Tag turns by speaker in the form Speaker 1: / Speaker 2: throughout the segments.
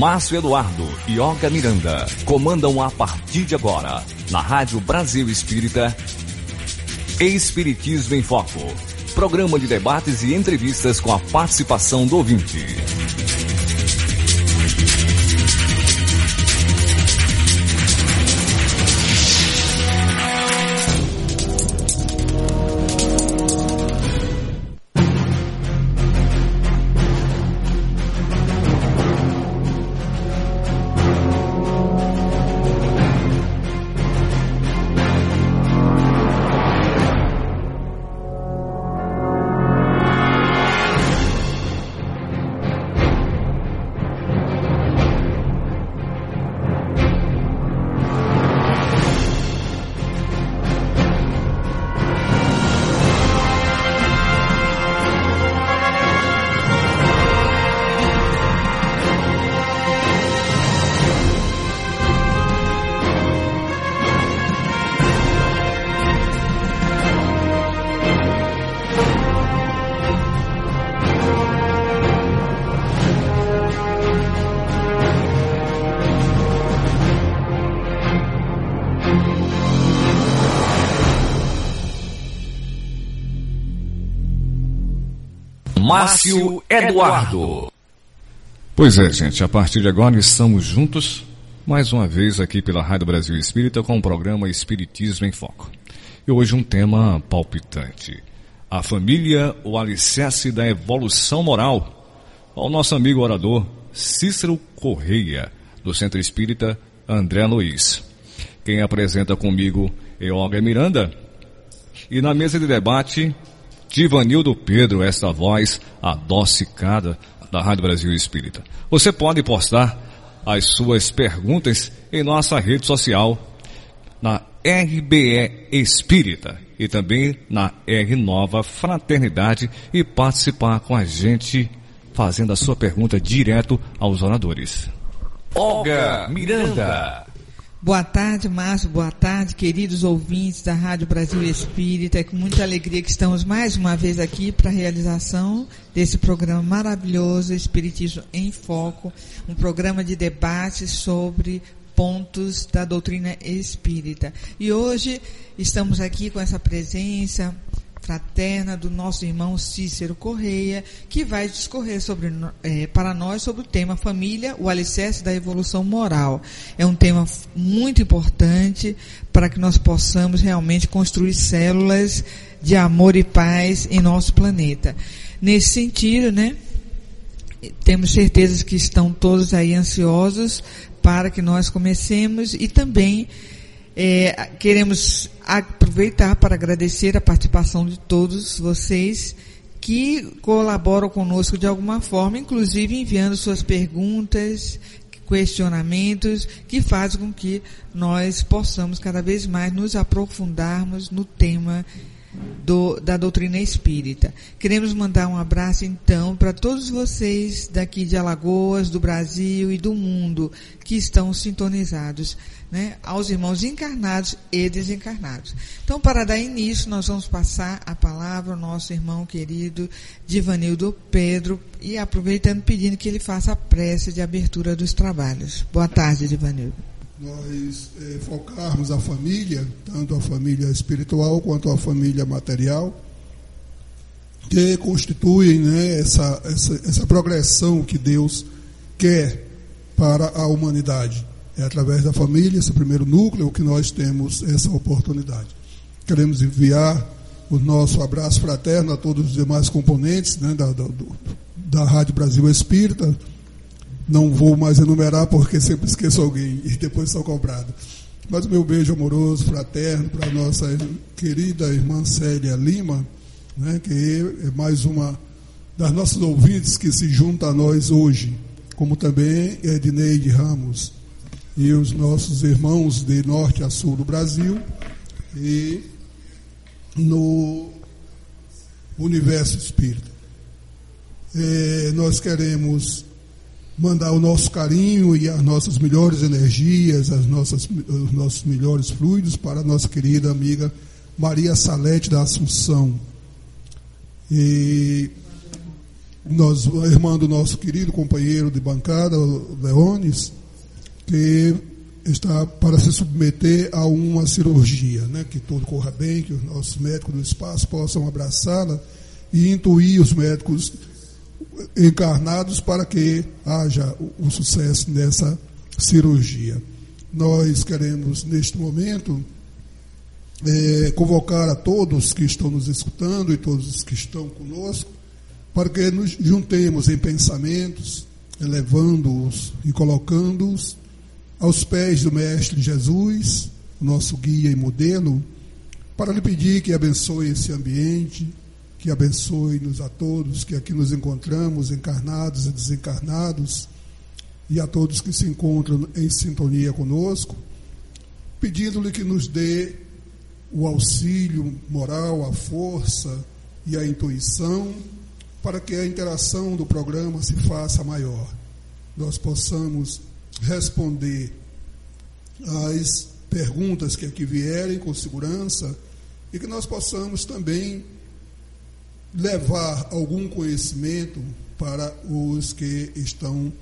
Speaker 1: Márcio Eduardo e Olga Miranda comandam a partir de agora, na Rádio Brasil Espírita, Espiritismo em Foco. Programa de debates e entrevistas com a participação do ouvinte. Márcio Eduardo.
Speaker 2: Pois é, gente, a partir de agora estamos juntos mais uma vez aqui pela Rádio Brasil Espírita com o programa Espiritismo em Foco. E hoje um tema palpitante. A família, o alicerce da evolução moral. Ao nosso amigo orador Cícero Correia, do Centro Espírita André Luiz. Quem apresenta comigo é Olga Miranda. E na mesa de debate, Divanildo Pedro, esta voz adocicada da Rádio Brasil Espírita. Você pode postar as suas perguntas em nossa rede social, na RBE Espírita e também na R Nova Fraternidade e participar com a gente fazendo a sua pergunta direto aos oradores.
Speaker 1: Olga Miranda.
Speaker 3: Boa tarde, Márcio. Boa tarde, queridos ouvintes da Rádio Brasil Espírita. É com muita alegria que estamos mais uma vez aqui para a realização desse programa maravilhoso, Espiritismo em Foco, um programa de debate sobre pontos da doutrina espírita. E hoje estamos aqui com essa presença fraterna do nosso irmão Cícero Correia, que vai discorrer sobre, é, para nós sobre o tema família, o alicerce da evolução moral. É um tema muito importante para que nós possamos realmente construir células de amor e paz em nosso planeta. Nesse sentido, né, temos certeza que estão todos aí ansiosos para que nós comecemos e também é, queremos aproveitar para agradecer a participação de todos vocês que colaboram conosco de alguma forma, inclusive enviando suas perguntas, questionamentos, que fazem com que nós possamos cada vez mais nos aprofundarmos no tema do, da doutrina espírita. Queremos mandar um abraço então para todos vocês daqui de Alagoas, do Brasil e do mundo que estão sintonizados né, aos irmãos encarnados e desencarnados. Então, para dar início, nós vamos passar a palavra ao nosso irmão querido Divanildo Pedro e aproveitando pedindo que ele faça a prece de abertura dos trabalhos. Boa tarde, Divanildo.
Speaker 4: Nós é, focarmos a família, tanto a família espiritual quanto a família material, que constituem né, essa, essa, essa progressão que Deus quer para a humanidade. É através da família, esse primeiro núcleo, que nós temos essa oportunidade. Queremos enviar o nosso abraço fraterno a todos os demais componentes né, da, da, do, da Rádio Brasil Espírita. Não vou mais enumerar porque sempre esqueço alguém e depois sou cobrado. Mas o meu beijo amoroso, fraterno, para a nossa querida irmã Célia Lima, né, que é mais uma das nossas ouvintes que se junta a nós hoje, como também Edneide Ramos, e os nossos irmãos de norte a sul do Brasil e no universo espírita. É, nós queremos mandar o nosso carinho e as nossas melhores energias, as nossas, os nossos melhores fluidos para a nossa querida amiga Maria Salete da Assunção. E nós, irmã do nosso querido companheiro de bancada, Leones, que está para se submeter a uma cirurgia, né? que tudo corra bem, que os nossos médicos do espaço possam abraçá-la e intuir os médicos encarnados para que haja o sucesso nessa cirurgia. Nós queremos, neste momento, é, convocar a todos que estão nos escutando e todos os que estão conosco, para que nos juntemos em pensamentos, elevando-os e colocando-os aos pés do Mestre Jesus, nosso guia e modelo, para lhe pedir que abençoe esse ambiente, que abençoe-nos a todos que aqui nos encontramos, encarnados e desencarnados, e a todos que se encontram em sintonia conosco, pedindo-lhe que nos dê o auxílio moral, a força e a intuição para que a interação do programa se faça maior. Nós possamos responder às perguntas que aqui vierem com segurança e que nós possamos também levar algum conhecimento para os que estão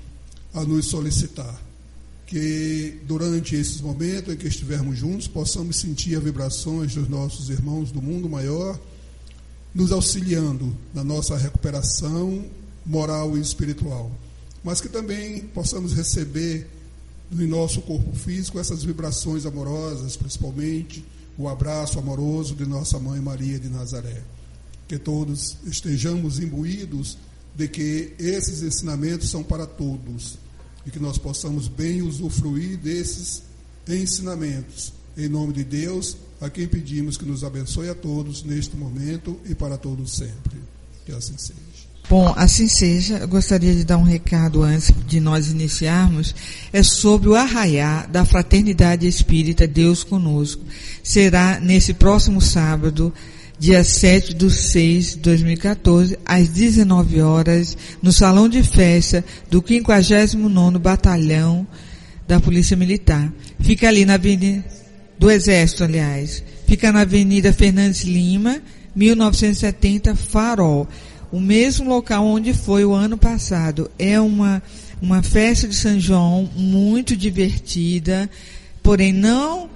Speaker 4: a nos solicitar. Que durante esses momentos em que estivermos juntos, possamos sentir as vibrações dos nossos irmãos do mundo maior, nos auxiliando na nossa recuperação moral e espiritual. Mas que também possamos receber no nosso corpo físico essas vibrações amorosas, principalmente o abraço amoroso de nossa mãe Maria de Nazaré que todos estejamos imbuídos de que esses ensinamentos são para todos e que nós possamos bem usufruir desses ensinamentos. Em nome de Deus, a quem pedimos que nos abençoe a todos neste momento e para todos sempre. Que assim seja.
Speaker 3: Bom, assim seja. Eu gostaria de dar um recado antes de nós iniciarmos. É sobre o arraiar da Fraternidade Espírita Deus Conosco. Será nesse próximo sábado, dia 7 de 6 de 2014, às 19 horas, no salão de festa do 59º Batalhão da Polícia Militar. Fica ali na Avenida do Exército, aliás. Fica na Avenida Fernandes Lima, 1970, Farol. O mesmo local onde foi o ano passado. É uma, uma festa de São João muito divertida, porém não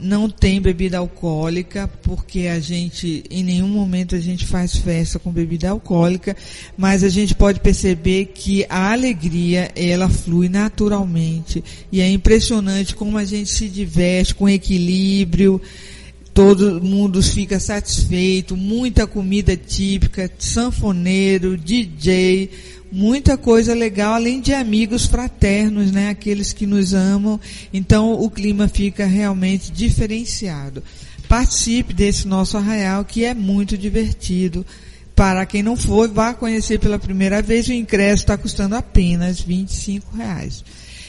Speaker 3: não tem bebida alcoólica, porque a gente, em nenhum momento a gente faz festa com bebida alcoólica, mas a gente pode perceber que a alegria, ela flui naturalmente. E é impressionante como a gente se diverte com equilíbrio, todo mundo fica satisfeito, muita comida típica, sanfoneiro, DJ, muita coisa legal, além de amigos fraternos, né? Aqueles que nos amam. Então o clima fica realmente diferenciado. Participe desse nosso arraial que é muito divertido. Para quem não for, vá conhecer pela primeira vez, o ingresso está custando apenas R$ reais.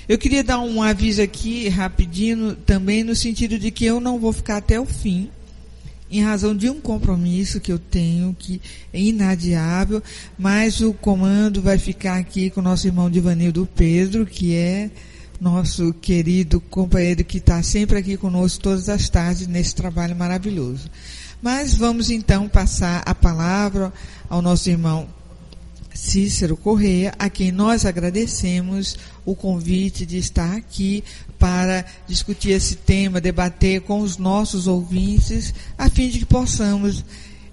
Speaker 3: Eu queria dar um aviso aqui rapidinho também no sentido de que eu não vou ficar até o fim em razão de um compromisso que eu tenho, que é inadiável, mas o comando vai ficar aqui com o nosso irmão Divanildo Pedro, que é nosso querido companheiro que está sempre aqui conosco todas as tardes nesse trabalho maravilhoso. Mas vamos então passar a palavra ao nosso irmão Cícero Correia, a quem nós agradecemos o convite de estar aqui para discutir esse tema, debater com os nossos ouvintes, a fim de que possamos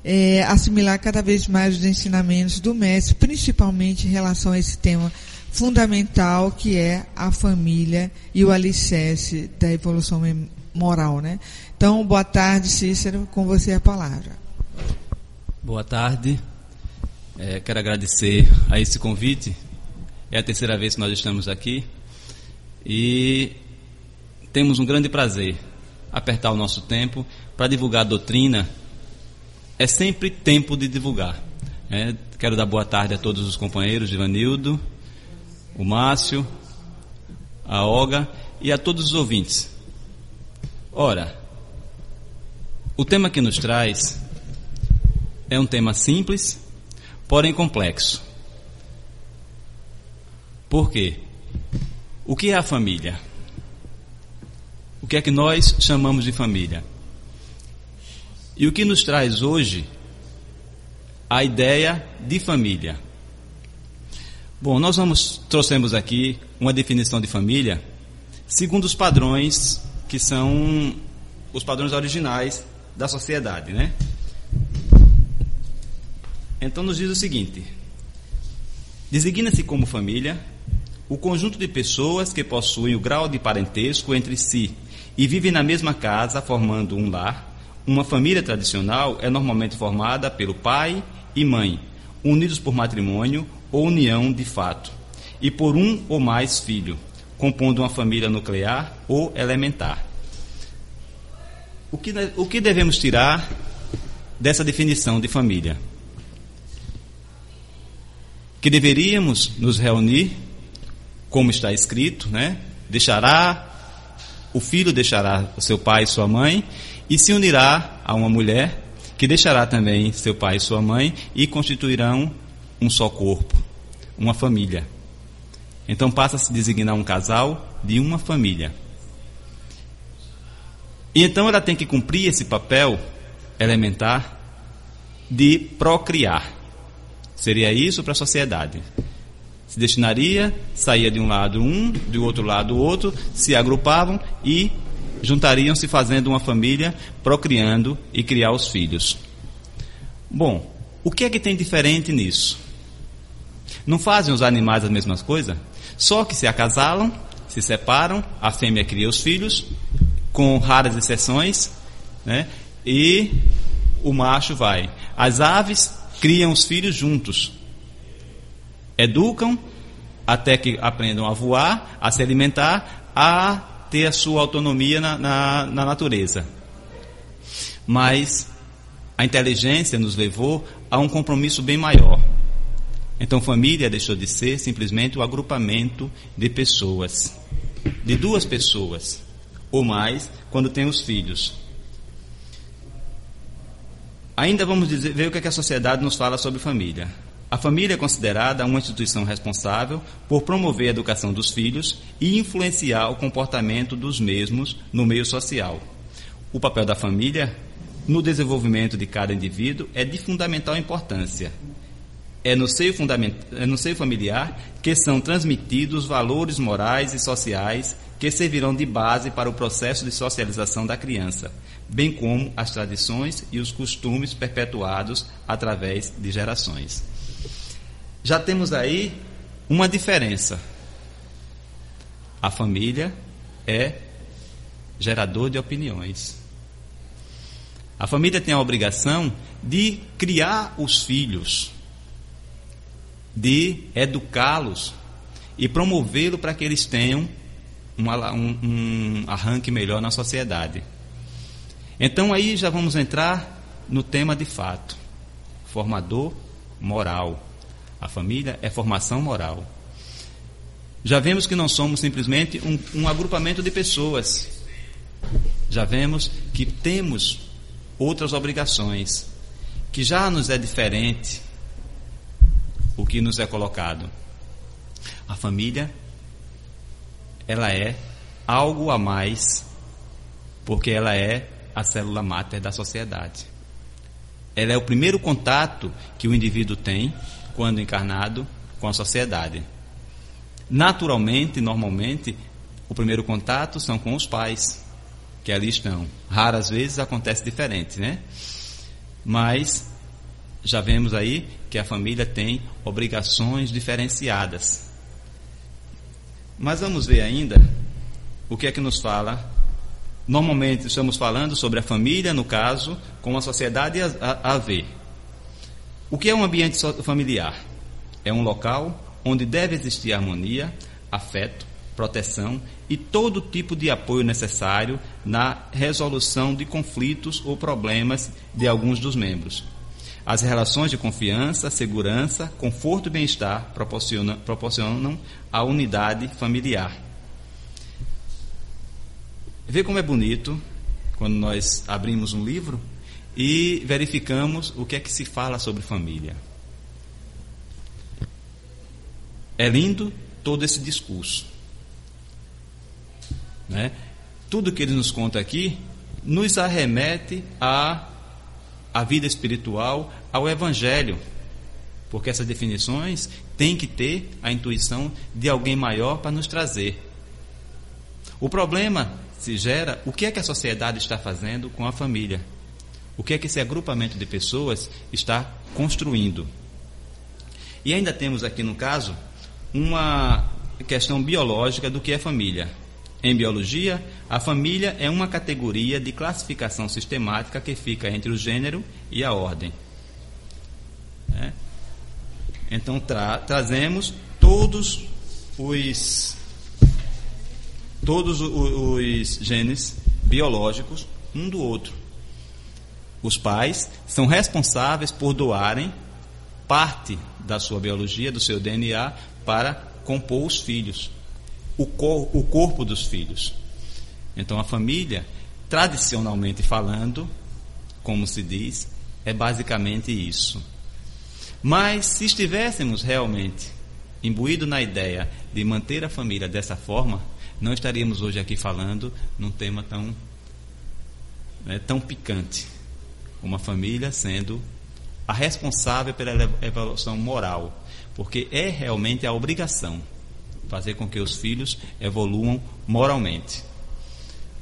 Speaker 3: é, assimilar cada vez mais os ensinamentos do mestre, principalmente em relação a esse tema fundamental que é a família e o alicerce da evolução moral, né? Então, boa tarde, Cícero, com você a palavra.
Speaker 5: Boa tarde. É, quero agradecer a esse convite. É a terceira vez que nós estamos aqui e temos um grande prazer apertar o nosso tempo para divulgar a doutrina. É sempre tempo de divulgar. É, quero dar boa tarde a todos os companheiros, Ivanildo, o Márcio, a Olga e a todos os ouvintes. Ora, o tema que nos traz é um tema simples, porém complexo. Por quê? O que é a família? o que é que nós chamamos de família. E o que nos traz hoje a ideia de família. Bom, nós vamos trouxemos aqui uma definição de família segundo os padrões que são os padrões originais da sociedade, né? Então nos diz o seguinte: designa-se como família o conjunto de pessoas que possuem o grau de parentesco entre si e vivem na mesma casa, formando um lar. Uma família tradicional é normalmente formada pelo pai e mãe, unidos por matrimônio ou união de fato, e por um ou mais filhos, compondo uma família nuclear ou elementar. O que, o que devemos tirar dessa definição de família? Que deveríamos nos reunir, como está escrito, né? Deixará, o filho deixará o seu pai e sua mãe e se unirá a uma mulher que deixará também seu pai e sua mãe e constituirão um só corpo, uma família. Então passa a se designar um casal de uma família. E então ela tem que cumprir esse papel elementar de procriar. Seria isso para a sociedade. Se destinaria, saía de um lado um, do outro lado outro, se agrupavam e juntariam-se fazendo uma família, procriando e criar os filhos. Bom, o que é que tem diferente nisso? Não fazem os animais as mesmas coisas? Só que se acasalam, se separam, a fêmea cria os filhos, com raras exceções, né? e o macho vai. As aves criam os filhos juntos, educam até que aprendam a voar, a se alimentar, a ter a sua autonomia na, na, na natureza. Mas a inteligência nos levou a um compromisso bem maior. Então, família deixou de ser simplesmente o agrupamento de pessoas, de duas pessoas ou mais, quando tem os filhos. Ainda vamos dizer, ver o que, é que a sociedade nos fala sobre família. A família é considerada uma instituição responsável por promover a educação dos filhos e influenciar o comportamento dos mesmos no meio social. O papel da família no desenvolvimento de cada indivíduo é de fundamental importância é no seio, é no seio familiar que são transmitidos valores morais e sociais que servirão de base para o processo de socialização da criança, bem como as tradições e os costumes perpetuados através de gerações. Já temos aí uma diferença. A família é gerador de opiniões. A família tem a obrigação de criar os filhos de educá-los e promovê-lo para que eles tenham um, um arranque melhor na sociedade. Então aí já vamos entrar no tema de fato: formador moral. A família é formação moral. Já vemos que não somos simplesmente um, um agrupamento de pessoas. Já vemos que temos outras obrigações, que já nos é diferente o que nos é colocado. A família, ela é algo a mais, porque ela é a célula máter da sociedade. Ela é o primeiro contato que o indivíduo tem, quando encarnado, com a sociedade. Naturalmente, normalmente, o primeiro contato são com os pais, que ali estão. Raras vezes acontece diferente, né? Mas já vemos aí que a família tem obrigações diferenciadas. Mas vamos ver ainda o que é que nos fala. Normalmente estamos falando sobre a família, no caso, com a sociedade a, a, ver. O que é um ambiente familiar? É um local onde deve existir harmonia, afeto, proteção e todo tipo de apoio necessário na resolução de conflitos ou problemas de alguns dos membros. As relações de confiança, segurança, conforto e bem-estar proporcionam, proporcionam a unidade familiar. Vê como é bonito quando nós abrimos um livro e verificamos o que é que se fala sobre família. É lindo todo esse discurso. Né? Tudo que ele nos conta aqui nos arremete a a vida espiritual ao Evangelho. porque essas definições têm que ter a intuição de alguém maior para nos trazer. O problema se gera o que é que a sociedade está fazendo com a família. O que é que esse agrupamento de pessoas está construindo. E ainda temos aqui no caso uma questão biológica do que é família. Em biologia, a família é uma categoria de classificação sistemática que fica entre o gênero e a ordem. É. Então tra trazemos todos os todos os genes biológicos um do outro. Os pais são responsáveis por doarem parte da sua biologia, do seu DNA, para compor os filhos, o, cor o corpo dos filhos. Então a família, tradicionalmente falando, como se diz, é basicamente isso. Mas se estivéssemos realmente imbuídos na ideia de manter a família dessa forma, não estaríamos hoje aqui falando num tema tão, né, tão picante como a família sendo a responsável pela evolução moral, porque é realmente a obrigação fazer com que os filhos evoluam moralmente.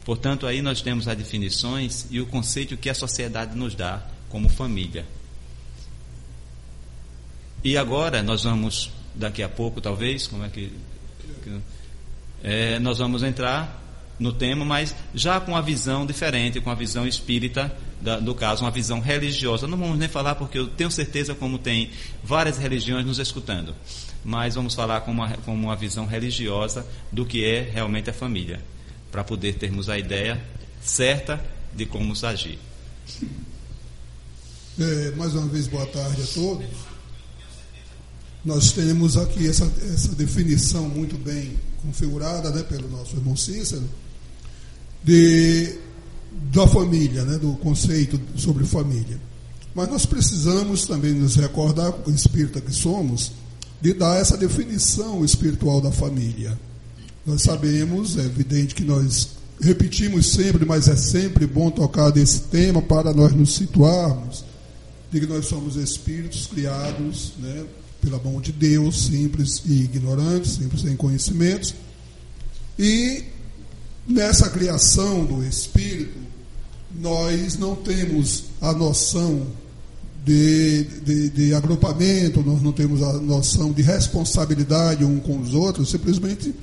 Speaker 5: Portanto, aí nós temos as definições e o conceito que a sociedade nos dá como família. E agora nós vamos, daqui a pouco talvez, como é que. É, nós vamos entrar no tema, mas já com uma visão diferente, com a visão espírita da, do caso, uma visão religiosa. Não vamos nem falar porque eu tenho certeza como tem várias religiões nos escutando, mas vamos falar com uma, com uma visão religiosa do que é realmente a família, para poder termos a ideia certa de como agir.
Speaker 4: É, mais uma vez, boa tarde a todos. Nós temos aqui essa, essa definição muito bem configurada né, pelo nosso irmão Cícero de, da família, né, do conceito sobre família. Mas nós precisamos também nos recordar, o espírita que somos, de dar essa definição espiritual da família. Nós sabemos, é evidente que nós repetimos sempre, mas é sempre bom tocar desse tema para nós nos situarmos de que nós somos espíritos criados né, pela mão de Deus, simples e ignorantes, simples sem conhecimentos. E nessa criação do espírito, nós não temos a noção de, de, de, agrupamento, nós não temos a noção de responsabilidade um com os outros, simplesmente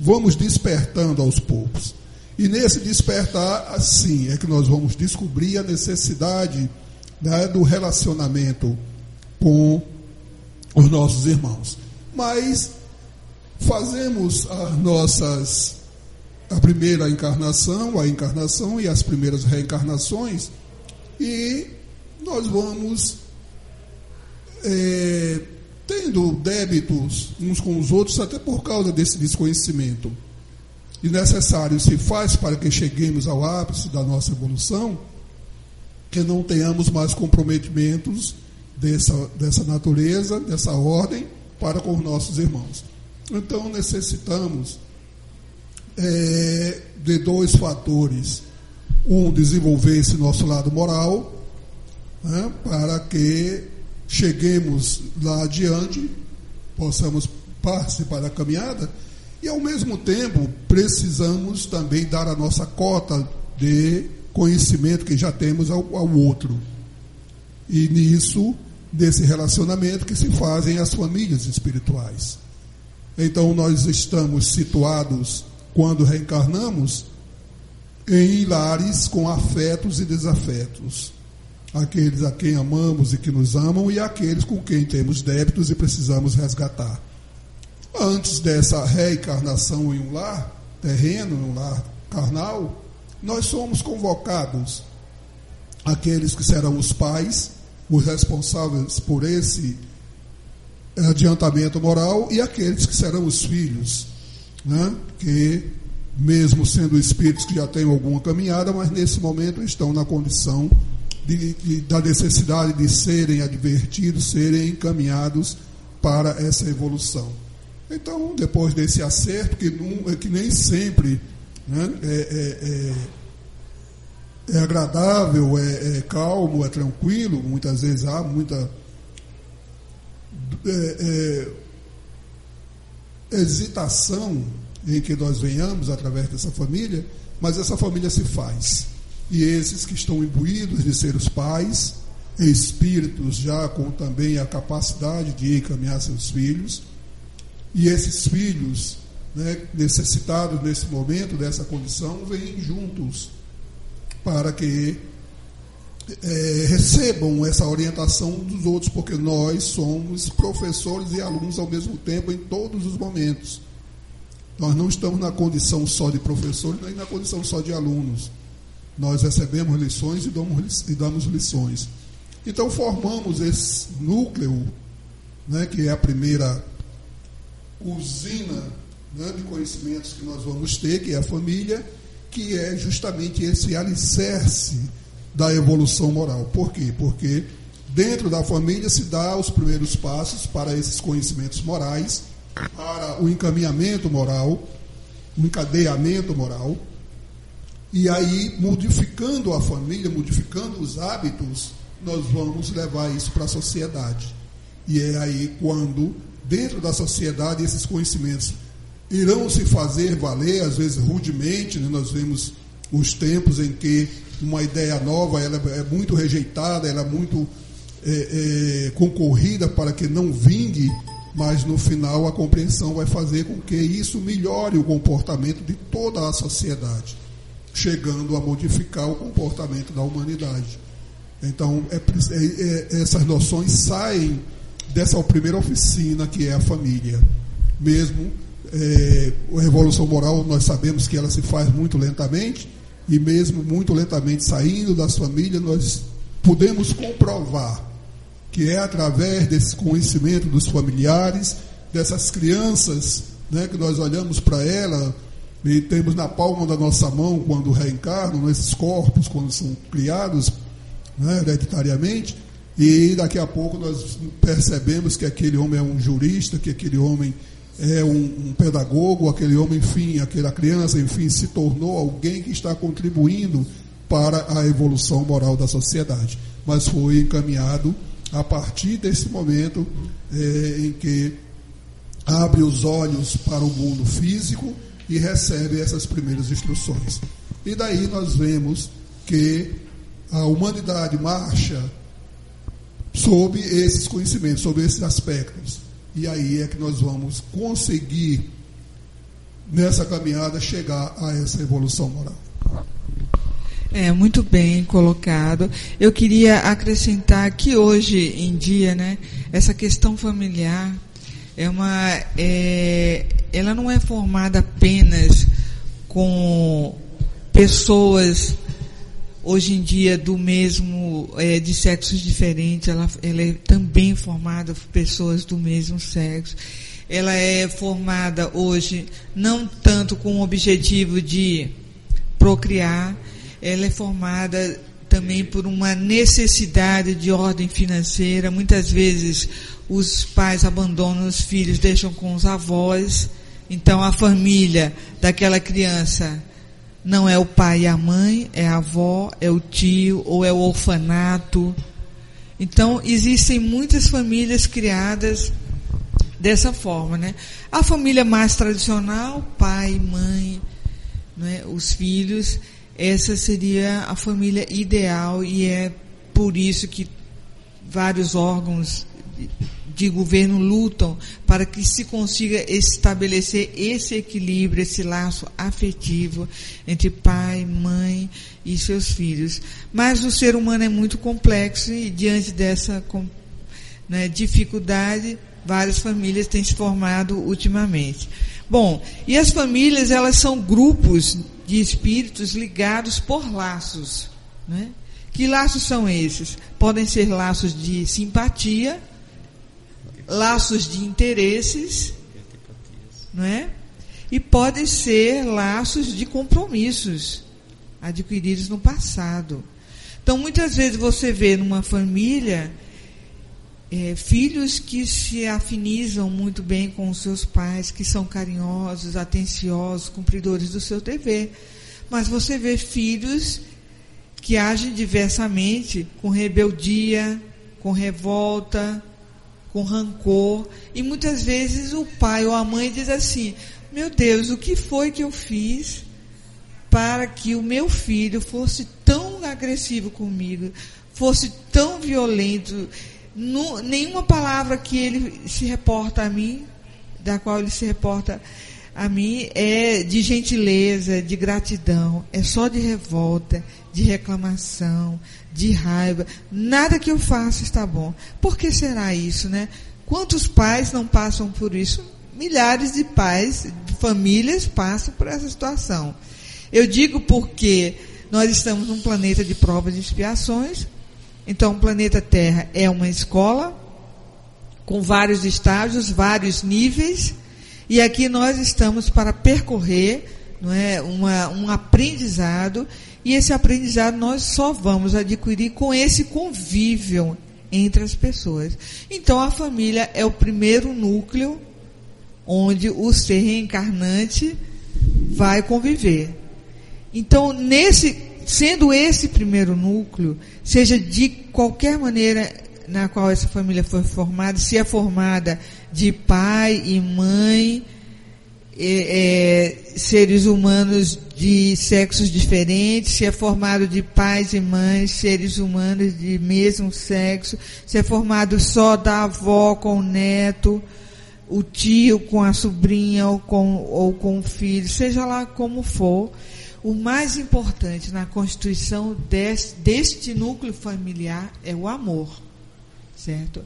Speaker 4: vamos despertando aos poucos. E nesse despertar, assim, é que nós vamos descobrir a necessidade né, do relacionamento com os nossos irmãos. Mas fazemos as nossas a primeira encarnação, a encarnação e as primeiras reencarnações, e nós vamos é, tendo débitos uns com os outros, até por causa desse desconhecimento. E necessário se faz para que cheguemos ao ápice da nossa evolução, que não tenhamos mais comprometimentos dessa, dessa natureza, dessa ordem, para com os nossos irmãos. Então necessitamos é, de dois fatores. Um, desenvolver esse nosso lado moral, né, para que cheguemos lá adiante, possamos participar da caminhada, e ao mesmo tempo precisamos também dar a nossa cota de conhecimento que já temos ao, ao outro. E nisso desse relacionamento que se fazem as famílias espirituais. Então, nós estamos situados, quando reencarnamos, em lares com afetos e desafetos. Aqueles a quem amamos e que nos amam, e aqueles com quem temos débitos e precisamos resgatar. Antes dessa reencarnação em um lar terreno, em um lar carnal, nós somos convocados, aqueles que serão os pais, os responsáveis por esse adiantamento moral e aqueles que serão os filhos, né? que, mesmo sendo espíritos que já têm alguma caminhada, mas nesse momento estão na condição de, de, da necessidade de serem advertidos, serem encaminhados para essa evolução. Então, depois desse acerto, que, não, que nem sempre né, é, é, é é agradável, é, é, calmo, é tranquilo. Muitas vezes há muita é, é, hesitação em que nós venhamos através dessa família, mas essa família se faz. E esses que estão imbuídos de ser os pais, espíritos já com também a capacidade de encaminhar seus filhos, e esses filhos, né, necessitados nesse momento, dessa condição, vêm juntos para que é, recebam essa orientação dos outros, porque nós somos professores e alunos ao mesmo tempo em todos os momentos. Nós não estamos na condição só de professores, nem na condição só de alunos. Nós recebemos lições e damos, e damos lições. Então formamos esse núcleo, né, que é a primeira usina né, de conhecimentos que nós vamos ter, que é a família, que é justamente esse alicerce da evolução moral. Por quê? Porque dentro da família se dá os primeiros passos para esses conhecimentos morais, para o encaminhamento moral, o encadeamento moral. E aí, modificando a família, modificando os hábitos, nós vamos levar isso para a sociedade. E é aí quando, dentro da sociedade, esses conhecimentos irão se fazer valer, às vezes rudemente, né? nós vemos os tempos em que uma ideia nova ela é muito rejeitada, ela é muito é, é, concorrida para que não vingue, mas no final a compreensão vai fazer com que isso melhore o comportamento de toda a sociedade, chegando a modificar o comportamento da humanidade. Então, é, é, é essas noções saem dessa primeira oficina que é a família. Mesmo é, a revolução moral, nós sabemos que ela se faz muito lentamente, e mesmo muito lentamente saindo das famílias, nós podemos comprovar que é através desse conhecimento dos familiares, dessas crianças, né, que nós olhamos para ela e temos na palma da nossa mão quando reencarnam, esses corpos, quando são criados né, hereditariamente, e daqui a pouco nós percebemos que aquele homem é um jurista, que aquele homem é um, um, pedagogo, aquele homem, enfim, aquela criança, enfim, se tornou alguém que está contribuindo para a evolução moral da sociedade. Mas foi encaminhado a partir desse momento é, em que abre os olhos para o mundo físico e recebe essas primeiras instruções. E daí nós vemos que a humanidade marcha sob esses conhecimentos, sob esses aspectos. E aí é que nós vamos conseguir, nessa caminhada, chegar a essa evolução moral.
Speaker 3: É, muito bem colocado. Eu queria acrescentar que hoje em dia, né, essa questão familiar é uma, é, ela não é formada apenas com pessoas hoje em dia do mesmo, é, de sexos diferentes, ela, ela é também formada por pessoas do mesmo sexo. Ela é formada hoje não tanto com o objetivo de procriar, ela é formada também por uma necessidade de ordem financeira. Muitas vezes os pais abandonam os filhos, deixam com os avós. Então a família daquela criança não é o pai e a mãe, é a avó, é o tio ou é o orfanato. Então, existem muitas famílias criadas dessa forma, né? A família mais tradicional, pai, mãe, né, os filhos, essa seria a família ideal e é por isso que vários órgãos de governo lutam para que se consiga estabelecer esse equilíbrio, esse laço afetivo entre pai, mãe e seus filhos. Mas o ser humano é muito complexo e diante dessa né, dificuldade, várias famílias têm se formado ultimamente. Bom, e as famílias elas são grupos de espíritos ligados por laços, né? Que laços são esses? Podem ser laços de simpatia, laços de interesses, não é? E podem ser laços de compromissos adquiridos no passado. Então, muitas vezes você vê numa família é, filhos que se afinizam muito bem com os seus pais, que são carinhosos, atenciosos, cumpridores do seu dever. Mas você vê filhos que agem diversamente, com rebeldia, com revolta, com rancor. E muitas vezes o pai ou a mãe diz assim: Meu Deus, o que foi que eu fiz para que o meu filho fosse tão agressivo comigo, fosse tão violento? nenhuma palavra que ele se reporta a mim, da qual ele se reporta a mim, é de gentileza, de gratidão, é só de revolta, de reclamação, de raiva. Nada que eu faça está bom. Por que será isso, né? Quantos pais não passam por isso? Milhares de pais, de famílias passam por essa situação. Eu digo porque nós estamos num planeta de provas e expiações. Então, o planeta Terra é uma escola com vários estágios, vários níveis, e aqui nós estamos para percorrer não é, uma, um aprendizado e esse aprendizado nós só vamos adquirir com esse convívio entre as pessoas. Então a família é o primeiro núcleo onde o ser reencarnante vai conviver. Então, nesse, sendo esse primeiro núcleo, seja de qualquer maneira na qual essa família foi formada, se é formada de pai e mãe, é, é, seres humanos de sexos diferentes, se é formado de pais e mães, seres humanos de mesmo sexo, se é formado só da avó com o neto, o tio com a sobrinha ou com, ou com o filho, seja lá como for. O mais importante na constituição deste, deste núcleo familiar é o amor, certo?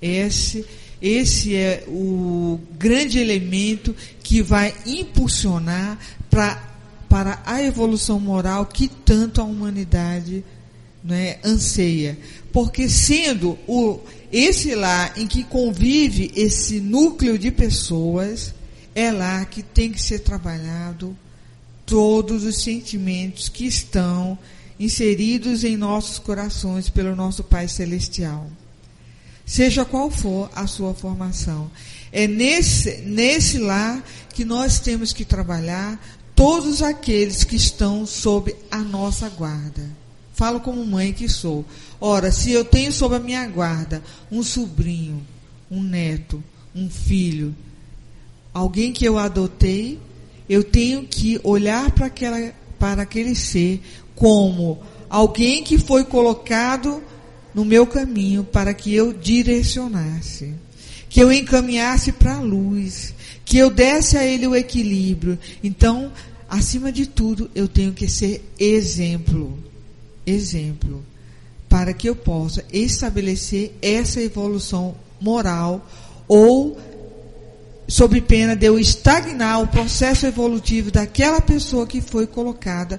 Speaker 3: Esse esse é o grande elemento que vai impulsionar pra, para a evolução moral que tanto a humanidade né, anseia. Porque sendo o, esse lá em que convive esse núcleo de pessoas, é lá que tem que ser trabalhado todos os sentimentos que estão inseridos em nossos corações pelo nosso Pai Celestial seja qual for a sua formação. É nesse, nesse lar que nós temos que trabalhar todos aqueles que estão sob a nossa guarda. Falo como mãe que sou. Ora, se eu tenho sob a minha guarda um sobrinho, um neto, um filho, alguém que eu adotei, eu tenho que olhar para, aquela, para aquele ser como alguém que foi colocado no meu caminho para que eu direcionasse, que eu encaminhasse para a luz, que eu desse a ele o equilíbrio. Então, acima de tudo, eu tenho que ser exemplo. Exemplo. Para que eu possa estabelecer essa evolução moral ou sob pena de eu estagnar o processo evolutivo daquela pessoa que foi colocada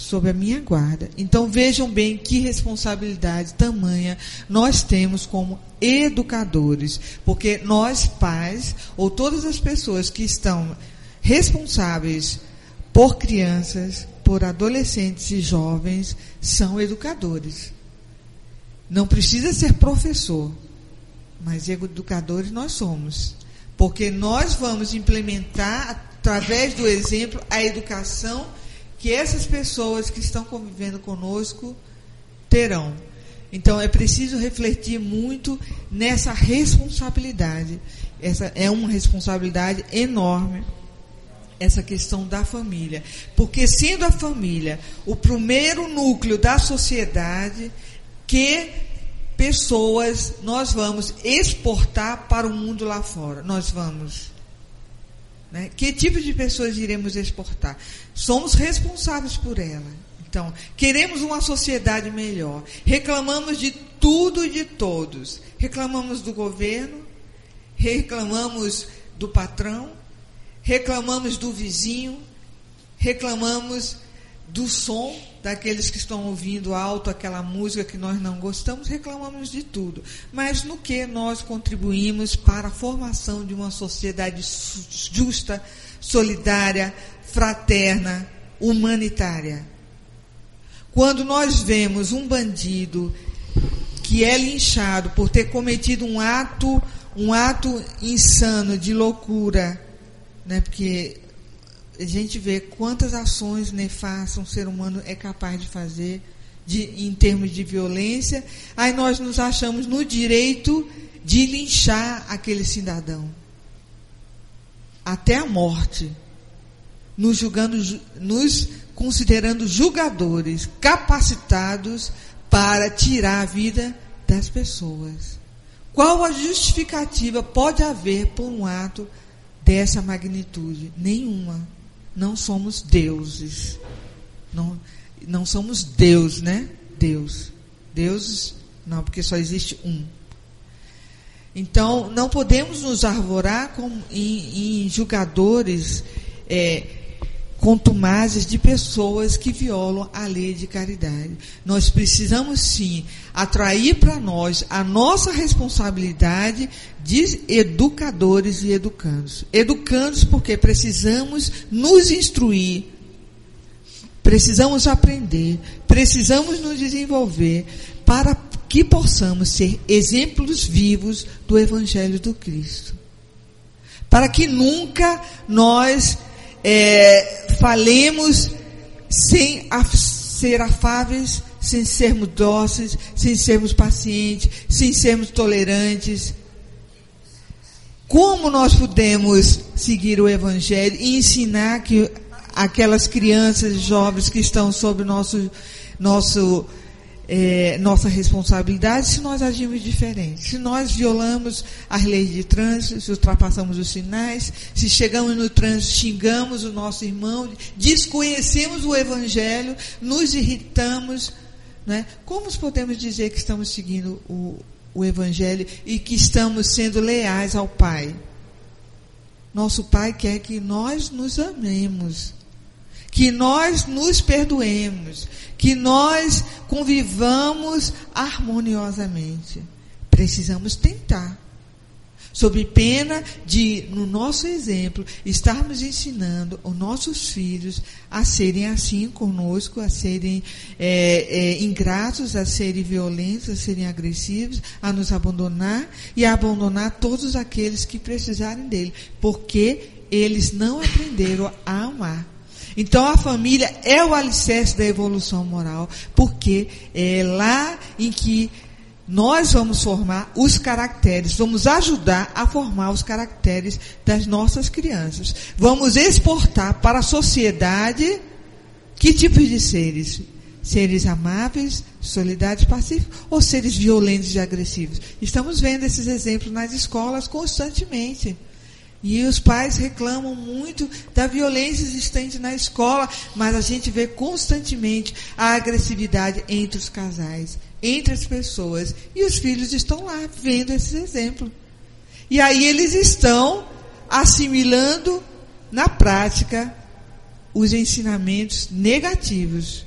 Speaker 3: sob a minha guarda. Então vejam bem que responsabilidade tamanha nós temos como educadores, porque nós pais ou todas as pessoas que estão responsáveis por crianças, por adolescentes e jovens são educadores. Não precisa ser professor, mas educadores nós somos, porque nós vamos implementar através do exemplo a educação que essas pessoas que estão convivendo conosco terão. Então é preciso refletir muito nessa responsabilidade. Essa é uma responsabilidade enorme essa questão da família, porque sendo a família o primeiro núcleo da sociedade que pessoas nós vamos exportar para o mundo lá fora. Nós vamos né? Que tipo de pessoas iremos exportar? Somos responsáveis por ela. Então, queremos uma sociedade melhor. Reclamamos de tudo e de todos. Reclamamos do governo, reclamamos do patrão, reclamamos do vizinho, reclamamos do som daqueles que estão ouvindo alto aquela música que nós não gostamos, reclamamos de tudo. Mas no que nós contribuímos para a formação de uma sociedade justa, solidária, fraterna, humanitária? Quando nós vemos um bandido que é linchado por ter cometido um ato, um ato insano de loucura, né? Porque a gente vê quantas ações nefastas um ser humano é capaz de fazer de, em termos de violência, aí nós nos achamos no direito de linchar aquele cidadão até a morte, nos julgando, nos considerando julgadores capacitados para tirar a vida das pessoas. Qual a justificativa pode haver por um ato dessa magnitude? Nenhuma. Não somos deuses. Não, não somos Deus, né? Deus. Deuses, não, porque só existe um. Então, não podemos nos arvorar com, em, em julgadores é, contumazes de pessoas que violam a lei de caridade. Nós precisamos sim atrair para nós a nossa responsabilidade de educadores e educandos. Educandos porque precisamos nos instruir, precisamos aprender, precisamos nos desenvolver para que possamos ser exemplos vivos do Evangelho do Cristo. Para que nunca nós é, falemos sem ser afáveis, sem sermos dóceis, sem sermos pacientes, sem sermos tolerantes. Como nós podemos seguir o Evangelho e ensinar que aquelas crianças jovens que estão sob nosso, nosso é, nossa responsabilidade se nós agimos diferente. Se nós violamos as leis de trânsito, se ultrapassamos os sinais, se chegamos no trânsito, xingamos o nosso irmão, desconhecemos o Evangelho, nos irritamos. Né? Como podemos dizer que estamos seguindo o, o Evangelho e que estamos sendo leais ao Pai? Nosso Pai quer que nós nos amemos que nós nos perdoemos, que nós convivamos harmoniosamente. Precisamos tentar. Sob pena de, no nosso exemplo, estarmos ensinando os nossos filhos a serem assim conosco, a serem é, é, ingratos, a serem violentos, a serem agressivos, a nos abandonar e a abandonar todos aqueles que precisarem dele, porque eles não aprenderam a amar. Então a família é o alicerce da evolução moral, porque é lá em que nós vamos formar os caracteres, vamos ajudar a formar os caracteres das nossas crianças. Vamos exportar para a sociedade que tipos de seres? Seres amáveis, solidários, pacíficos ou seres violentos e agressivos? Estamos vendo esses exemplos nas escolas constantemente. E os pais reclamam muito da violência existente na escola, mas a gente vê constantemente a agressividade entre os casais, entre as pessoas. E os filhos estão lá vendo esses exemplos. E aí eles estão assimilando na prática os ensinamentos negativos.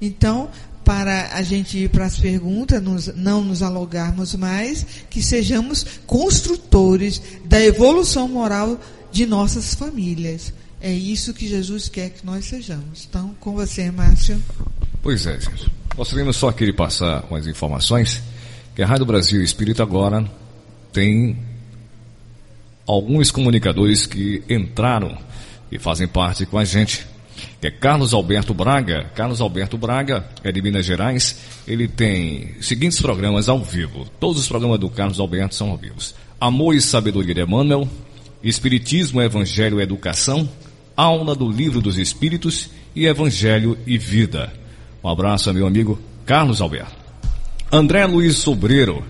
Speaker 3: Então, para a gente ir para as perguntas, nos, não nos alongarmos mais, que sejamos construtores da evolução moral de nossas famílias. É isso que Jesus quer que nós sejamos. Então, com você, Márcio.
Speaker 2: Pois é, gente. Gostaríamos só aqui passar umas informações que a Rádio Brasil Espírita agora tem alguns comunicadores que entraram e fazem parte com a gente que é Carlos Alberto Braga. Carlos Alberto Braga é de Minas Gerais. Ele tem seguintes programas ao vivo. Todos os programas do Carlos Alberto são ao vivo. Amor e Sabedoria de Emmanuel, Espiritismo, Evangelho e Educação, Aula do Livro dos Espíritos e Evangelho e Vida. Um abraço, meu amigo Carlos Alberto. André Luiz Sobreiro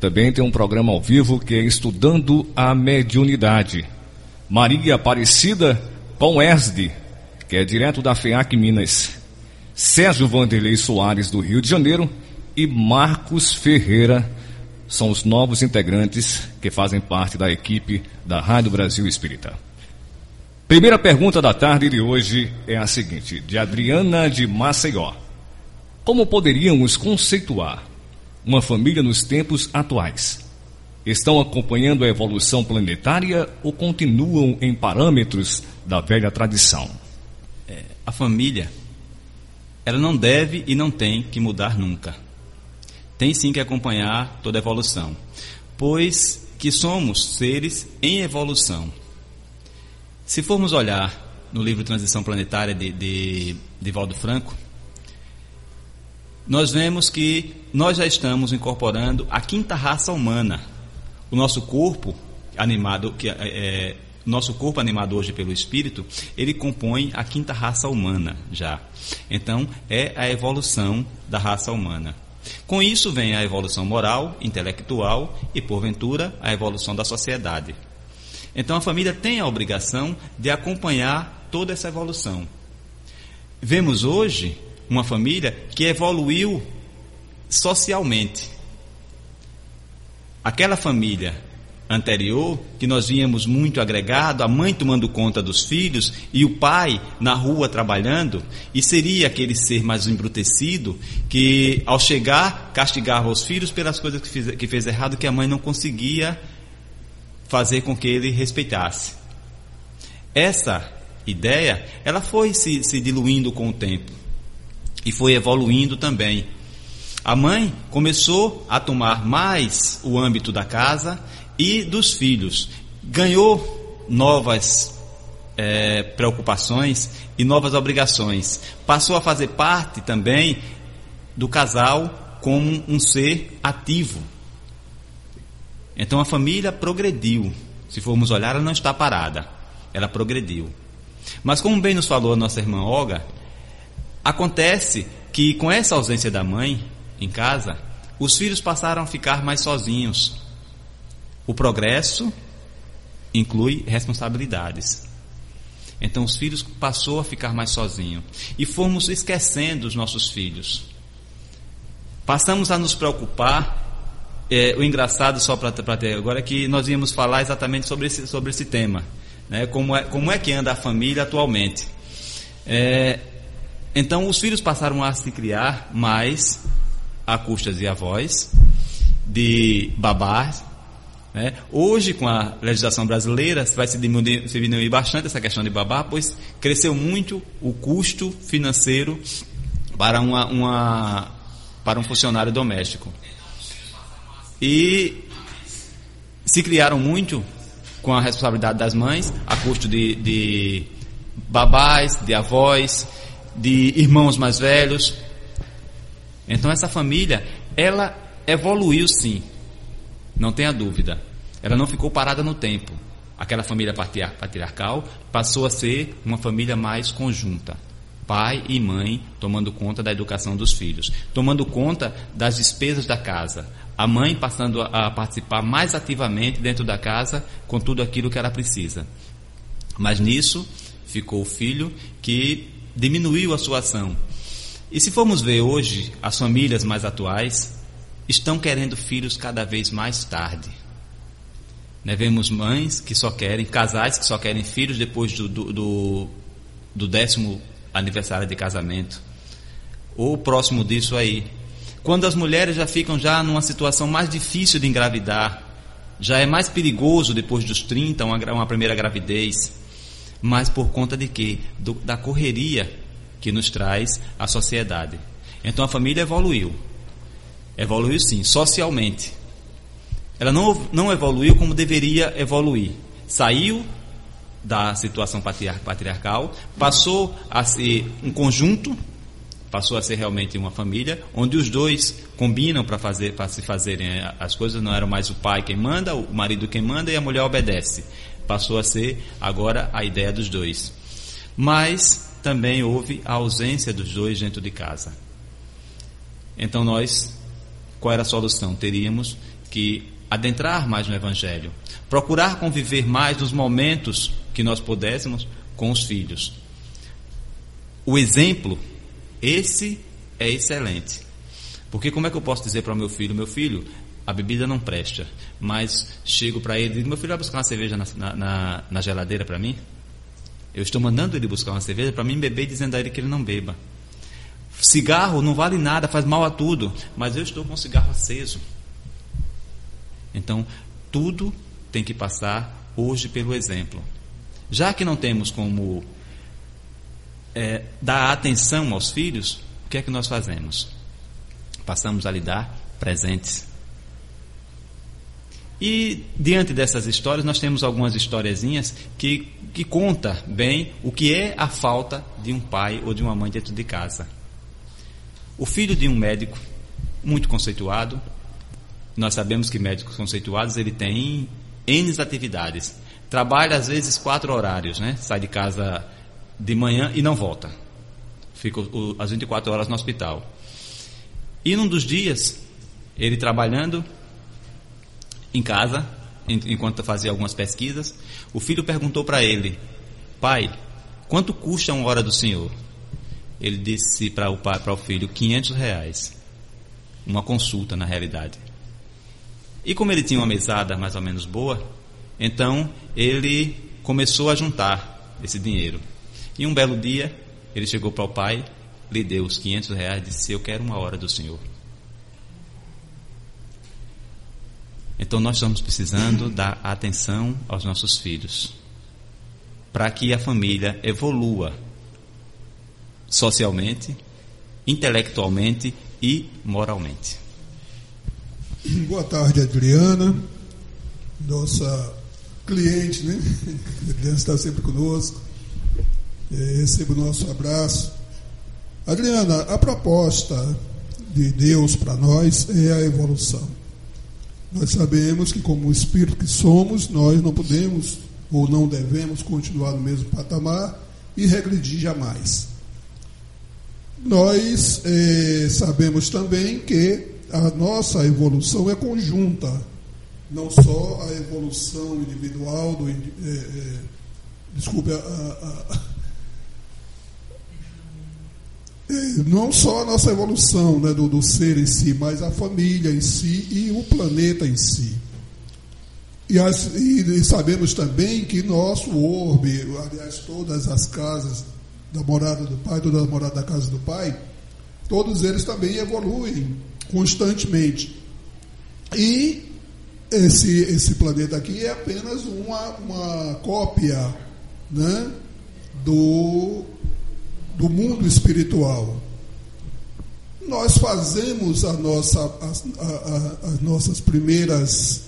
Speaker 2: também tem um programa ao vivo que é Estudando a Mediunidade. Maria Aparecida Esde que é direto da FEAC Minas, Sérgio Vanderlei Soares, do Rio de Janeiro, e Marcos Ferreira, são os novos integrantes que fazem parte da equipe da Rádio Brasil Espírita. Primeira pergunta da tarde de hoje é a seguinte, de Adriana de Maceió. Como poderíamos conceituar uma família nos tempos atuais? Estão acompanhando a evolução planetária ou continuam em parâmetros da velha tradição?
Speaker 5: A família, ela não deve e não tem que mudar nunca. Tem sim que acompanhar toda a evolução, pois que somos seres em evolução. Se formos olhar no livro Transição Planetária de, de, de Valdo Franco, nós vemos que nós já estamos incorporando a quinta raça humana o nosso corpo animado, que é, nosso corpo animado hoje pelo espírito, ele compõe a quinta raça humana já. Então, é a evolução da raça humana. Com isso vem a evolução moral, intelectual e, porventura, a evolução da sociedade. Então, a família tem a obrigação de acompanhar toda essa evolução. Vemos hoje uma família que evoluiu socialmente. Aquela família anterior, que nós víamos muito agregado, a mãe tomando conta dos filhos e o pai na rua trabalhando, e seria aquele ser mais embrutecido que, ao chegar, castigava os filhos pelas coisas que fez, que fez errado que a mãe não conseguia fazer com que ele respeitasse. Essa ideia, ela foi se, se diluindo com o tempo e foi evoluindo também. A mãe começou a tomar mais o âmbito da casa e dos filhos. Ganhou novas é, preocupações e novas obrigações. Passou a fazer parte também do casal como um ser ativo. Então a família progrediu. Se formos olhar, ela não está parada. Ela progrediu. Mas como bem nos falou a nossa irmã Olga, acontece que com essa ausência da mãe em casa, os filhos passaram a ficar mais sozinhos. O progresso inclui responsabilidades. Então os filhos passou a ficar mais sozinhos e fomos esquecendo os nossos filhos. Passamos a nos preocupar. É, o engraçado só para ter agora é que nós íamos falar exatamente sobre esse, sobre esse tema, né? Como é como é que anda a família atualmente? É, então os filhos passaram a se criar mais a custas de avós, de babás, né? Hoje, com a legislação brasileira, vai se diminuir, se diminuir bastante essa questão de babá, pois cresceu muito o custo financeiro para, uma, uma, para um funcionário doméstico. E se criaram muito com a responsabilidade das mães, a custo de, de babás, de avós, de irmãos mais velhos. Então essa família, ela evoluiu sim, não tenha dúvida. Ela não ficou parada no tempo. Aquela família patriarcal passou a ser uma família mais conjunta. Pai e mãe tomando conta da educação dos filhos, tomando conta das despesas da casa. A mãe passando a participar mais ativamente dentro da casa com tudo aquilo que ela precisa. Mas nisso ficou o filho que diminuiu a sua ação. E se formos ver hoje as famílias mais atuais, estão querendo filhos cada vez mais tarde. Né, vemos mães que só querem, casais que só querem filhos depois do, do, do, do décimo aniversário de casamento. Ou próximo disso aí. Quando as mulheres já ficam já numa situação mais difícil de engravidar, já é mais perigoso depois dos 30 uma, uma primeira gravidez. Mas por conta de quê? Do, da correria que nos traz a sociedade. Então a família evoluiu. Evoluiu sim, socialmente. Ela não, não evoluiu como deveria evoluir. Saiu da situação patriarcal, passou a ser um conjunto, passou a ser realmente uma família, onde os dois combinam para fazer, para se fazerem as coisas, não era mais o pai quem manda, o marido quem manda e a mulher obedece. Passou a ser agora a ideia dos dois. Mas também houve a ausência dos dois dentro de casa. Então nós qual era a solução? Teríamos que adentrar mais no Evangelho, procurar conviver mais nos momentos que nós pudéssemos com os filhos. O exemplo, esse é excelente. Porque como é que eu posso dizer para o meu filho, meu filho, a bebida não presta, mas chego para ele e digo, meu filho vai buscar uma cerveja na, na, na geladeira para mim? Eu estou mandando ele buscar uma cerveja para mim beber dizendo a ele que ele não beba. Cigarro não vale nada, faz mal a tudo, mas eu estou com o cigarro aceso. Então, tudo tem que passar hoje pelo exemplo. Já que não temos como é, dar atenção aos filhos, o que é que nós fazemos? Passamos a lhe dar presentes. E diante dessas histórias, nós temos algumas historiezinhas que, que conta bem o que é a falta de um pai ou de uma mãe dentro de casa. O filho de um médico, muito conceituado, Nós sabemos que médicos conceituados ele tem N atividades. Trabalha às vezes quatro horários, né? Sai de casa de manhã e não volta. Fica o, as 24 horas no hospital. E num dos dias, ele trabalhando em casa, enquanto fazia algumas pesquisas, o filho perguntou para ele: Pai, quanto custa uma hora do senhor? Ele disse para o pai, para o filho, 500 reais. Uma consulta, na realidade. E como ele tinha uma mesada mais ou menos boa, então ele começou a juntar esse dinheiro. E um belo dia, ele chegou para o pai, lhe deu os 500 reais e disse: Eu quero uma hora do senhor. Então nós estamos precisando dar atenção aos nossos filhos, para que a família evolua socialmente, intelectualmente e moralmente.
Speaker 4: Boa tarde, Adriana, nossa cliente, né? A Adriana está sempre conosco. É, receba o nosso abraço. Adriana, a proposta de Deus para nós é a evolução. Nós sabemos que, como espírito que somos, nós não podemos ou não devemos continuar no mesmo patamar e regredir jamais. Nós eh, sabemos também que a nossa evolução é conjunta, não só a evolução individual do. Eh, eh, desculpe, a, a, a não só a nossa evolução né, do, do ser em si, mas a família em si e o planeta em si. E, as, e, e, sabemos também que nosso orbe, aliás, todas as casas da morada do Pai, todas as moradas da casa do Pai, todos eles também evoluem constantemente. E esse, esse planeta aqui é apenas uma, uma cópia né, do do mundo espiritual. Nós fazemos a nossa, as, a, a, as nossas primeiras,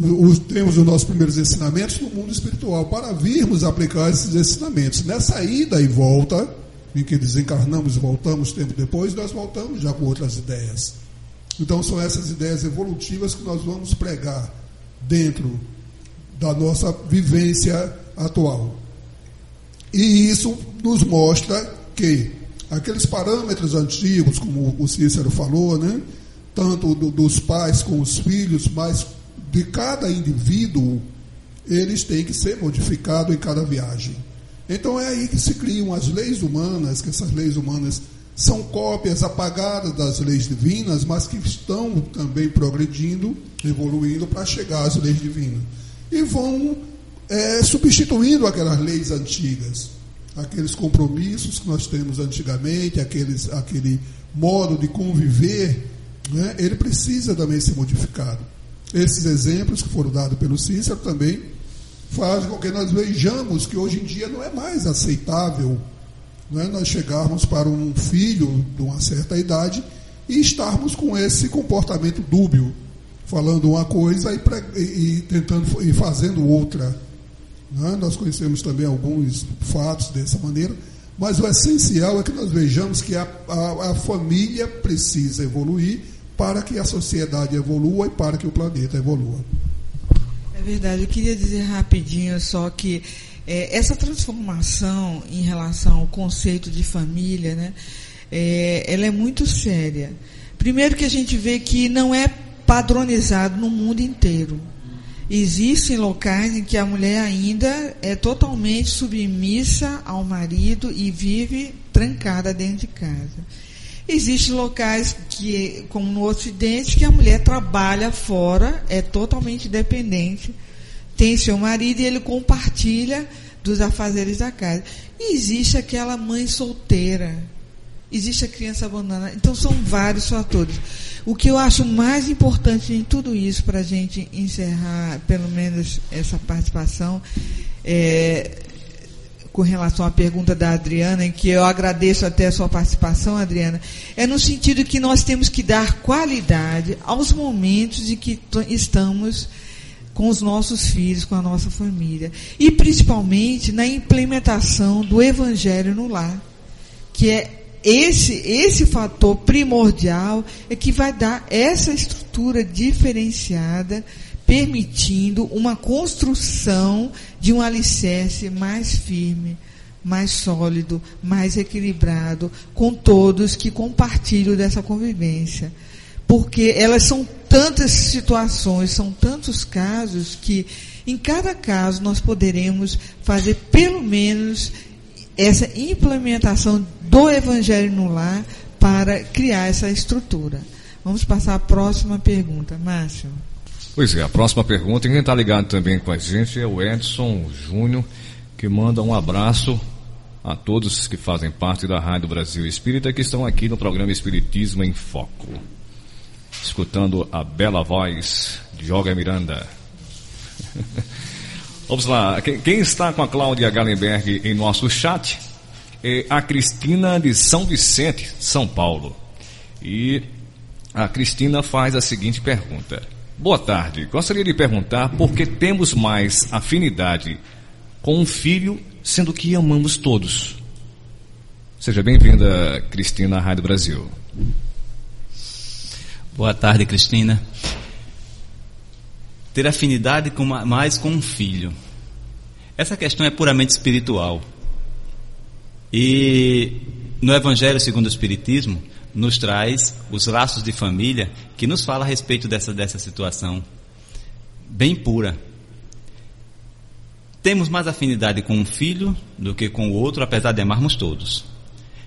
Speaker 4: os, temos os nossos primeiros ensinamentos no mundo espiritual, para virmos aplicar esses ensinamentos. Nessa ida e volta, em que desencarnamos e voltamos tempo depois, nós voltamos já com outras ideias. Então são essas ideias evolutivas que nós vamos pregar dentro da nossa vivência atual. E isso nos mostra que aqueles parâmetros antigos, como o Cícero falou, né, tanto do, dos pais com os filhos, mas de cada indivíduo, eles têm que ser modificados em cada viagem. Então é aí que se criam as leis humanas, que essas leis humanas são cópias apagadas das leis divinas, mas que estão também progredindo, evoluindo para chegar às leis divinas. E vão é, substituindo aquelas leis antigas, aqueles compromissos que nós temos antigamente, aqueles, aquele modo de conviver, né, ele precisa também ser modificado. Esses exemplos que foram dados pelo Cícero também fazem com que nós vejamos que hoje em dia não é mais aceitável né, nós chegarmos para um filho de uma certa idade e estarmos com esse comportamento dúbio, falando uma coisa e, e, tentando e fazendo outra. Né? Nós conhecemos também alguns fatos dessa maneira, mas o essencial é que nós vejamos que a, a, a família precisa evoluir para que a sociedade evolua e para que o planeta evolua.
Speaker 3: É verdade, eu queria dizer rapidinho só que é, essa transformação em relação ao conceito de família, né, é, ela é muito séria. Primeiro que a gente vê que não é padronizado no mundo inteiro. Existem locais em que a mulher ainda é totalmente submissa ao marido e vive trancada dentro de casa. Existem locais que, como no Ocidente, que a mulher trabalha fora, é totalmente dependente, tem seu marido e ele compartilha dos afazeres da casa. E existe aquela mãe solteira, existe a criança abandonada. Então são vários fatores. O que eu acho mais importante em tudo isso, para a gente encerrar pelo menos essa participação, é, com relação à pergunta da Adriana, em que eu agradeço até a sua participação, Adriana, é no sentido que nós temos que dar qualidade aos momentos em que estamos com os nossos filhos, com a nossa família. E principalmente na implementação do Evangelho no lar, que é esse, esse fator primordial é que vai dar essa estrutura diferenciada, permitindo uma construção de um alicerce mais firme, mais sólido, mais equilibrado, com todos que compartilham dessa convivência. Porque elas são tantas situações, são tantos casos que em cada caso nós poderemos fazer pelo menos essa implementação do evangelho no lar para criar essa estrutura. Vamos passar à próxima pergunta, Márcio.
Speaker 2: Pois é, a próxima pergunta, quem está ligado também com a gente é o Edson Júnior, que manda um abraço a todos que fazem parte da Rádio Brasil Espírita que estão aqui no programa Espiritismo em Foco. Escutando a bela voz de Olga Miranda. Vamos lá, quem está com a Cláudia Gallenberg em nosso chat é a Cristina de São Vicente, São Paulo. E a Cristina faz a seguinte pergunta: Boa tarde, gostaria de perguntar por que temos mais afinidade com um filho sendo que amamos todos. Seja bem-vinda, Cristina, à Rádio Brasil.
Speaker 5: Boa tarde, Cristina. Ter afinidade com, mais com um filho. Essa questão é puramente espiritual. E no Evangelho segundo o Espiritismo, nos traz os laços de família que nos fala a respeito dessa, dessa situação bem pura. Temos mais afinidade com um filho do que com o outro, apesar de amarmos todos.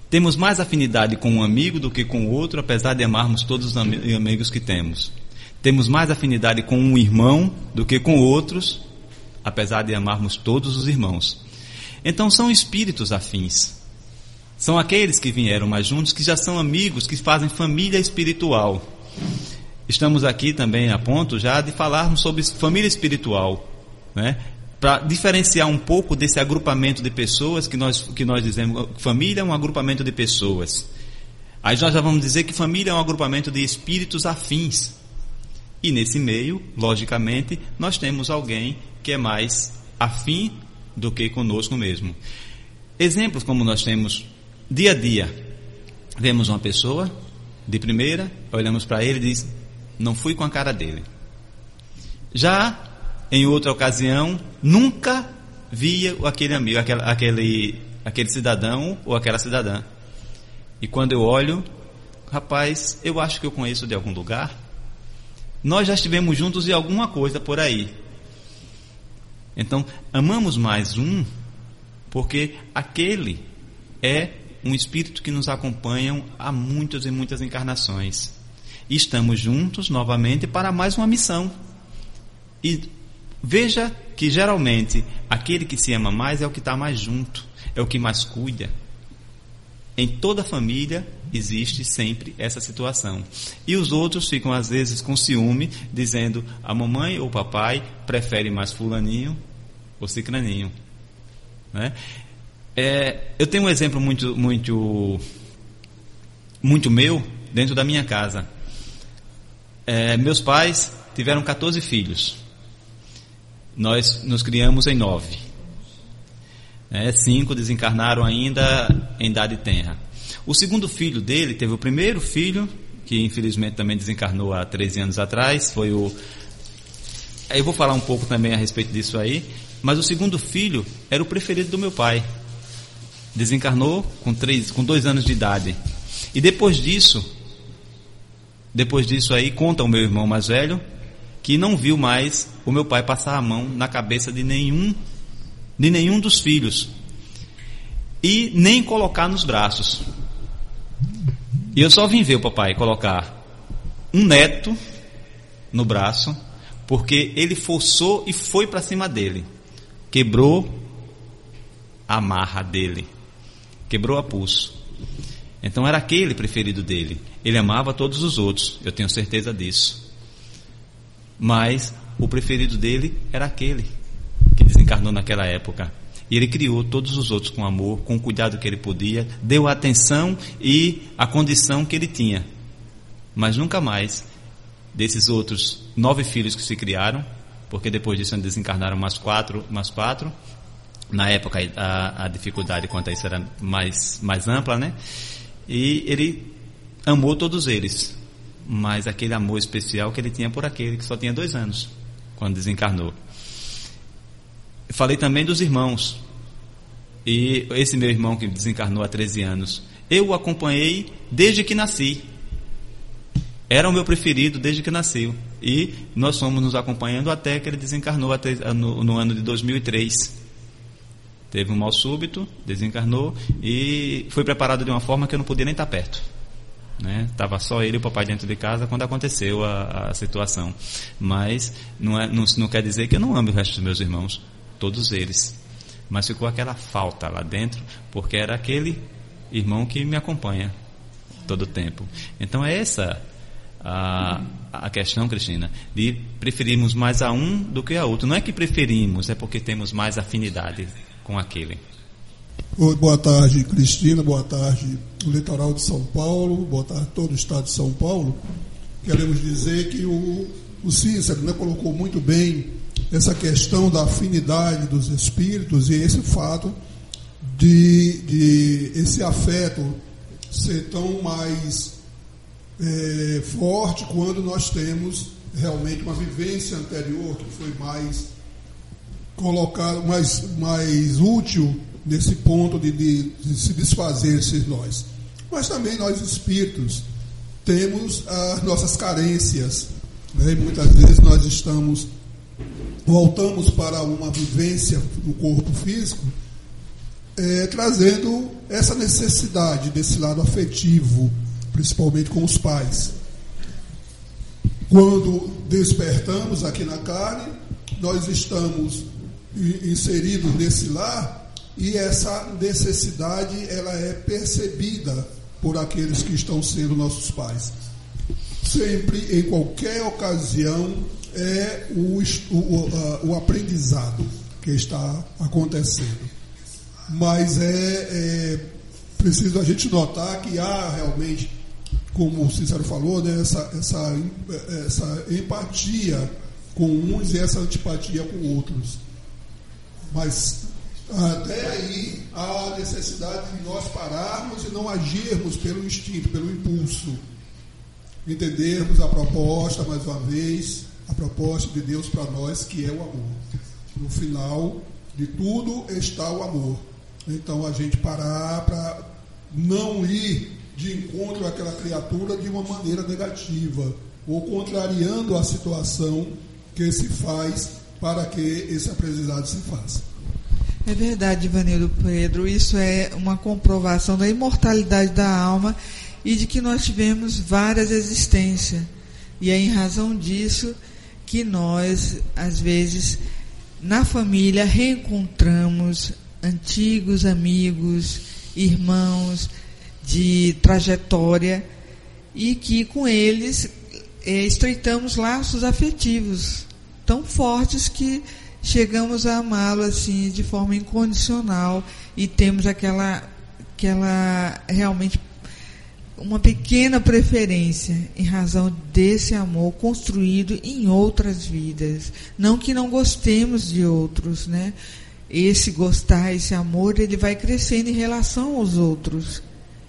Speaker 5: Temos mais afinidade com um amigo do que com o outro, apesar de amarmos todos os amigos que temos. Temos mais afinidade com um irmão do que com outros, apesar de amarmos todos os irmãos. Então são espíritos afins. São aqueles que vieram mais juntos, que já são amigos, que fazem família espiritual. Estamos aqui também a ponto já de falarmos sobre família espiritual. Né? para diferenciar um pouco desse agrupamento de pessoas que nós, que nós dizemos, família é um agrupamento de pessoas. Aí nós já vamos dizer que família é um agrupamento de espíritos afins. E nesse meio, logicamente, nós temos alguém que é mais afim do que conosco mesmo. Exemplos como nós temos dia a dia. Vemos uma pessoa de primeira, olhamos para ele e diz: "Não fui com a cara dele". Já em outra ocasião, nunca via aquele amigo, aquele, aquele, aquele cidadão ou aquela cidadã. E quando eu olho, rapaz, eu acho que eu conheço de algum lugar. Nós já estivemos juntos em alguma coisa por aí. Então, amamos mais um, porque aquele é um espírito que nos acompanha há muitas e muitas encarnações. Estamos juntos novamente para mais uma missão. E Veja que geralmente aquele que se ama mais é o que está mais junto, é o que mais cuida. Em toda família existe sempre essa situação. E os outros ficam às vezes com ciúme, dizendo a mamãe ou o papai prefere mais fulaninho ou cicraninho. Né? É, eu tenho um exemplo muito, muito, muito meu dentro da minha casa. É, meus pais tiveram 14 filhos nós nos criamos em nove. É, cinco desencarnaram ainda em idade tenra. O segundo filho dele teve o primeiro filho, que infelizmente também desencarnou há 13 anos atrás, foi o. Eu vou falar um pouco também a respeito disso aí, mas o segundo filho era o preferido do meu pai. Desencarnou com, três, com dois anos de idade. E depois disso, depois disso aí, conta o meu irmão mais velho, que não viu mais o meu pai passar a mão na cabeça de nenhum de nenhum dos filhos e nem colocar nos braços. E eu só vim ver o papai colocar um neto no braço, porque ele forçou e foi para cima dele. Quebrou a marra dele. Quebrou a pulso. Então era aquele preferido dele. Ele amava todos os outros, eu tenho certeza disso. Mas o preferido dele era aquele que desencarnou naquela época. E ele criou todos os outros com amor, com o cuidado que ele podia, deu a atenção e a condição que ele tinha. Mas nunca mais, desses outros nove filhos que se criaram, porque depois disso desencarnaram mais quatro, mais quatro. Na época a, a dificuldade quanto a isso era mais, mais ampla, né? E ele amou todos eles, mas aquele amor especial que ele tinha por aquele que só tinha dois anos, quando desencarnou. Falei também dos irmãos. E esse meu irmão que desencarnou há 13 anos, eu o acompanhei desde que nasci. Era o meu preferido desde que nasceu. E nós fomos nos acompanhando até que ele desencarnou no, no ano de 2003. Teve um mal súbito, desencarnou e foi preparado de uma forma que eu não podia nem estar perto. Né? Tava só ele e o papai dentro de casa quando aconteceu a, a situação. Mas não, é, não, não quer dizer que eu não ame o resto dos meus irmãos, todos eles. Mas ficou aquela falta lá dentro, porque era aquele irmão que me acompanha todo o tempo. Então é essa a, a questão, Cristina, de preferirmos mais a um do que a outro. Não é que preferimos, é porque temos mais afinidade com aquele.
Speaker 4: Boa tarde, Cristina. Boa tarde, o litoral de São Paulo. Boa tarde, todo o estado de São Paulo. Queremos dizer que o, o Cícero né, colocou muito bem essa questão da afinidade dos espíritos e esse fato de, de esse afeto ser tão mais é, forte quando nós temos realmente uma vivência anterior que foi mais colocado, mais, mais útil nesse ponto de, de, de se desfazer esses nós. Mas também nós espíritos temos as nossas carências. Né? Muitas vezes nós estamos, voltamos para uma vivência no corpo físico, é, trazendo essa necessidade desse lado afetivo, principalmente com os pais. Quando despertamos aqui na carne, nós estamos inseridos nesse lar e essa necessidade ela é percebida por aqueles que estão sendo nossos pais. Sempre, em qualquer ocasião, é o, o, o aprendizado que está acontecendo. Mas é, é preciso a gente notar que há realmente como o Cícero falou, né, essa, essa, essa empatia com uns e essa antipatia com outros. Mas até aí há necessidade de nós pararmos e não agirmos pelo instinto, pelo impulso. Entendermos a proposta, mais uma vez, a proposta de Deus para nós, que é o amor. No final de tudo está o amor. Então a gente parar para não ir de encontro àquela criatura de uma maneira negativa, ou contrariando a situação que se faz para que esse aprendizado se faça.
Speaker 3: É verdade, Ivanildo Pedro, isso é uma comprovação da imortalidade da alma e de que nós tivemos várias existências. E é em razão disso que nós, às vezes, na família, reencontramos antigos amigos, irmãos, de trajetória e que com eles é, estreitamos laços afetivos tão fortes que chegamos a amá-lo assim de forma incondicional e temos aquela aquela realmente uma pequena preferência em razão desse amor construído em outras vidas, não que não gostemos de outros, né? Esse gostar, esse amor, ele vai crescendo em relação aos outros.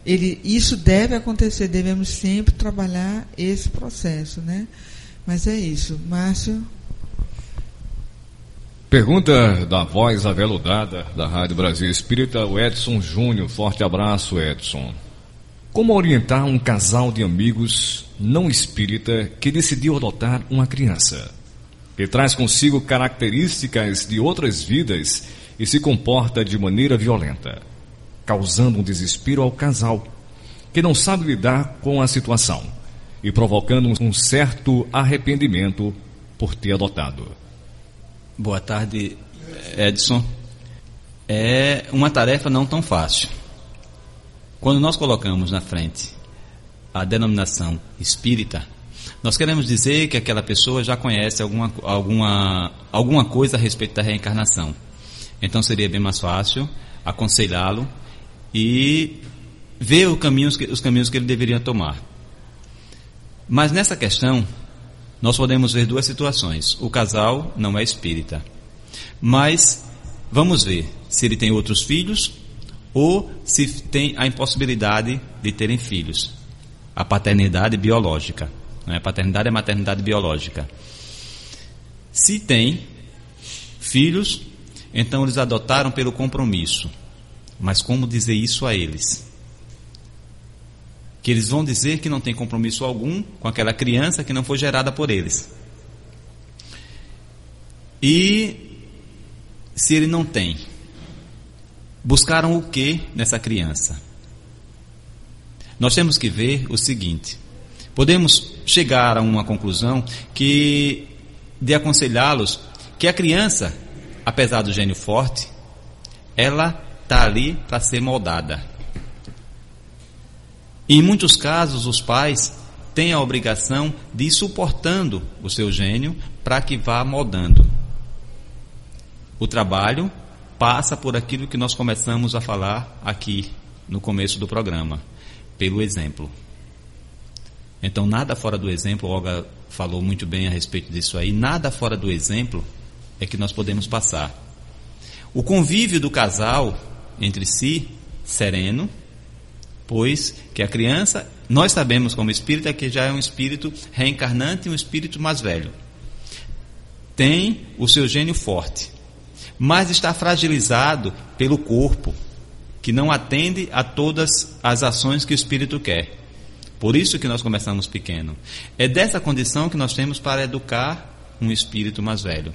Speaker 3: Ele, isso deve acontecer, devemos sempre trabalhar esse processo, né? Mas é isso. Márcio.
Speaker 2: Pergunta da voz aveludada da Rádio Brasil Espírita, o Edson Júnior. Forte abraço, Edson. Como orientar um casal de amigos não espírita que decidiu adotar uma criança? Que traz consigo características de outras vidas e se comporta de maneira violenta causando um desespero ao casal, que não sabe lidar com a situação e provocando um certo arrependimento por ter adotado.
Speaker 5: Boa tarde, Edson. É uma tarefa não tão fácil. Quando nós colocamos na frente a denominação espírita, nós queremos dizer que aquela pessoa já conhece alguma, alguma, alguma coisa a respeito da reencarnação. Então seria bem mais fácil aconselhá-lo e ver caminhos que, os caminhos que ele deveria tomar. Mas nessa questão, nós podemos ver duas situações. O casal não é espírita. Mas vamos ver se ele tem outros filhos ou se tem a impossibilidade de terem filhos. A paternidade biológica. Não é? Paternidade é maternidade biológica. Se tem filhos, então eles adotaram pelo compromisso. Mas como dizer isso a eles? Que eles vão dizer que não tem compromisso algum com aquela criança que não foi gerada por eles. E se ele não tem, buscaram o que nessa criança? Nós temos que ver o seguinte: podemos chegar a uma conclusão que de aconselhá-los que a criança, apesar do gênio forte, ela está ali para ser moldada. Em muitos casos, os pais têm a obrigação de ir suportando o seu gênio para que vá moldando. O trabalho passa por aquilo que nós começamos a falar aqui no começo do programa, pelo exemplo. Então, nada fora do exemplo, Olga falou muito bem a respeito disso aí, nada fora do exemplo é que nós podemos passar. O convívio do casal entre si, sereno, pois que a criança, nós sabemos como espírito, é que já é um espírito reencarnante e um espírito mais velho. Tem o seu gênio forte, mas está fragilizado pelo corpo, que não atende a todas as ações que o espírito quer. Por isso que nós começamos pequeno. É dessa condição que nós temos para educar um espírito mais velho.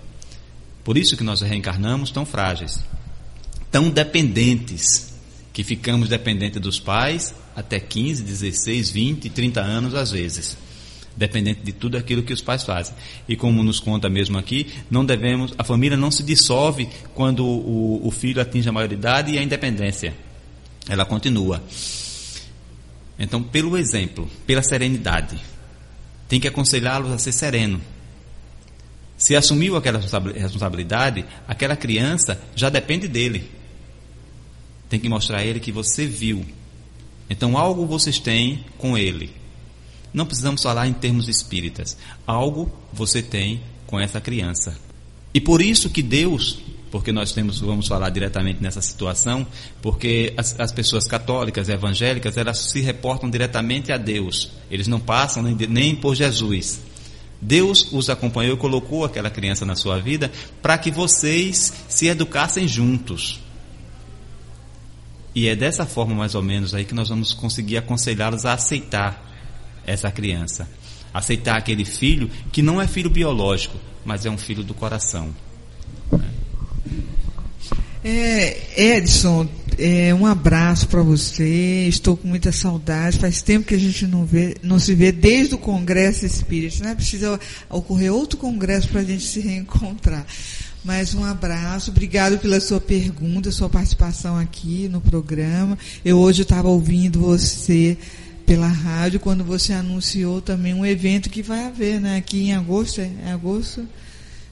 Speaker 5: Por isso que nós reencarnamos tão frágeis tão dependentes, que ficamos dependentes dos pais até 15, 16, 20, 30 anos às vezes. Dependente de tudo aquilo que os pais fazem. E como nos conta mesmo aqui, não devemos, a família não se dissolve quando o, o filho atinge a maioridade e a independência. Ela continua. Então, pelo exemplo, pela serenidade, tem que aconselhá-los a ser sereno. Se assumiu aquela responsabilidade, aquela criança já depende dele tem que mostrar a ele que você viu. Então, algo vocês têm com ele. Não precisamos falar em termos espíritas. Algo você tem com essa criança. E por isso que Deus, porque nós temos, vamos falar diretamente nessa situação, porque as, as pessoas católicas, evangélicas, elas se reportam diretamente a Deus. Eles não passam nem, nem por Jesus. Deus os acompanhou e colocou aquela criança na sua vida para que vocês se educassem juntos. E é dessa forma, mais ou menos, aí que nós vamos conseguir aconselhá-los a aceitar essa criança. Aceitar aquele filho que não é filho biológico, mas é um filho do coração.
Speaker 3: É, Edson, é, um abraço para você. Estou com muita saudade. Faz tempo que a gente não, vê, não se vê desde o Congresso Espírita. Né? Precisa ocorrer outro congresso para a gente se reencontrar. Mais um abraço, obrigado pela sua pergunta, sua participação aqui no programa. Eu hoje estava ouvindo você pela rádio quando você anunciou também um evento que vai haver, né? Aqui em agosto, é, é agosto,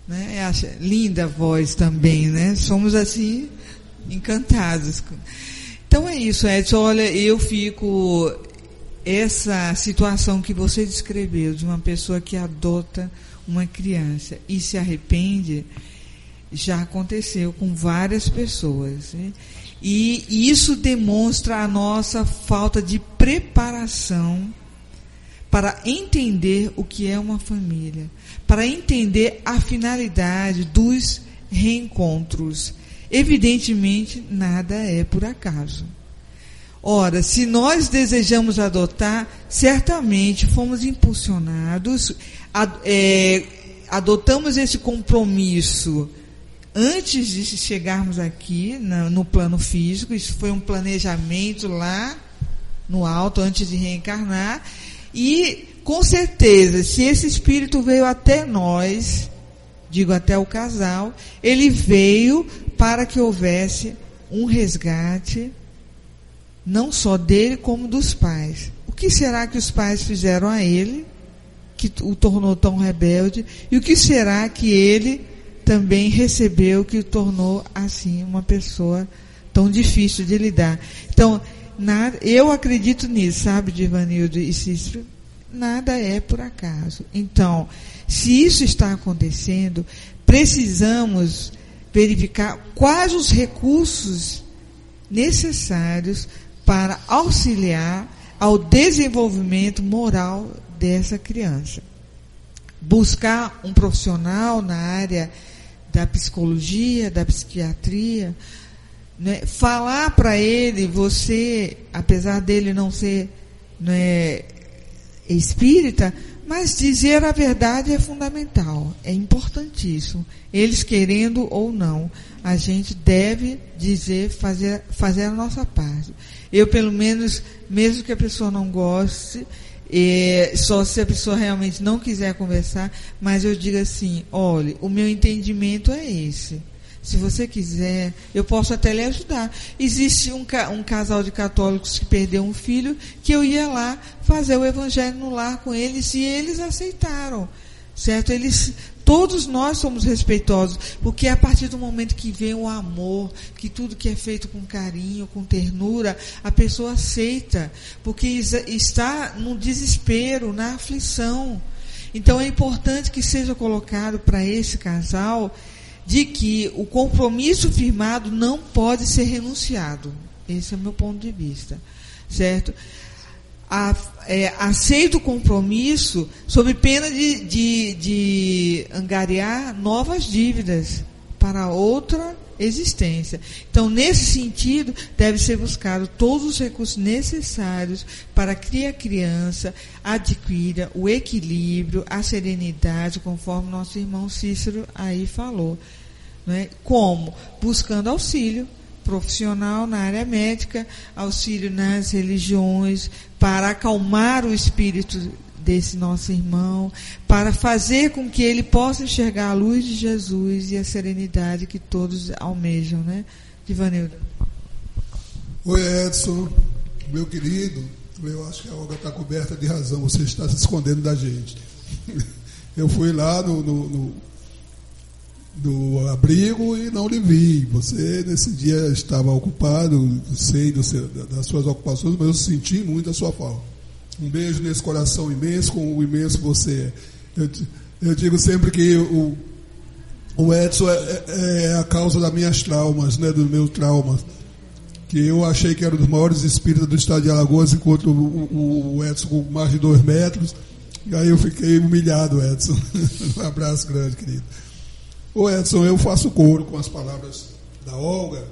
Speaker 3: né? É a, linda voz também, né? Somos assim encantados. Então é isso, Edson. Olha, eu fico essa situação que você descreveu de uma pessoa que adota uma criança e se arrepende já aconteceu com várias pessoas. Né? E isso demonstra a nossa falta de preparação para entender o que é uma família, para entender a finalidade dos reencontros. Evidentemente, nada é por acaso. Ora, se nós desejamos adotar, certamente fomos impulsionados, ad, é, adotamos esse compromisso antes de chegarmos aqui no, no plano físico, isso foi um planejamento lá no alto antes de reencarnar. E com certeza, se esse espírito veio até nós, digo até o casal, ele veio para que houvesse um resgate, não só dele, como dos pais. O que será que os pais fizeram a ele, que o tornou tão rebelde? E o que será que ele também recebeu que o tornou assim uma pessoa tão difícil de lidar. Então, eu acredito nisso, sabe, Divanildo e Cícero? Nada é por acaso. Então, se isso está acontecendo, precisamos verificar quais os recursos necessários para auxiliar ao desenvolvimento moral dessa criança. Buscar um profissional na área da psicologia, da psiquiatria, né? falar para ele, você, apesar dele não ser né, espírita, mas dizer a verdade é fundamental, é importantíssimo. Eles querendo ou não, a gente deve dizer, fazer, fazer a nossa parte. Eu, pelo menos, mesmo que a pessoa não goste, é, só se a pessoa realmente não quiser conversar, mas eu digo assim, olha, o meu entendimento é esse. Se você quiser, eu posso até lhe ajudar. Existe um, um, casal de católicos que perdeu um filho, que eu ia lá fazer o evangelho no lar com eles e eles aceitaram. Certo? Eles, todos nós somos respeitosos, porque é a partir do momento que vem o amor, que tudo que é feito com carinho, com ternura, a pessoa aceita, porque está no desespero, na aflição. Então é importante que seja colocado para esse casal de que o compromisso firmado não pode ser renunciado. Esse é o meu ponto de vista, certo? A, é, aceita o compromisso sob pena de, de, de angariar novas dívidas para outra existência. Então, nesse sentido, deve ser buscado todos os recursos necessários para que a criança adquira o equilíbrio, a serenidade, conforme nosso irmão Cícero aí falou. Né? Como? Buscando auxílio profissional na área médica, auxílio nas religiões, para acalmar o espírito desse nosso irmão, para fazer com que ele possa enxergar a luz de Jesus e a serenidade que todos almejam, né? Divanildo.
Speaker 4: Oi, Edson, meu querido, eu acho que a Olga está coberta de razão, você está se escondendo da gente. Eu fui lá no, no, no do abrigo e não lhe vi. Você nesse dia estava ocupado, sei seu, das suas ocupações, mas eu senti muito a sua falta. Um beijo nesse coração imenso, com o imenso você é. Eu, eu digo sempre que o, o Edson é, é, é, a causa das minhas traumas, né, dos meus traumas. Que eu achei que era um dos maiores espíritos do estado de Alagoas, enquanto o, o Edson com mais de dois metros. E aí eu fiquei humilhado, Edson. um abraço grande, querido. Ô Edson, eu faço coro com as palavras da Olga,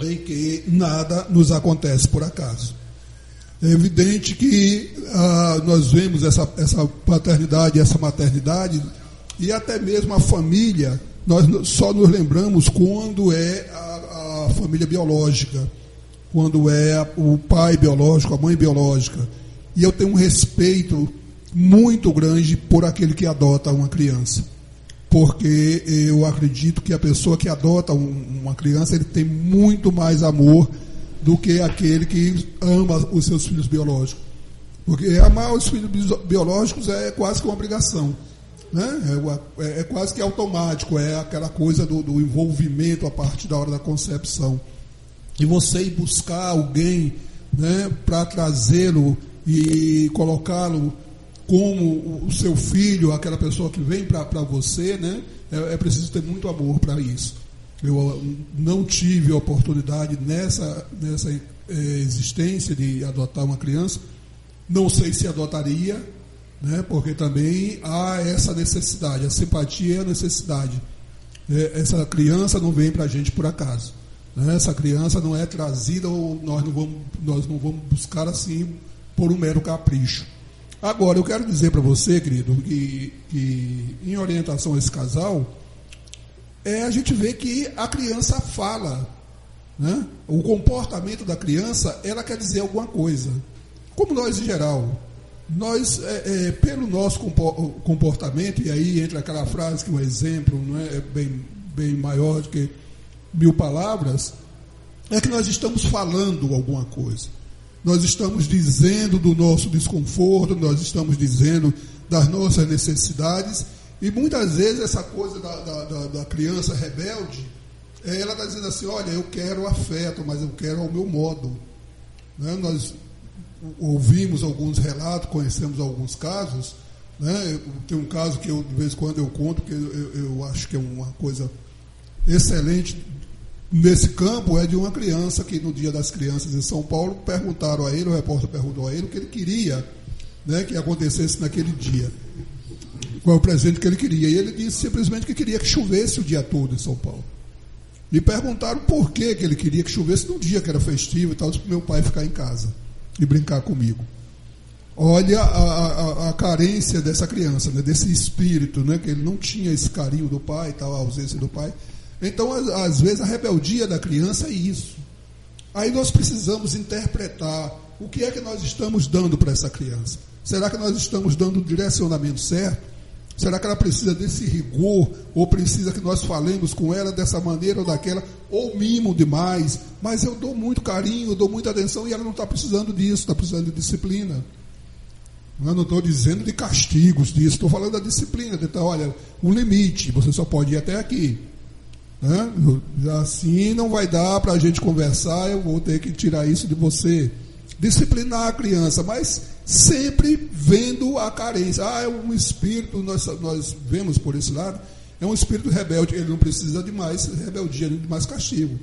Speaker 4: em que nada nos acontece por acaso. É evidente que ah, nós vemos essa, essa paternidade, essa maternidade, e até mesmo a família, nós só nos lembramos quando é a, a família biológica, quando é o pai biológico, a mãe biológica. E eu tenho um respeito muito grande por aquele que adota uma criança porque eu acredito que a pessoa que adota um, uma criança ele tem muito mais amor do que aquele que ama os seus filhos biológicos. Porque amar os filhos biológicos é quase que uma obrigação. Né? É, é, é quase que automático, é aquela coisa do, do, envolvimento a partir da hora da concepção. E você ir buscar alguém né, para trazê-lo e colocá-lo como o seu filho, aquela pessoa que vem para você, né? É, é, preciso ter muito amor para isso. Eu uh, não tive oportunidade nessa, nessa é, existência de adotar uma criança. Não sei se adotaria, né? porque também há essa necessidade. A simpatia é a necessidade. É, essa criança não vem para a gente por acaso. Né? Essa criança não é trazida ou nós não vamos, nós não vamos buscar assim por um mero capricho. Agora, eu quero dizer para você, querido, que, que em orientação a esse casal, é, a gente vê que a criança fala. Né? O comportamento da criança, ela quer dizer alguma coisa. Como nós, em geral, nós, é, é, pelo nosso comportamento, e aí entra aquela frase que é um exemplo não é, é bem, bem maior do que mil palavras, é que nós estamos falando alguma coisa nós estamos dizendo do nosso desconforto, nós estamos dizendo das nossas necessidades, e muitas vezes essa coisa da, da, da criança rebelde, ela está dizendo assim: olha, eu quero afeto, mas eu quero ao meu modo. Né? Nós ouvimos alguns relatos, conhecemos alguns casos. Né? Tem um caso que eu, de vez em quando eu conto, que eu, eu, eu acho que é uma coisa excelente nesse campo é de uma criança que no Dia das Crianças em São Paulo perguntaram a ele, o repórter perguntou a ele o que ele queria né, que acontecesse naquele dia. Qual é o presente que ele queria? E ele disse simplesmente que queria que chovesse o dia todo em São Paulo. Me perguntaram por que, que ele queria que chovesse num dia que era festivo e tal, para meu pai ficar em casa e brincar comigo. Olha a, a, a carência dessa criança, né, desse espírito, né, que ele não tinha esse carinho do pai, tal, a ausência do pai. Então, às vezes, a rebeldia da criança é isso. Aí nós precisamos interpretar o que é que nós estamos dando para essa criança. Será que nós estamos dando o direcionamento certo? Será que ela precisa desse rigor? Ou precisa que nós falemos com ela dessa maneira ou daquela? Ou mimo demais? Mas eu dou muito carinho, eu dou muita atenção e ela não está precisando disso, está precisando de disciplina. Eu não estou dizendo de castigos disso, estou falando da disciplina. Então, olha, um limite, você só pode ir até aqui. Né? Assim não vai dar para a gente conversar, eu vou ter que tirar isso de você. Disciplinar a criança, mas sempre vendo a carência. Ah, é um espírito, nós, nós vemos por esse lado, é um espírito rebelde, ele não precisa de mais rebeldia, de mais castigo.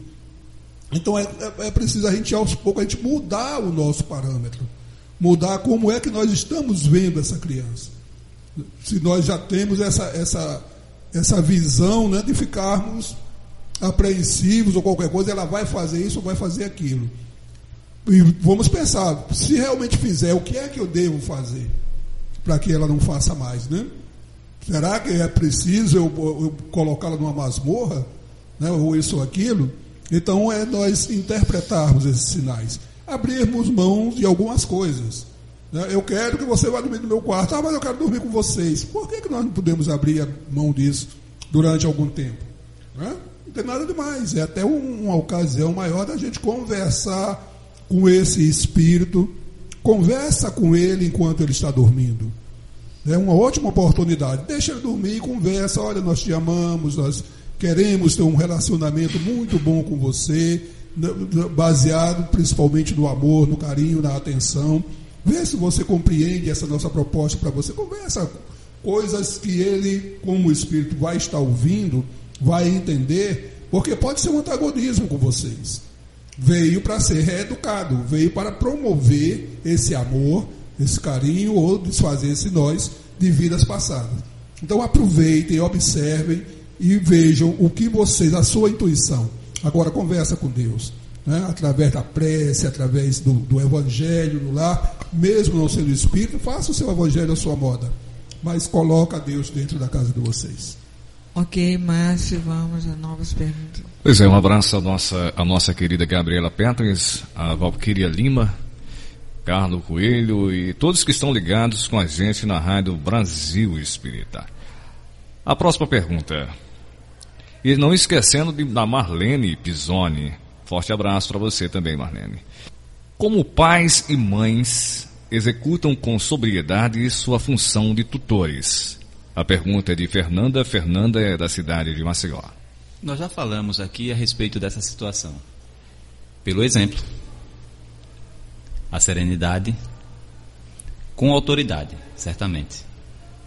Speaker 4: Então é, é, é preciso a gente, aos poucos, a gente mudar o nosso parâmetro. Mudar como é que nós estamos vendo essa criança. Se nós já temos essa, essa, essa visão né, de ficarmos apreensivos ou qualquer coisa, ela vai fazer isso ou vai fazer aquilo. E vamos pensar, se realmente fizer, o que é que eu devo fazer para que ela não faça mais, né? Será que é preciso eu, eu colocá-la numa masmorra, né, ou isso ou aquilo? Então é nós interpretarmos esses sinais, abrirmos mãos de algumas coisas. Né? Eu quero que você vá dormir no meu quarto, ah, mas eu quero dormir com vocês. Por que, que nós não podemos abrir mão disso durante algum tempo? Né? Não tem nada demais, é até uma ocasião maior da gente conversar com esse espírito, conversa com ele enquanto ele está dormindo. É uma ótima oportunidade. Deixa ele dormir e conversa. Olha, nós te amamos, nós queremos ter um relacionamento muito bom com você, né, baseado principalmente no amor, no carinho, na atenção. Vê se você compreende essa nossa proposta para você. Conversa coisas que ele, como espírito, vai estar ouvindo vai entender, porque pode ser um antagonismo com vocês. Veio para ser reeducado, veio para promover esse amor, esse carinho ou desfazer esse nós de vidas passadas. Então aproveitem, observem e vejam o que vocês, a sua intuição. Agora conversa com Deus. Né? através da prece, através do, do evangelho no lar, mesmo não sendo espírito, faça o seu evangelho à sua moda, mas coloca Deus dentro da casa de vocês.
Speaker 3: Ok, Márcio, vamos a novas perguntas.
Speaker 2: Pois é, um abraço à nossa, à nossa querida Gabriela Petres, a Valquíria Lima, Carlos Coelho e todos que estão ligados com a gente na Rádio Brasil Espírita. A próxima pergunta. E não esquecendo de, da Marlene Pisoni. Forte abraço para você também, Marlene. Como pais e mães executam com sobriedade sua função de tutores? A pergunta é de Fernanda. Fernanda é da cidade de Maceió.
Speaker 5: Nós já falamos aqui a respeito dessa situação. Pelo exemplo, a serenidade com autoridade, certamente.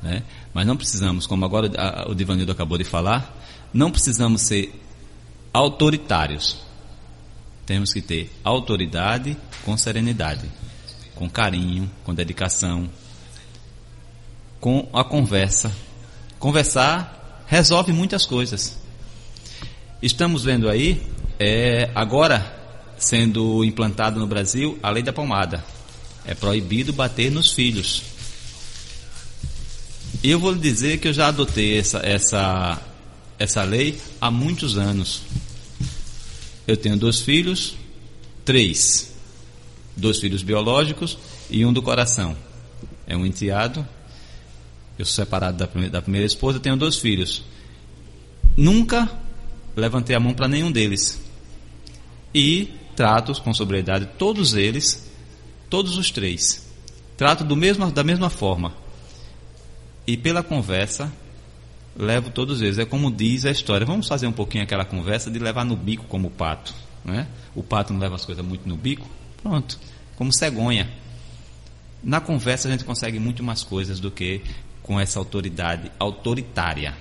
Speaker 5: Né? Mas não precisamos, como agora o Divanildo acabou de falar, não precisamos ser autoritários. Temos que ter autoridade com serenidade, com carinho, com dedicação, com a conversa. Conversar resolve muitas coisas. Estamos vendo aí, é, agora sendo implantada no Brasil a lei da palmada. É proibido bater nos filhos. Eu vou lhe dizer que eu já adotei essa, essa, essa lei há muitos anos. Eu tenho dois filhos, três. Dois filhos biológicos e um do coração. É um enteado eu sou separado da primeira, da primeira esposa, tenho dois filhos. Nunca levantei a mão para nenhum deles. E trato com sobriedade todos eles, todos os três. Trato do mesmo, da mesma forma. E pela conversa, levo todos eles. É como diz a história. Vamos fazer um pouquinho aquela conversa de levar no bico como o pato. Né? O pato não leva as coisas muito no bico. Pronto. Como cegonha. Na conversa a gente consegue muito mais coisas do que com essa autoridade autoritária.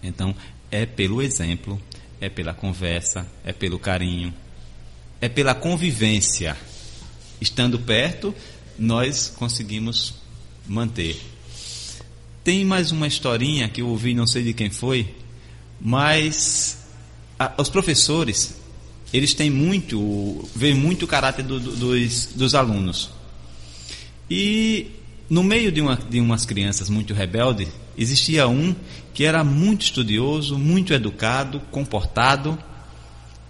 Speaker 5: Então, é pelo exemplo, é pela conversa, é pelo carinho, é pela convivência. Estando perto, nós conseguimos manter. Tem mais uma historinha que eu ouvi, não sei de quem foi, mas a, os professores, eles têm muito, veem muito o caráter do, do, dos, dos alunos. E no meio de, uma, de umas crianças muito rebeldes, existia um que era muito estudioso, muito educado, comportado,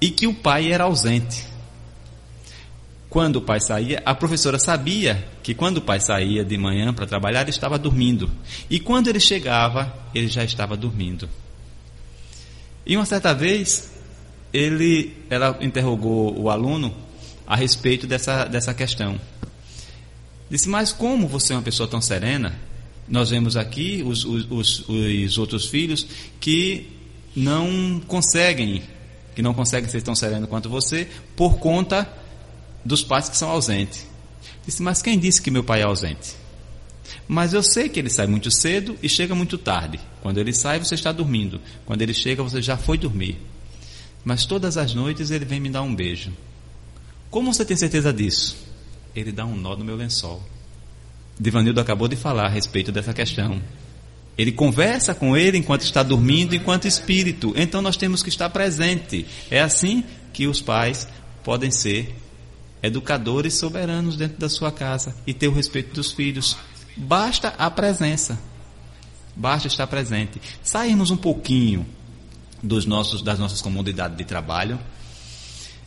Speaker 5: e que o pai era ausente. Quando o pai saía, a professora sabia que quando o pai saía de manhã para trabalhar, ele estava dormindo. E quando ele chegava, ele já estava dormindo. E uma certa vez, ele, ela interrogou o aluno a respeito dessa, dessa questão. Disse, mas como você é uma pessoa tão serena? Nós vemos aqui os, os, os, os outros filhos que não conseguem, que não conseguem ser tão serenos quanto você, por conta dos pais que são ausentes. Disse, mas quem disse que meu pai é ausente? Mas eu sei que ele sai muito cedo e chega muito tarde. Quando ele sai, você está dormindo. Quando ele chega, você já foi dormir. Mas todas as noites ele vem me dar um beijo. Como você tem certeza disso? Ele dá um nó no meu lençol. Divanildo acabou de falar a respeito dessa questão. Ele conversa com ele enquanto está dormindo, enquanto espírito. Então nós temos que estar presente. É assim que os pais podem ser educadores soberanos dentro da sua casa e ter o respeito dos filhos. Basta a presença. Basta estar presente. Sairmos um pouquinho dos nossos, das nossas comunidades de trabalho.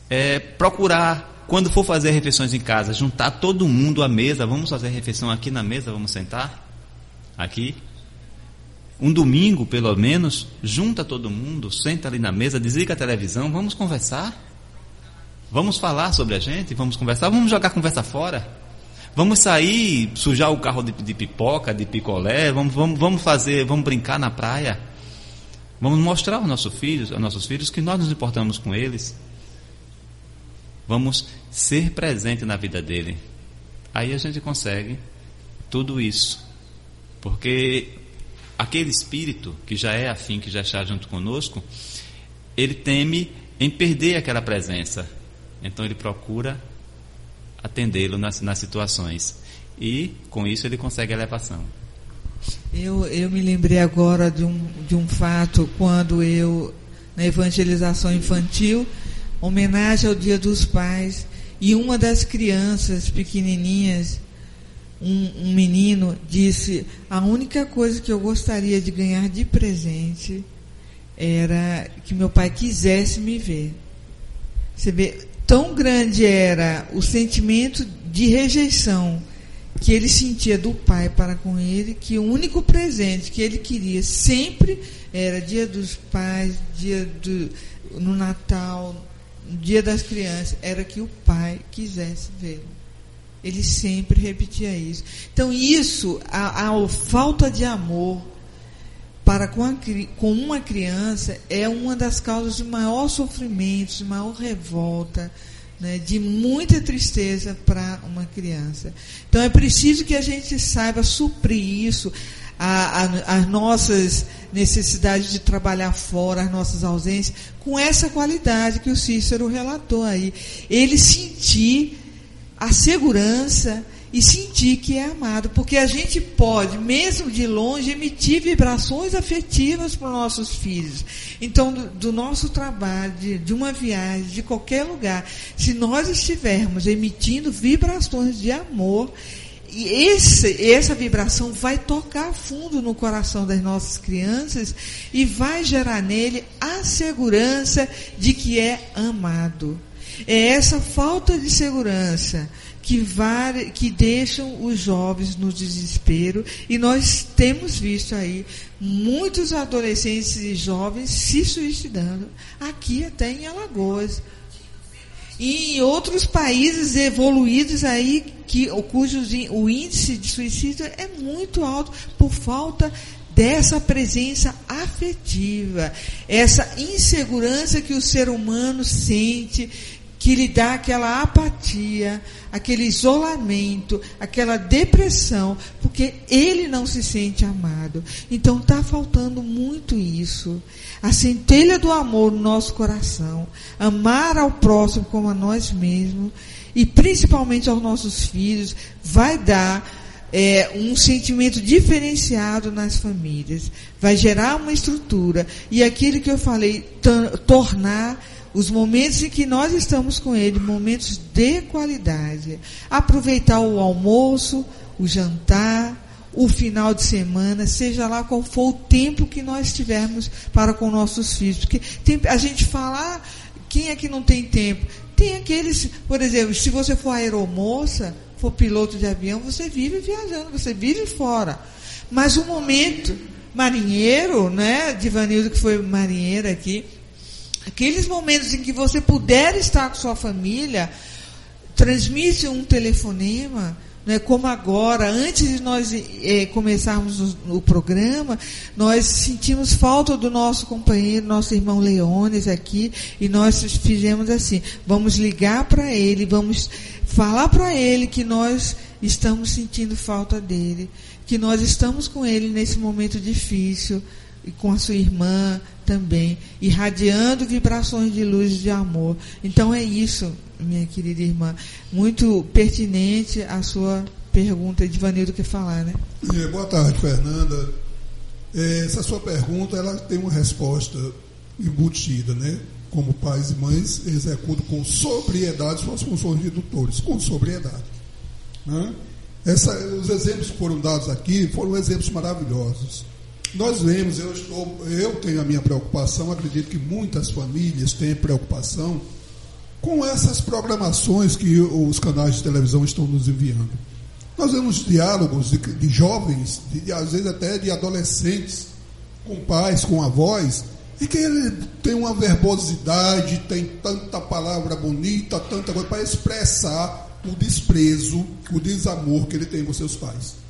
Speaker 5: É, procurar, quando for fazer refeições em casa, juntar todo mundo à mesa. Vamos fazer refeição aqui na mesa, vamos sentar? Aqui. Um domingo, pelo menos, junta todo mundo, senta ali na mesa, desliga a televisão, vamos conversar. Vamos falar sobre a gente, vamos conversar, vamos jogar conversa fora. Vamos sair, sujar o carro de, de pipoca, de picolé, vamos, vamos, vamos fazer, vamos brincar na praia. Vamos mostrar aos nossos filhos, aos nossos filhos que nós nos importamos com eles. Vamos ser presente na vida dele. Aí a gente consegue tudo isso. Porque aquele espírito que já é afim, que já está junto conosco, ele teme em perder aquela presença. Então ele procura atendê-lo nas, nas situações. E com isso ele consegue elevação.
Speaker 3: Eu, eu me lembrei agora de um, de um fato quando eu, na evangelização infantil, homenagem ao Dia dos Pais, e uma das crianças pequenininhas, um, um menino, disse: A única coisa que eu gostaria de ganhar de presente era que meu pai quisesse me ver. Você vê, tão grande era o sentimento de rejeição que ele sentia do pai para com ele, que o único presente que ele queria sempre era dia dos pais, dia do, no Natal, dia das crianças, era que o pai quisesse vê-lo. Ele sempre repetia isso. Então, isso, a, a falta de amor para com, a, com uma criança é uma das causas de maior sofrimento, de maior revolta, né, de muita tristeza para uma criança. Então é preciso que a gente saiba suprir isso, as nossas necessidades de trabalhar fora, as nossas ausências, com essa qualidade que o Cícero relatou aí. Ele sentir a segurança e sentir que é amado, porque a gente pode, mesmo de longe, emitir vibrações afetivas para os nossos filhos. Então, do, do nosso trabalho, de, de, uma viagem, de qualquer lugar, se nós estivermos emitindo vibrações de amor, e esse, essa vibração vai tocar fundo no coração das nossas crianças e vai gerar nele a segurança de que é amado. É essa falta de segurança que, var, que deixam os jovens no desespero e nós temos visto aí muitos adolescentes e jovens se suicidando, aqui até em Alagoas. E em outros países evoluídos aí, que, cujos o índice de suicídio é muito alto por falta dessa presença afetiva, essa insegurança que o ser humano sente que lhe dá aquela apatia, aquele isolamento, aquela depressão, porque ele não se sente amado. Então está faltando muito isso. A centelha do amor no nosso coração, amar ao próximo como a nós mesmos e principalmente aos nossos filhos, vai dar é, um sentimento diferenciado nas famílias, vai gerar uma estrutura e aquilo que eu falei, tornar os momentos em que nós estamos com ele, momentos de qualidade. Aproveitar o almoço, o jantar, o final de semana, seja lá qual for o tempo que nós tivermos para com nossos filhos. Porque tem, a gente fala, ah, quem é que não tem tempo? Tem aqueles, por exemplo, se você for aeromoça, for piloto de avião, você vive viajando, você vive fora. Mas o momento, marinheiro, né, Divanildo que foi marinheiro aqui, Aqueles momentos em que você puder estar com sua família, transmite um telefonema, né, como agora, antes de nós é, começarmos o, o, programa, nós sentimos falta do nosso companheiro, nosso irmão Leones aqui, e nós fizemos assim: vamos ligar para ele, vamos falar para ele que nós estamos sentindo falta dele, que nós estamos com ele nesse momento difícil, e com a sua irmã, também, irradiando vibrações de luz de amor. Então é isso, minha querida irmã, muito pertinente a sua pergunta de Vanildo que falar, né?
Speaker 4: É, boa tarde, Fernanda. É, essa sua pergunta ela tem uma resposta embutida, né? Como pais e mães executam com sobriedade suas funções redutores, com sobriedade. Né? Essa, os exemplos que foram dados aqui foram exemplos maravilhosos. Nós vemos, eu, estou, eu tenho a minha preocupação, acredito que muitas famílias têm preocupação com essas programações que os canais de televisão estão nos enviando. Nós vemos diálogos de, de jovens, de, de, às vezes até de adolescentes, com pais, com avós, e que ele tem uma verbosidade, tem tanta palavra bonita, tanta coisa para expressar o desprezo, o desamor que ele tem com seus pais.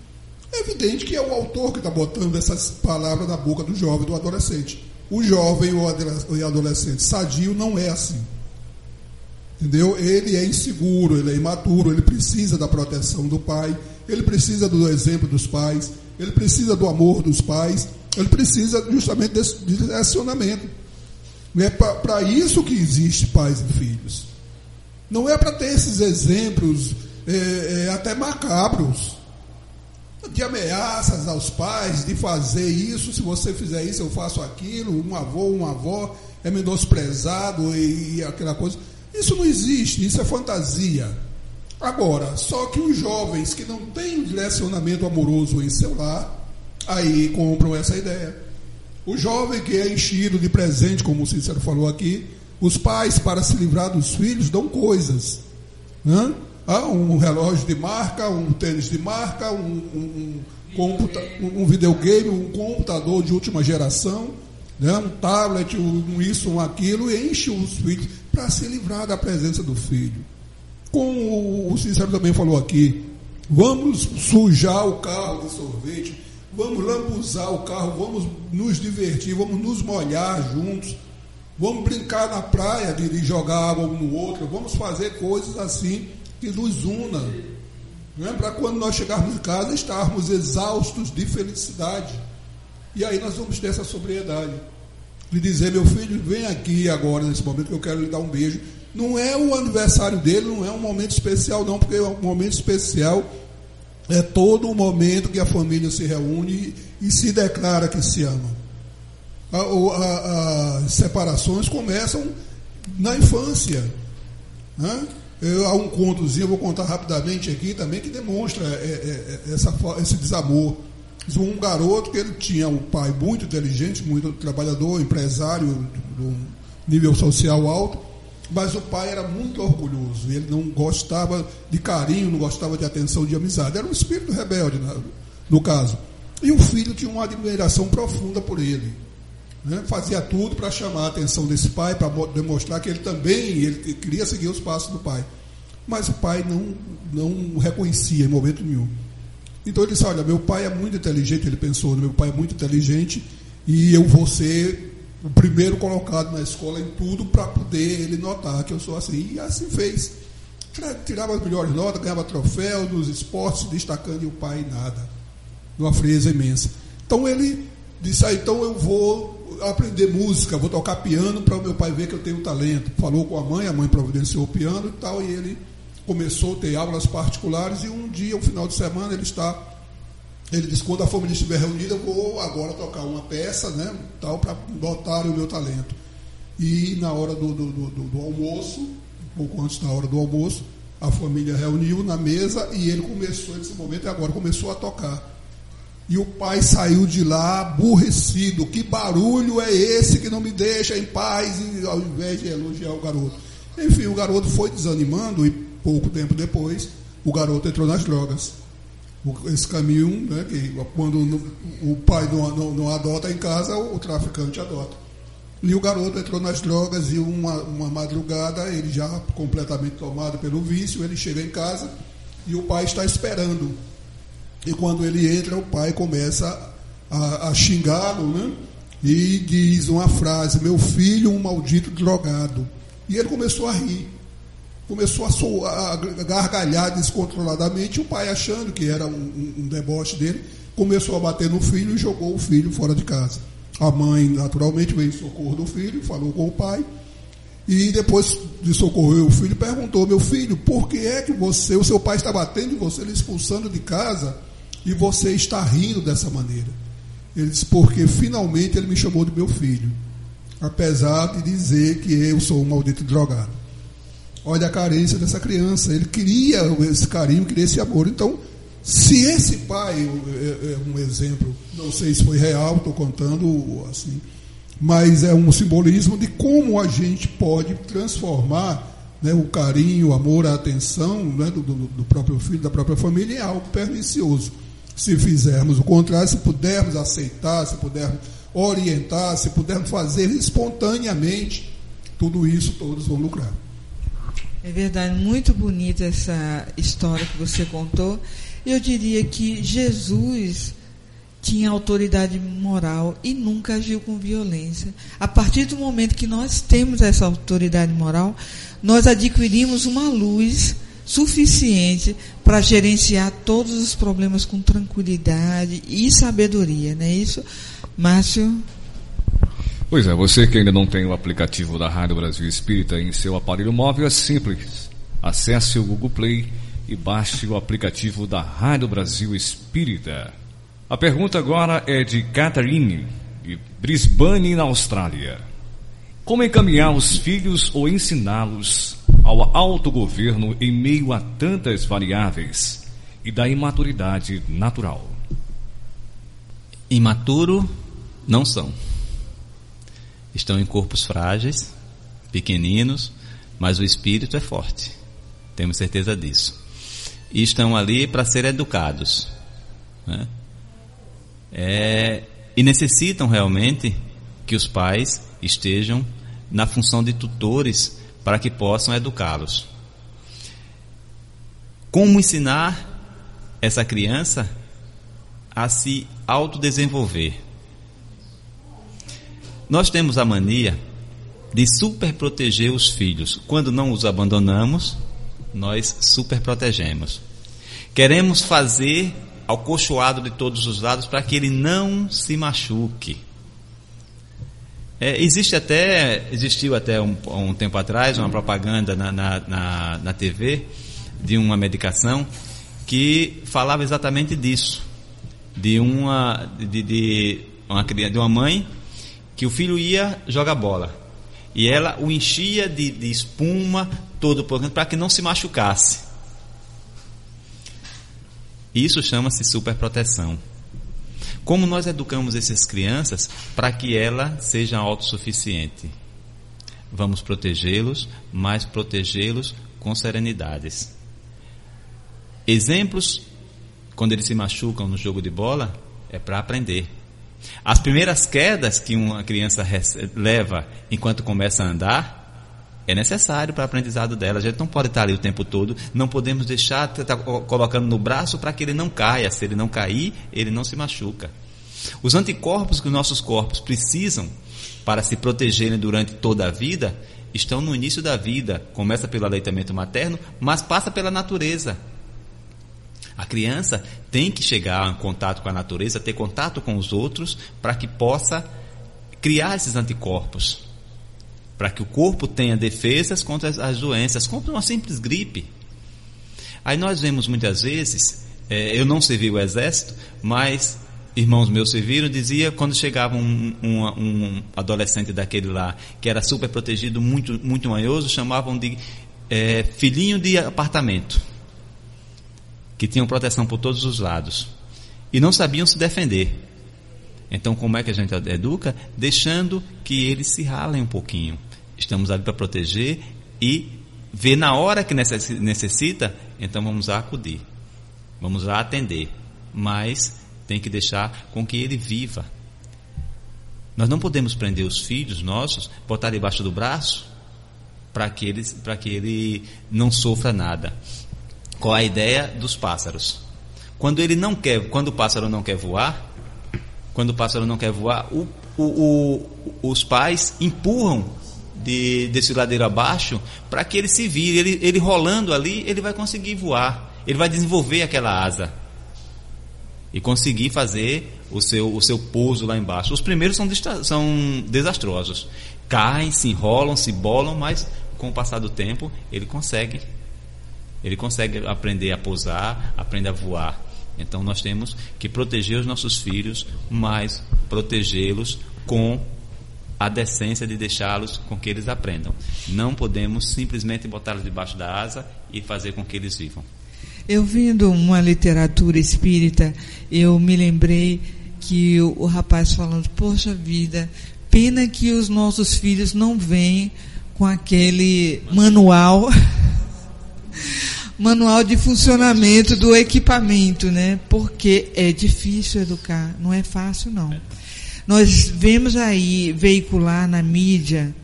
Speaker 4: É evidente que é o autor que está botando essas palavras na boca do jovem, do adolescente. O jovem ou adolescente sadio não é assim. Entendeu? Ele é inseguro, ele é imaturo, ele precisa da proteção do pai, ele precisa do exemplo dos pais, ele precisa do amor dos pais, ele precisa justamente desse direcionamento. É para isso que existe pais e filhos. Não é para ter esses exemplos é, é, até macabros de ameaças aos pais de fazer isso, se você fizer isso, eu faço aquilo, um avô, uma avó é menosprezado e, e aquela coisa. Isso não existe, isso é fantasia. Agora, só que os jovens que não têm direcionamento amoroso em seu lar, aí compram essa ideia. O jovem que é enchido de presente, como o Cícero falou aqui, os pais, para se livrar dos filhos, dão coisas. Né? Ah, um relógio de marca, um tênis de marca, um, um, um, um videogame, um computador de última geração, né, um tablet, um isso, um aquilo, e enche os filhos para se livrar da presença do filho. Como o Cícero também falou aqui, vamos sujar o carro de sorvete, vamos lambuzar o carro, vamos nos divertir, vamos nos molhar juntos, vamos brincar na praia de, de jogar água um no outro, vamos fazer coisas assim que nos una. Né? Para quando nós chegarmos em casa, estarmos exaustos de felicidade. E aí nós vamos ter essa sobriedade. De dizer, meu filho, vem aqui agora, nesse momento, que eu quero lhe dar um beijo. Não é o aniversário dele, não é um momento especial, não, porque é um momento especial é todo o momento que a família se reúne e, se declara que se ama. As separações começam na infância. Né? Eu, há um contozinho, eu vou contar rapidamente aqui também, que demonstra é, é, é essa, esse desamor. Um garoto que ele tinha um pai muito inteligente, muito trabalhador, empresário, do nível social alto, mas o pai era muito orgulhoso. Ele não gostava de carinho, não gostava de atenção, de amizade. Era um espírito rebelde, no caso. E o filho tinha uma admiração profunda por ele. Né? Fazia tudo para chamar a atenção desse pai, para demonstrar que ele também ele queria seguir os passos do pai. Mas o pai não, não reconhecia em momento nenhum. Então ele disse: Olha, meu pai é muito inteligente. Ele pensou: Meu pai é muito inteligente e eu vou ser o primeiro colocado na escola em tudo para poder ele notar que eu sou assim. E assim fez. Tirava as melhores notas, ganhava troféu nos esportes, destacando e o pai nada. Numa frieza imensa. Então ele disse, ah, então eu vou aprender música, vou tocar piano para o meu pai ver que eu tenho talento. Falou com a mãe, a mãe providenciou o piano e tal, e ele começou a ter aulas particulares e um dia, um final de semana, ele está ele disse, quando a família estiver reunida, eu vou agora tocar uma peça, né, tal, para notarem o meu talento. E na hora do, do, do, do, almoço, um pouco antes da hora do almoço, a família reuniu na mesa e ele começou, nesse momento, e agora começou a tocar. E o pai saiu de lá aborrecido. Que barulho é esse que não me deixa em paz, ao invés de elogiar o garoto? Enfim, o garoto foi desanimando e pouco tempo depois o garoto entrou nas drogas esse caminho, né, que quando o pai não, não, não, adota em casa, o traficante adota. E o garoto entrou nas drogas e uma, uma madrugada, ele já completamente tomado pelo vício, ele chega em casa e o pai está esperando. E quando ele entra, o pai começa a, a xingá-lo, né? E diz uma frase: Meu filho, um maldito drogado. E ele começou a rir começou a, a gargalhar descontroladamente. O pai, achando que era um, um, um deboche dele, começou a bater no filho e jogou o filho fora de casa. A mãe, naturalmente, veio em socorro do filho, falou com o pai. E depois de socorrer o filho, perguntou: Meu filho, por que é que você, o seu pai está batendo em você, ele expulsando de casa, e você está rindo dessa maneira? Ele disse: Porque finalmente ele me chamou de meu filho, apesar de dizer que eu sou um maldito drogado. Olha a carência dessa criança. Ele queria esse carinho, queria esse amor. Então, se esse pai, é, um exemplo, não sei se foi real, estou contando assim, mas é um simbolismo de como a gente pode transformar né, o carinho, o amor, a atenção né, do, do, próprio filho, da própria família em algo pernicioso. Se fizermos o contrário, se pudermos aceitar, se pudermos orientar, se pudermos fazer espontaneamente, tudo isso todos vão lucrar.
Speaker 3: É verdade, muito bonita essa história que você contou. Eu diria que Jesus tinha autoridade moral e nunca agiu com violência. A partir do momento que nós temos essa autoridade moral, nós adquirimos uma luz suficiente para gerenciar todos os problemas com tranquilidade e sabedoria, não é isso? Márcio?
Speaker 2: Pois é, você que ainda não tem o aplicativo da Rádio Brasil Espírita em seu aparelho móvel, é simples. Acesse o Google Play e baixe o aplicativo da Rádio Brasil Espírita. A pergunta agora é de Catherine, de Brisbane, na Austrália. Como encaminhar os filhos ou ensiná-los ao autogoverno em meio a tantas variáveis e da imaturidade natural?
Speaker 5: Imaturo não são estão em corpos frágeis, pequeninos, mas o espírito é forte. Temos certeza disso. E estão ali para ser educados. Né? É, e necessitam realmente que os pais estejam na função de tutores para que possam educá-los. Como ensinar essa criança a se autodesenvolver? Nós temos a mania de superproteger os filhos. Quando não os abandonamos, nós superprotegemos. Queremos fazer alcochoado de todos os lados para que ele não se machuque. É, existe até, existiu até um, um, tempo atrás uma propaganda na, na, na, na TV de uma medicação que falava exatamente disso, de uma, de, de, uma, de uma mãe que o filho ia jogar bola. E ela o enchia de, de espuma todo para que não se machucasse. Isso chama-se superproteção. Como nós educamos essas crianças para que ela seja autossuficiente? Vamos protegê-los, mas protegê-los com serenidades. Exemplos, quando eles se machucam no jogo de bola, é para aprender. As primeiras quedas que uma criança leva enquanto começa a andar é necessário para o aprendizado dela. A gente não pode estar ali o tempo todo, não podemos deixar estar colocando no braço para que ele não caia. Se ele não cair, ele não se machuca. Os anticorpos que os nossos corpos precisam para se protegerem durante toda a vida, estão no início da vida. Começa pelo aleitamento materno, mas passa pela natureza. A criança tem que chegar em contato com a natureza, ter contato com os outros, para que possa criar esses anticorpos. Para que o corpo tenha defesas contra as doenças, contra uma simples gripe. Aí nós vemos muitas vezes, é, eu não servi o exército, mas irmãos meus serviram, dizia quando chegava um, um, um, adolescente daquele lá, que era super protegido, muito, muito manhoso, chamavam de é, filhinho de apartamento, que tinham proteção por todos os lados, e não sabiam se defender. Então, como é que a gente educa? Deixando que eles se ralem um pouquinho. Estamos ali para proteger e ver na hora que necessita, então vamos lá acudir, vamos lá atender. Mas tem que deixar com que ele viva. Nós não podemos prender os filhos nossos, botar debaixo do braço, para que, ele, que ele não sofra nada. Qual a ideia dos pássaros? Quando ele não quer, quando o pássaro não quer voar, quando o pássaro não quer voar, o, o, o, os pais empurram de, desse ladeiro abaixo para que ele se vire. Ele, ele rolando ali, ele vai conseguir voar. Ele vai desenvolver aquela asa e conseguir fazer o seu, o seu pouso lá embaixo. Os primeiros são, são desastrosos. Caem, se enrolam, se bolam, mas com o passar do tempo ele consegue. Ele consegue aprender a pousar, aprender a voar. Então nós temos que proteger os nossos filhos, mas protegê-los com a decência de deixá-los com que eles aprendam. Não podemos simplesmente botá-los debaixo da asa e fazer com que eles vivam.
Speaker 3: Eu vendo uma literatura espírita, eu me lembrei que o, o rapaz falando, poxa vida, pena que os nossos filhos não vêm com aquele manual manual de funcionamento do equipamento, né? Porque é difícil educar, não é fácil não. Nós vemos aí veicular na mídia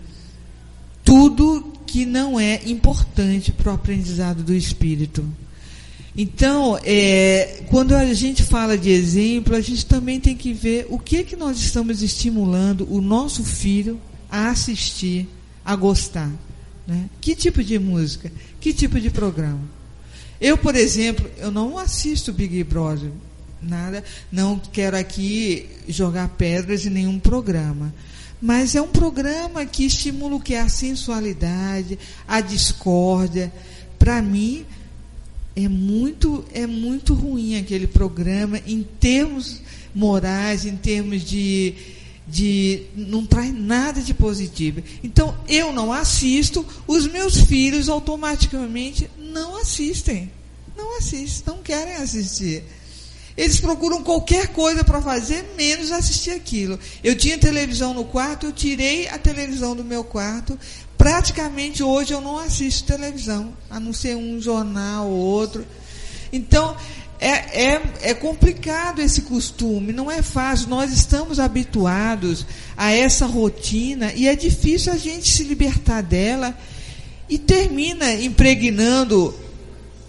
Speaker 3: tudo que não é importante para o aprendizado do espírito. Então, é, quando a gente fala de exemplo, a gente também tem que ver o que, que nós estamos estimulando o nosso filho a assistir, a gostar. Né? Que tipo de música? Que tipo de programa? Eu, por exemplo, eu não assisto Big Brother, nada, não quero aqui jogar pedras em nenhum programa. Mas é um programa que estimula o que? A sensualidade, a discórdia. Para mim, é muito, é muito ruim aquele programa em termos morais, em termos de, de não traz nada de positivo. Então eu não assisto, os meus filhos automaticamente não assistem. Não assistem, não querem assistir. Eles procuram qualquer coisa para fazer, menos assistir aquilo. Eu tinha televisão no quarto, eu tirei a televisão do meu quarto, praticamente hoje eu não assisto televisão, a não ser um jornal ou outro. Então, é, é, é complicado esse costume, não é fácil. Nós estamos habituados a essa rotina e é difícil a gente se libertar dela e termina impregnando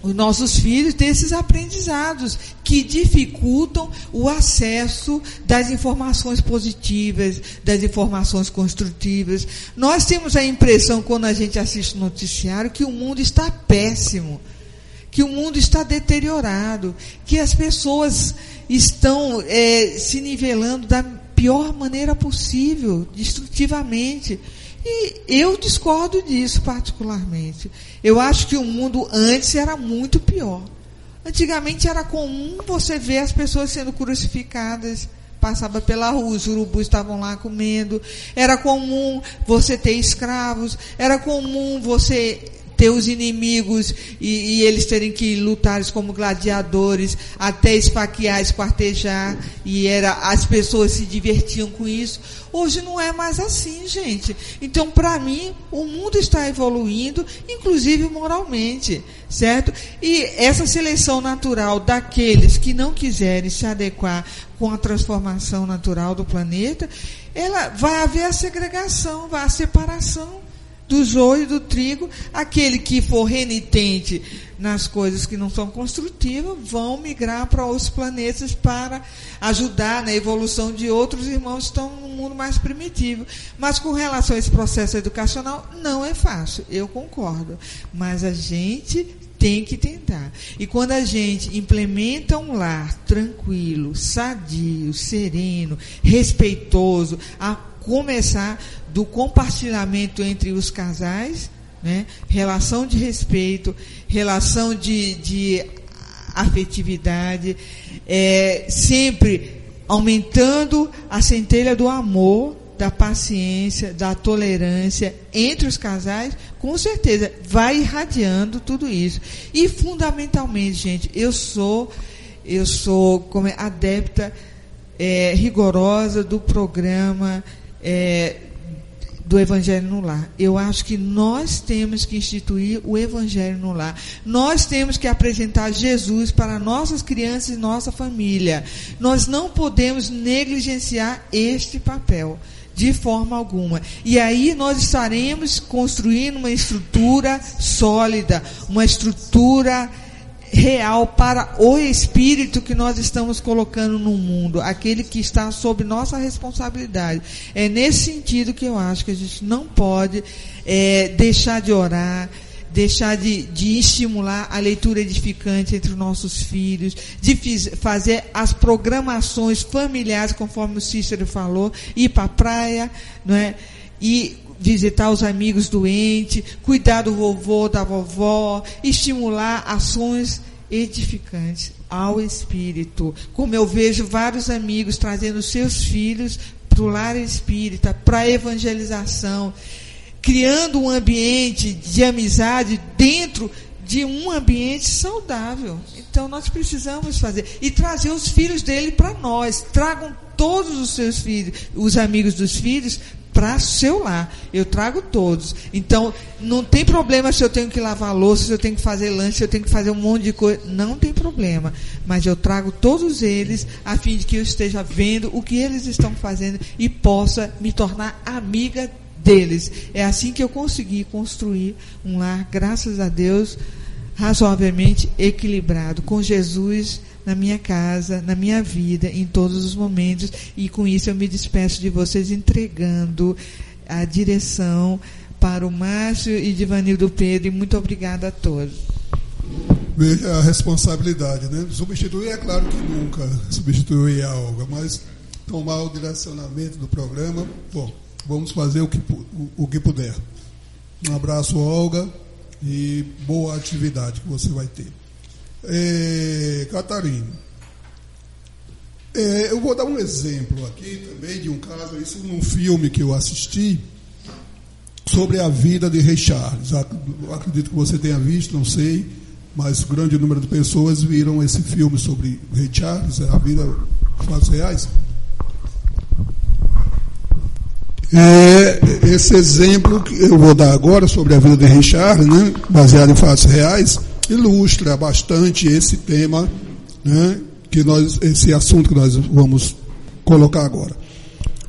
Speaker 3: os nossos filhos desses aprendizados que dificultam o acesso das informações positivas, das informações construtivas. Nós temos a impressão, quando a gente assiste o noticiário, que o mundo está péssimo, que o mundo está deteriorado, que as pessoas estão é, se nivelando da pior maneira possível, destrutivamente. E eu discordo disso particularmente. Eu acho que o mundo antes era muito pior. Antigamente era comum você ver as pessoas sendo crucificadas, passava pela rua, os urubus estavam lá comendo. Era comum você ter escravos, era comum você ter os inimigos e, e, eles terem que lutar como gladiadores, até esfaquear, esquartejar, e era, as pessoas se divertiam com isso. Hoje não é mais assim, gente. Então, para mim, o mundo está evoluindo, inclusive moralmente, certo? E essa seleção natural daqueles que não quiserem se adequar com a transformação natural do planeta, ela vai haver a segregação, vai a separação do joio e do trigo. Aquele que for renitente nas coisas que não são construtivas vão migrar para outros planetas para ajudar na evolução de outros irmãos que estão no mundo mais primitivo. Mas com relação a esse processo educacional, não é fácil, eu concordo. Mas a gente tem que tentar. E quando a gente implementa um lar tranquilo, sadio, sereno, respeitoso, a começar do compartilhamento entre os casais, né? relação de respeito, relação de, de afetividade, é, sempre aumentando a centelha do amor, da paciência, da tolerância entre os casais, com certeza vai irradiando tudo isso. E fundamentalmente, gente, eu sou eu sou como é, adepta é, rigorosa do programa é, do Evangelho no Lar. Eu acho que nós temos que instituir o Evangelho no Lar. Nós temos que apresentar Jesus para nossas crianças e nossa família. Nós não podemos negligenciar este papel de forma alguma. E aí nós estaremos construindo uma estrutura sólida, uma estrutura real para o espírito que nós estamos colocando no mundo, aquele que está sob nossa responsabilidade. É nesse sentido que eu acho que a gente não pode é, deixar de orar, deixar de, de, estimular a leitura edificante entre os nossos filhos, de fiz, fazer as programações familiares, conforme o Cícero falou, ir para a praia, não é? E visitar os amigos doentes, cuidar do vovô, da vovó, estimular ações edificantes ao espírito. Como eu vejo vários amigos trazendo seus filhos para o lar espírita, para a evangelização, criando um ambiente de amizade dentro de um ambiente saudável. Então nós precisamos fazer e trazer os filhos dele para nós. Tragam todos os seus filhos, os amigos dos filhos, para seu lar. Eu trago todos. Então, não tem problema se eu tenho que lavar louça, se eu tenho que fazer lanche, se eu tenho que fazer um monte de coisa. Não tem problema. Mas eu trago todos eles a fim de que eu esteja vendo o que eles estão fazendo e possa me tornar amiga deles. É assim que eu consegui construir um lar, graças a Deus, razoavelmente equilibrado, com Jesus na minha casa, na minha vida, em todos os momentos. E com isso eu me despeço de vocês entregando a direção para o Márcio e Divanildo Pedro. E muito obrigada a todos.
Speaker 4: Veja a responsabilidade, né? Substituir, é claro que nunca substituir a Olga, mas tomar o direcionamento do programa, bom, vamos fazer o que, o, o que puder. Um abraço, Olga, e boa atividade que você vai ter. É, é, eu vou dar um exemplo aqui também de um caso, isso num filme que eu assisti, sobre a vida de Rei Charles. Acredito que você tenha visto, não sei, mas grande número de pessoas viram esse filme sobre Rei Charles, a vida fatos reais. É, esse exemplo que eu vou dar agora sobre a vida de Rei Charles, né, baseado em fatos reais, ilustra bastante esse tema, né, que nós, esse assunto que nós vamos colocar agora.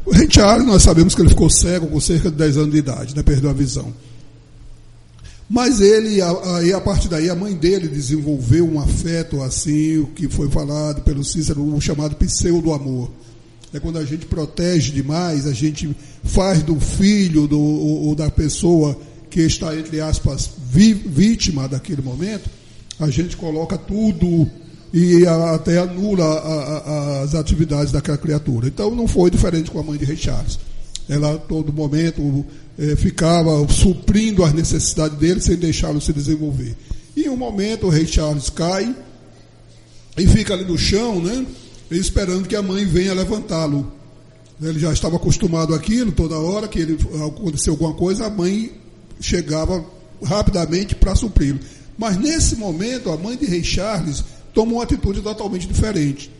Speaker 4: O Charles, nós sabemos que ele ficou cego com cerca de 10 anos de idade, né, perdeu a visão. Mas ele, aí a partir daí, a mãe dele desenvolveu um afeto assim, o que foi falado pelo Cícero, o chamado pseudo-amor. É quando a gente protege demais, a gente faz do filho do, ou, ou da pessoa que está, entre aspas, vítima daquele momento, a gente coloca tudo e até anula a, a, as atividades daquela criatura. Então não foi diferente com a mãe de Rei Charles. Ela, a todo momento, é, ficava suprindo as necessidades dele sem deixá-lo se desenvolver. E em um momento o Rei Charles cai e fica ali no chão, né, esperando que a mãe venha levantá-lo. Ele já estava acostumado àquilo, toda hora que ele aconteceu alguma coisa, a mãe chegava rapidamente para supri-lo. Mas nesse momento, a mãe de Rei Charles tomou uma atitude totalmente diferente.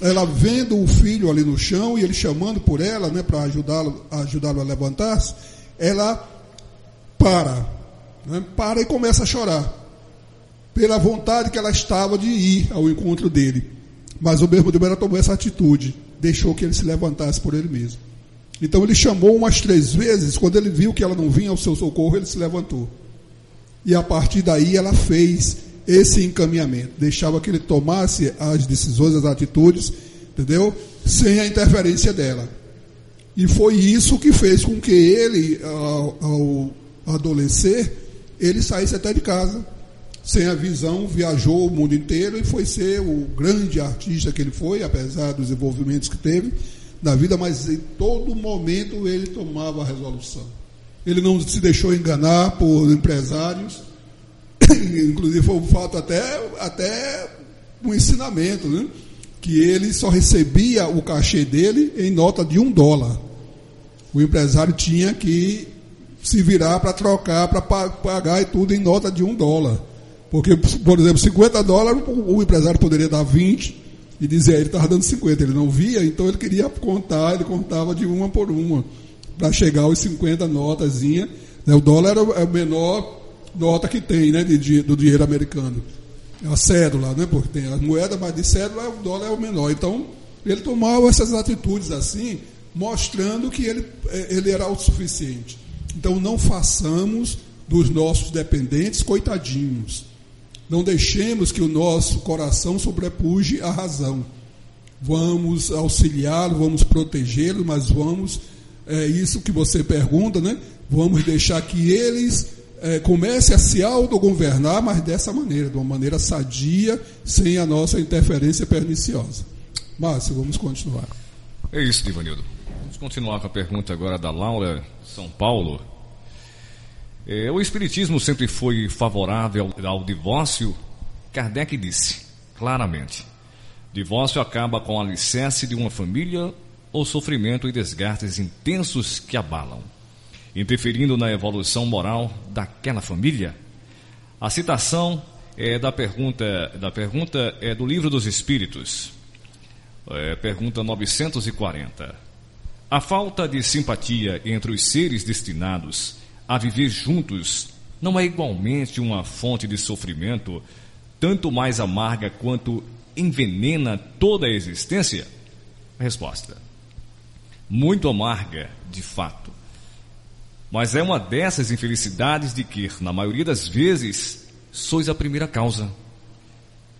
Speaker 4: Ela vendo o filho ali no chão e ele chamando por ela, né, para ajudá-lo ajudá-lo a levantar-se, ela para, né, para e começa a chorar pela vontade que ela estava de ir ao encontro dele. Mas ao mesmo tempo ela tomou essa atitude, deixou que ele se levantasse por ele mesmo. Então ele chamou umas três vezes, quando ele viu que ela não vinha ao seu socorro, ele se levantou. E a partir daí ela fez esse encaminhamento, deixava que ele tomasse as decisões, as atitudes, entendeu? Sem a interferência dela. E foi isso que fez com que ele, ao, ao adolescer, ele saísse até de casa. Sem a visão, viajou o mundo inteiro e foi ser o grande artista que ele foi, apesar dos envolvimentos que teve na vida, mas em todo momento ele tomava a resolução. Ele não se deixou enganar por empresários, inclusive foi um fato até, até um ensinamento, né? que ele só recebia o cachê dele em nota de um dólar. O empresário tinha que se virar para trocar, para pagar e tudo em nota de um dólar. Porque, por exemplo, 50 dólares, o empresário poderia dar 20 e dizer, ele estava dando 50, ele não via, então ele queria contar, ele contava de uma por uma, para chegar aos 50 notazinha. Né? O dólar é a menor nota que tem né, de, de, do dinheiro americano a cédula, né? Porque tem a moeda, mas de cédula o dólar é o menor. Então, ele tomava essas atitudes assim, mostrando que ele, é, ele era autossuficiente. Então, não façamos dos nossos dependentes coitadinhos. Não deixemos que o nosso coração sobrepuje a razão. Vamos auxiliá-lo, vamos protegê-lo, mas vamos, é isso que você pergunta, né? Vamos deixar que eles é, comece a se autogovernar, mas dessa maneira, de uma maneira sadia, sem a nossa interferência perniciosa. Márcio, vamos continuar.
Speaker 2: É isso, Divanildo. Vamos continuar com a pergunta agora da Laura São Paulo. É, o Espiritismo sempre foi favorável ao, divórcio? Kardec disse, claramente: divórcio acaba com o alicerce de uma família ou sofrimento e desgastes intensos que abalam interferindo na evolução moral daquela família? A citação é da pergunta, da pergunta é do Livro dos Espíritos, é, pergunta 940. A falta de simpatia entre os seres destinados a viver juntos não é igualmente uma fonte de sofrimento, tanto mais amarga quanto envenena toda a existência? Resposta: Muito amarga, de fato mas é uma dessas infelicidades de que, na maioria das vezes, sois a primeira causa.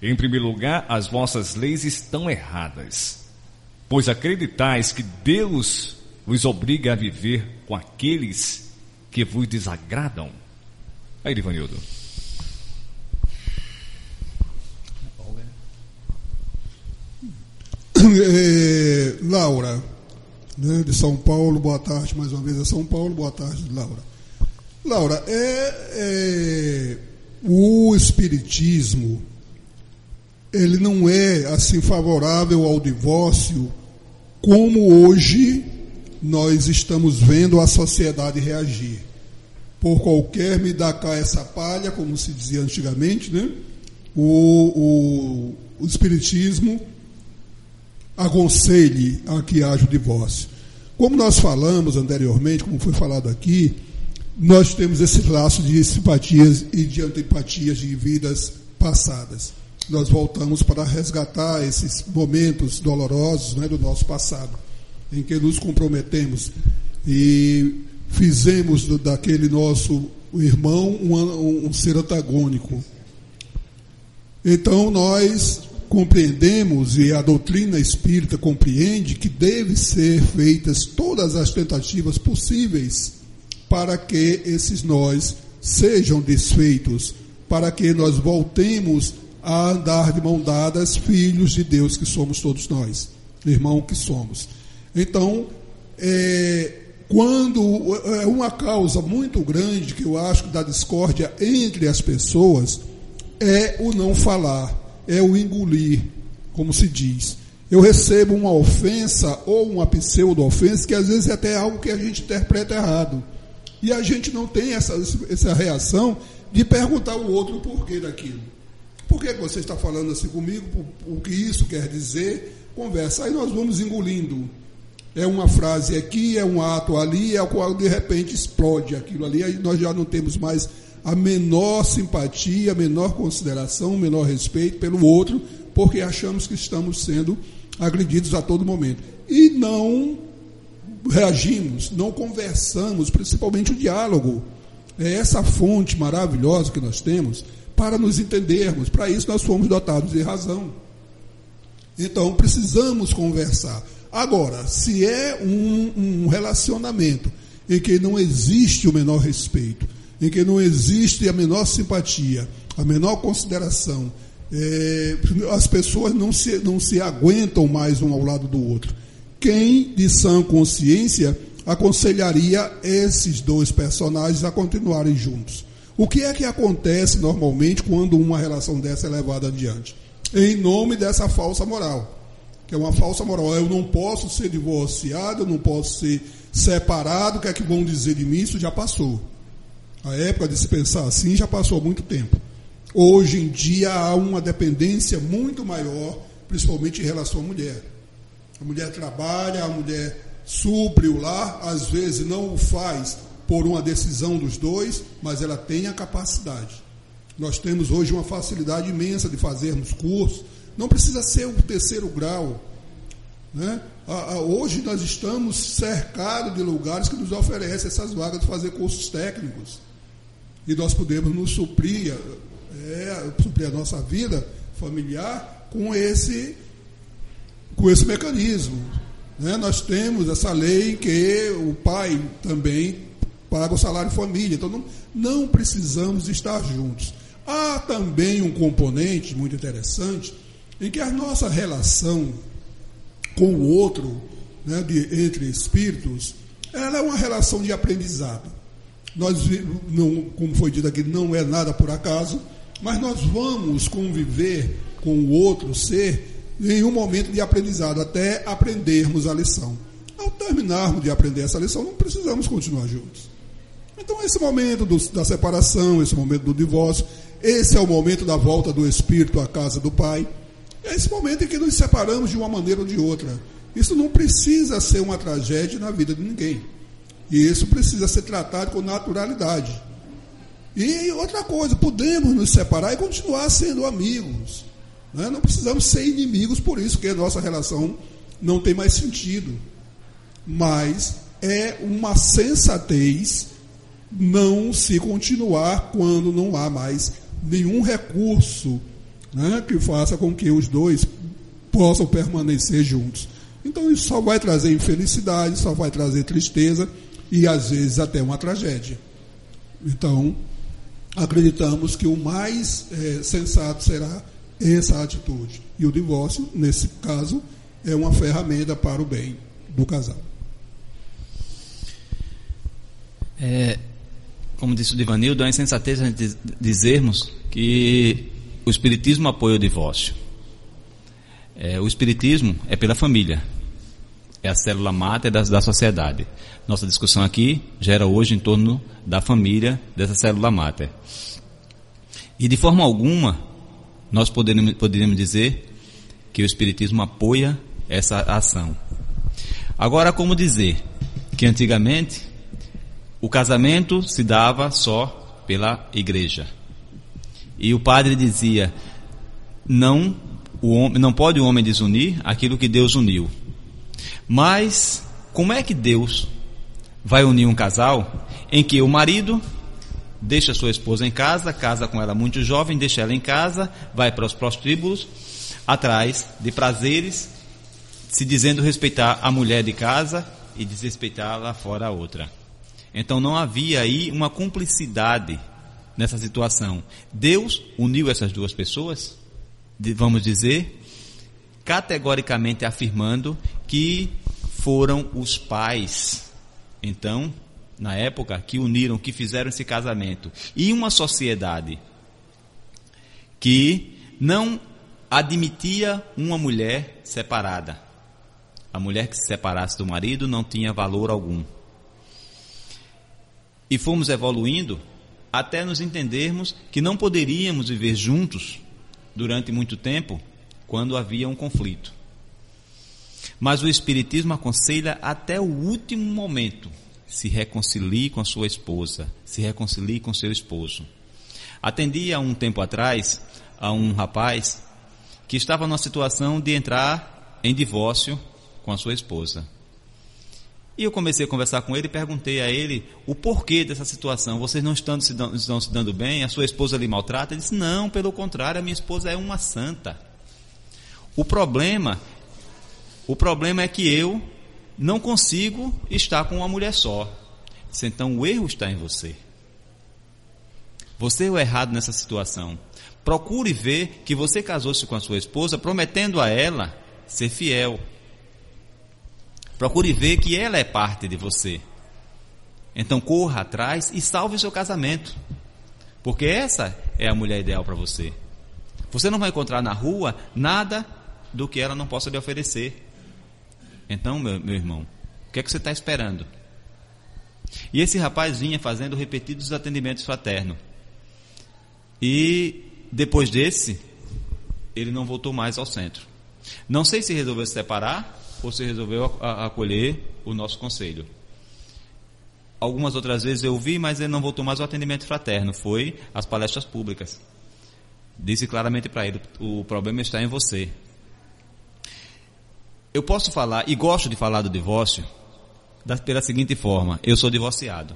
Speaker 2: Em primeiro lugar, as vossas leis estão erradas, pois acreditais que Deus vos obriga a viver com aqueles que vos desagradam. Aí, Ivanildo.
Speaker 4: É, Laura, né, de São Paulo. Boa tarde mais uma vez a São Paulo. Boa tarde, Laura. Laura, é, é, o Espiritismo ele não é assim favorável ao divórcio como hoje nós estamos vendo a sociedade reagir. Por qualquer me dá cá essa palha, como se dizia antigamente, né? o, o, o Espiritismo aconselhe a que haja o divórcio. Como nós falamos anteriormente, como foi falado aqui, nós temos esse laço de simpatias e de antipatias de vidas passadas. Nós voltamos para resgatar esses momentos dolorosos né, do nosso passado, em que nos comprometemos e fizemos daquele nosso irmão um, um ser antagônico. Então nós compreendemos e a doutrina espírita compreende que deve ser feitas todas as tentativas possíveis para que esses nós sejam desfeitos, para que nós voltemos a andar de mão dadas, filhos de Deus que somos todos nós, irmão que somos. Então, é, quando é uma causa muito grande que eu acho da discórdia entre as pessoas é o não falar é o engolir, como se diz. Eu recebo uma ofensa ou uma pseudo-ofensa que às vezes é até algo que a gente interpreta errado. E a gente não tem essa, essa reação de perguntar ao outro o porquê daquilo. Por que você está falando assim comigo? O que isso quer dizer? Conversa. Aí nós vamos engolindo. É uma frase aqui, é um ato ali, é o qual de repente explode aquilo ali. Aí nós já não temos mais a menor simpatia, a menor consideração, o menor respeito pelo outro, porque achamos que estamos sendo agredidos a todo momento. E não reagimos, não conversamos, principalmente o diálogo. É essa fonte maravilhosa que nós temos para nos entendermos. Para isso nós fomos dotados de razão. Então precisamos conversar. Agora, se é um, um relacionamento em que não existe o menor respeito, em que não existe a menor simpatia, a menor consideração, é, as pessoas não se, não se aguentam mais um ao lado do outro. Quem, de sã consciência, aconselharia esses dois personagens a continuarem juntos? O que é que acontece normalmente quando uma relação dessa é levada adiante? Em nome dessa falsa moral, que é uma falsa moral. Eu não posso ser divorciado, eu não posso ser separado, o que é que vão dizer de mim? Isso já passou. A época de se pensar assim já passou há muito tempo. Hoje em dia há uma dependência muito maior, principalmente em relação à mulher. A mulher trabalha, a mulher supre o lar, às vezes não o faz por uma decisão dos dois, mas ela tem a capacidade. Nós temos hoje uma facilidade imensa de fazermos cursos, não precisa ser o terceiro grau. Né? Hoje nós estamos cercados de lugares que nos oferecem essas vagas de fazer cursos técnicos. E nós podemos nos suprir é, suprir a nossa vida familiar com esse, com esse mecanismo. Né? Nós temos essa lei que o pai também paga o salário família, então não, não precisamos estar juntos. Há também um componente muito interessante em que a nossa relação com o outro, né, de, entre espíritos, ela é uma relação de aprendizado. Nós, não, como foi dito aqui, não é nada por acaso, mas nós vamos conviver com o outro ser em um momento de aprendizado, até aprendermos a lição. Ao terminarmos de aprender essa lição, não precisamos continuar juntos. Então, esse momento do, da separação, esse momento do divórcio, esse é o momento da volta do espírito à casa do pai. É esse momento em que nos separamos de uma maneira ou de outra. Isso não precisa ser uma tragédia na vida de ninguém. E isso precisa ser tratado com naturalidade. E outra coisa, podemos nos separar e continuar sendo amigos. Né? Não precisamos ser inimigos por isso, porque a nossa relação não tem mais sentido. Mas é uma sensatez não se continuar quando não há mais nenhum recurso né, que faça com que os dois possam permanecer juntos. Então isso só vai trazer infelicidade, só vai trazer tristeza e às vezes até uma tragédia. Então, acreditamos que o mais é, sensato será essa atitude. E o divórcio, nesse caso, é uma ferramenta para o bem do casal.
Speaker 5: É, como disse o Divanildo, é insensatez a gente dizermos que o Espiritismo apoia o divórcio. É, o Espiritismo é pela família, é a célula máter da, da sociedade. Nossa discussão aqui gera hoje em torno da família, dessa célula máter. E de forma alguma, nós poderíamos, poderíamos dizer que o Espiritismo apoia essa ação. Agora, como dizer que antigamente o casamento se dava só pela igreja. E o padre dizia: não, o homem, não pode o homem desunir aquilo que Deus uniu. Mas como é que Deus vai unir um casal em que o marido deixa sua esposa em casa, casa com ela muito jovem, deixa ela em casa, vai para os prostíbulos, atrás de prazeres, se dizendo respeitar a mulher de casa e desrespeitar lá fora a outra. Então não havia aí uma cumplicidade nessa situação. Deus uniu essas duas pessoas, vamos dizer, categoricamente afirmando que foram os pais, então, na época, que uniram, que fizeram esse casamento. E uma sociedade que não admitia uma mulher separada. A mulher que se separasse do marido não tinha valor algum. E fomos evoluindo até nos entendermos que não poderíamos viver juntos durante muito tempo quando havia um conflito. Mas o Espiritismo aconselha até o último momento se reconcilie com a sua esposa, se reconcilie com seu esposo. Atendi há um tempo atrás a um rapaz que estava numa situação de entrar em divórcio com a sua esposa. E eu comecei a conversar com ele e perguntei a ele o porquê dessa situação. Vocês não estão se, dando, estão se dando bem? A sua esposa lhe maltrata? Ele disse: Não, pelo contrário, a minha esposa é uma santa. O problema, o problema é que eu não consigo estar com uma mulher só. Disse, então o erro está em você. Você é o errado nessa situação. Procure ver que você casou-se com a sua esposa prometendo a ela ser fiel. Procure ver que ela é parte de você. Então corra atrás e salve o seu casamento. Porque essa é a mulher ideal para você. Você não vai encontrar na rua nada do que ela não possa lhe oferecer. Então, meu, meu irmão, o que é que você está esperando? E esse rapaz vinha fazendo repetidos atendimentos fraternos. E depois desse, ele não voltou mais ao centro. Não sei se resolveu se separar se resolveu acolher o nosso conselho. Algumas outras vezes eu vi, mas ele não voltou mais ao atendimento fraterno, foi às palestras públicas. Disse claramente para ele: o problema está em você. Eu posso falar, e gosto de falar do divórcio, da, pela seguinte forma: eu sou divorciado.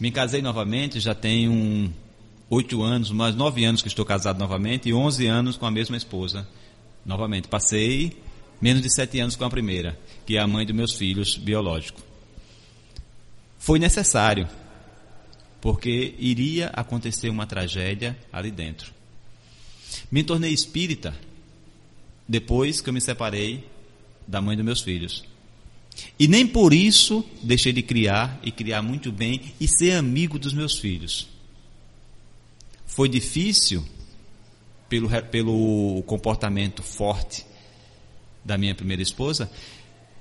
Speaker 5: Me casei novamente, já tenho oito anos, mais nove anos que estou casado novamente e onze anos com a mesma esposa. Novamente, passei menos de sete anos com a primeira, que é a mãe dos meus filhos biológicos. Foi necessário, porque iria acontecer uma tragédia ali dentro. Me tornei espírita depois que eu me separei da mãe dos meus filhos. E nem por isso deixei de criar e criar muito bem e ser amigo dos meus filhos. Foi difícil pelo, pelo comportamento forte da minha primeira esposa,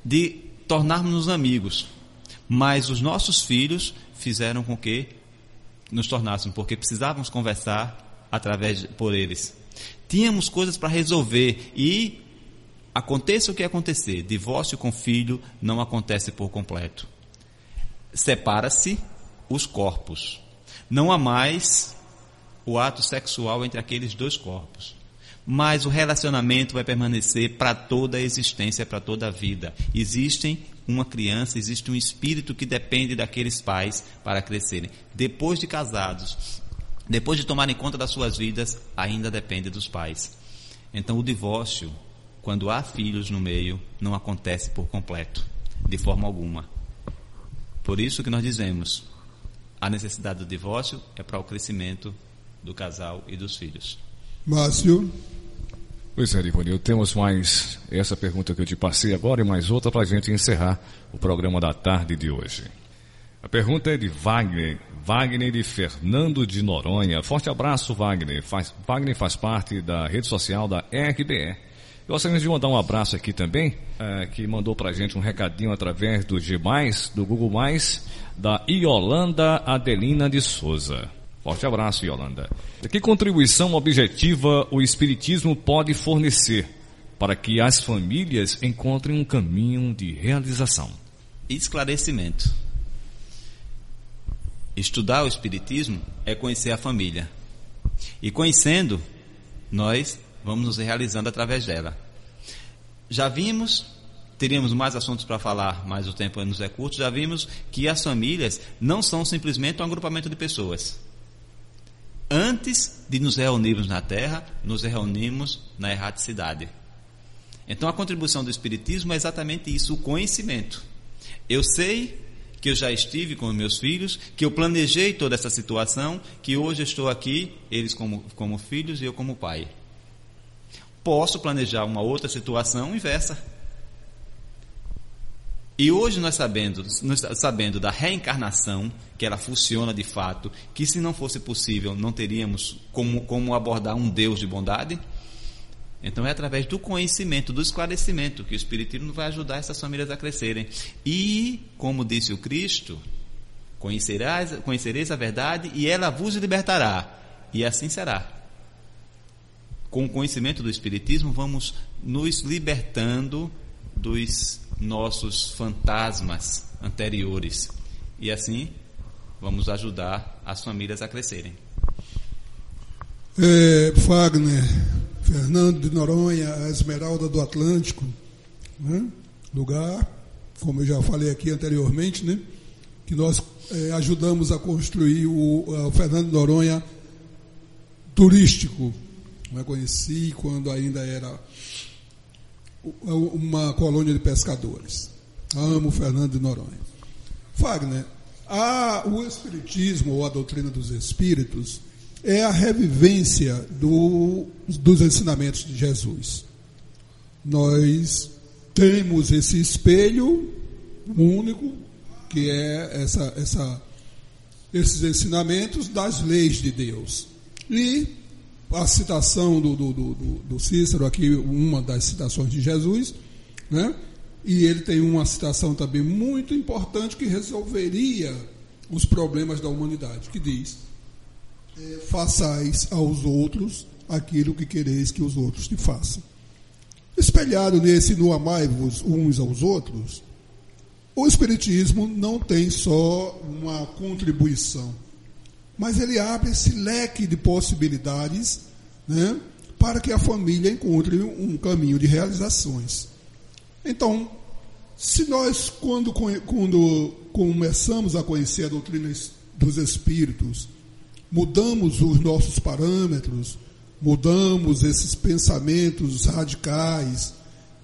Speaker 5: de tornarmos-nos amigos. Mas os nossos filhos fizeram com que nos tornássemos, porque precisávamos conversar através por eles. Tínhamos coisas para resolver e aconteça o que acontecer, divórcio com filho não acontece por completo. Separa-se os corpos. Não há mais o ato sexual entre aqueles dois corpos mas o relacionamento vai permanecer para toda a existência, para toda a vida. Existem uma criança, existe um espírito que depende daqueles pais para crescerem. Depois de casados, depois de tomarem conta das suas vidas, ainda depende dos pais. Então o divórcio, quando há filhos no meio, não acontece por completo, de forma alguma. Por isso que nós dizemos, a necessidade do divórcio é para o crescimento do casal e dos filhos.
Speaker 4: Márcio.
Speaker 2: Pois é, Ivanil, temos mais essa pergunta que eu te passei agora e mais outra para a gente encerrar o programa da tarde de hoje. A pergunta é de Wagner, Wagner e Fernando de Noronha. Forte abraço, Wagner. Faz, Wagner faz parte da rede social da RBE. Gostaríamos de mandar um abraço aqui também, é, que mandou para a gente um recadinho através do G+, do Google+, da Iolanda Adelina de Souza. Forte abraço, Yolanda. Que contribuição objetiva o Espiritismo pode fornecer para que as famílias encontrem um caminho de realização?
Speaker 5: Esclarecimento. Estudar o Espiritismo é conhecer a família. E conhecendo, nós vamos nos realizando através dela. Já vimos, teríamos mais assuntos para falar, mas o tempo nos é curto, já vimos que as famílias não são simplesmente um agrupamento de pessoas antes de nos reunirmos na terra, nos reunimos na erraticidade. Então a contribuição do Espiritismo é exatamente isso, o conhecimento. Eu sei que eu já estive com meus filhos, que eu planejei toda essa situação, que hoje estou aqui, eles como, como filhos e eu como pai. Posso planejar uma outra situação inversa. E hoje nós sabendo, nós sabendo da reencarnação, que ela funciona de fato, que se não fosse possível não teríamos como, como abordar um Deus de bondade, então é através do conhecimento, do esclarecimento, que o Espiritismo vai ajudar essas famílias a crescerem. E, como disse o Cristo, conhecerás, conhecereis a verdade e ela vos libertará. E assim será. Com o conhecimento do Espiritismo, vamos nos libertando dos nossos fantasmas anteriores. E assim vamos ajudar as famílias a crescerem.
Speaker 4: É, Fagner, Fernando de Noronha, a Esmeralda do Atlântico, né? lugar como eu já falei aqui anteriormente, né? Que nós é, ajudamos a construir o, o Fernando Noronha turístico. Eu conheci quando ainda era uma colônia de pescadores. Amo Fernando de Noronha. Wagner, a, o Espiritismo, ou a doutrina dos Espíritos, é a revivência do, dos ensinamentos de Jesus. Nós temos esse espelho único, que é essa, essa, esses ensinamentos das leis de Deus. E a citação do, do, do, do Cícero, aqui, uma das citações de Jesus, né? e ele tem uma citação também muito importante que resolveria os problemas da humanidade, que diz: é, façais aos outros aquilo que quereis que os outros te façam. Espelhado nesse no amai-vos uns aos outros, o Espiritismo não tem só uma contribuição, mas ele abre esse leque de possibilidades né, para que a família encontre um caminho de realizações. Então, se nós, quando, quando começamos a conhecer a doutrina dos Espíritos, mudamos os nossos parâmetros, mudamos esses pensamentos radicais,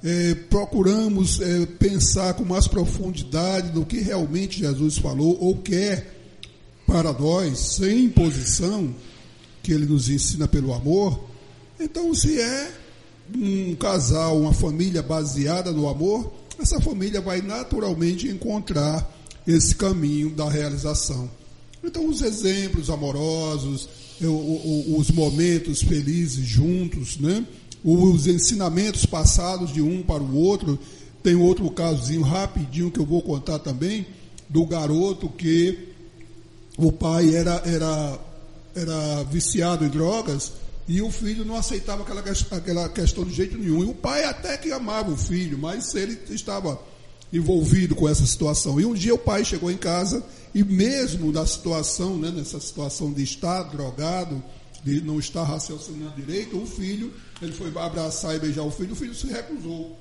Speaker 4: é, procuramos é, pensar com mais profundidade no que realmente Jesus falou ou quer para nós, sem imposição, que ele nos ensina pelo amor. Então, se é um casal, uma família baseada no amor, essa família vai naturalmente encontrar esse caminho da realização. Então, os exemplos amorosos, os momentos felizes juntos, né? os ensinamentos passados de um para o outro. Tem outro casozinho rapidinho que eu vou contar também, do garoto que o pai era, era, era viciado em drogas e o filho não aceitava aquela, aquela questão de jeito nenhum. E o pai até que amava o filho, mas ele estava envolvido com essa situação. E um dia o pai chegou em casa e mesmo na situação, né, nessa situação de estar drogado, de não estar raciocinando direito, o filho, ele foi abraçar e beijar o filho, o filho se recusou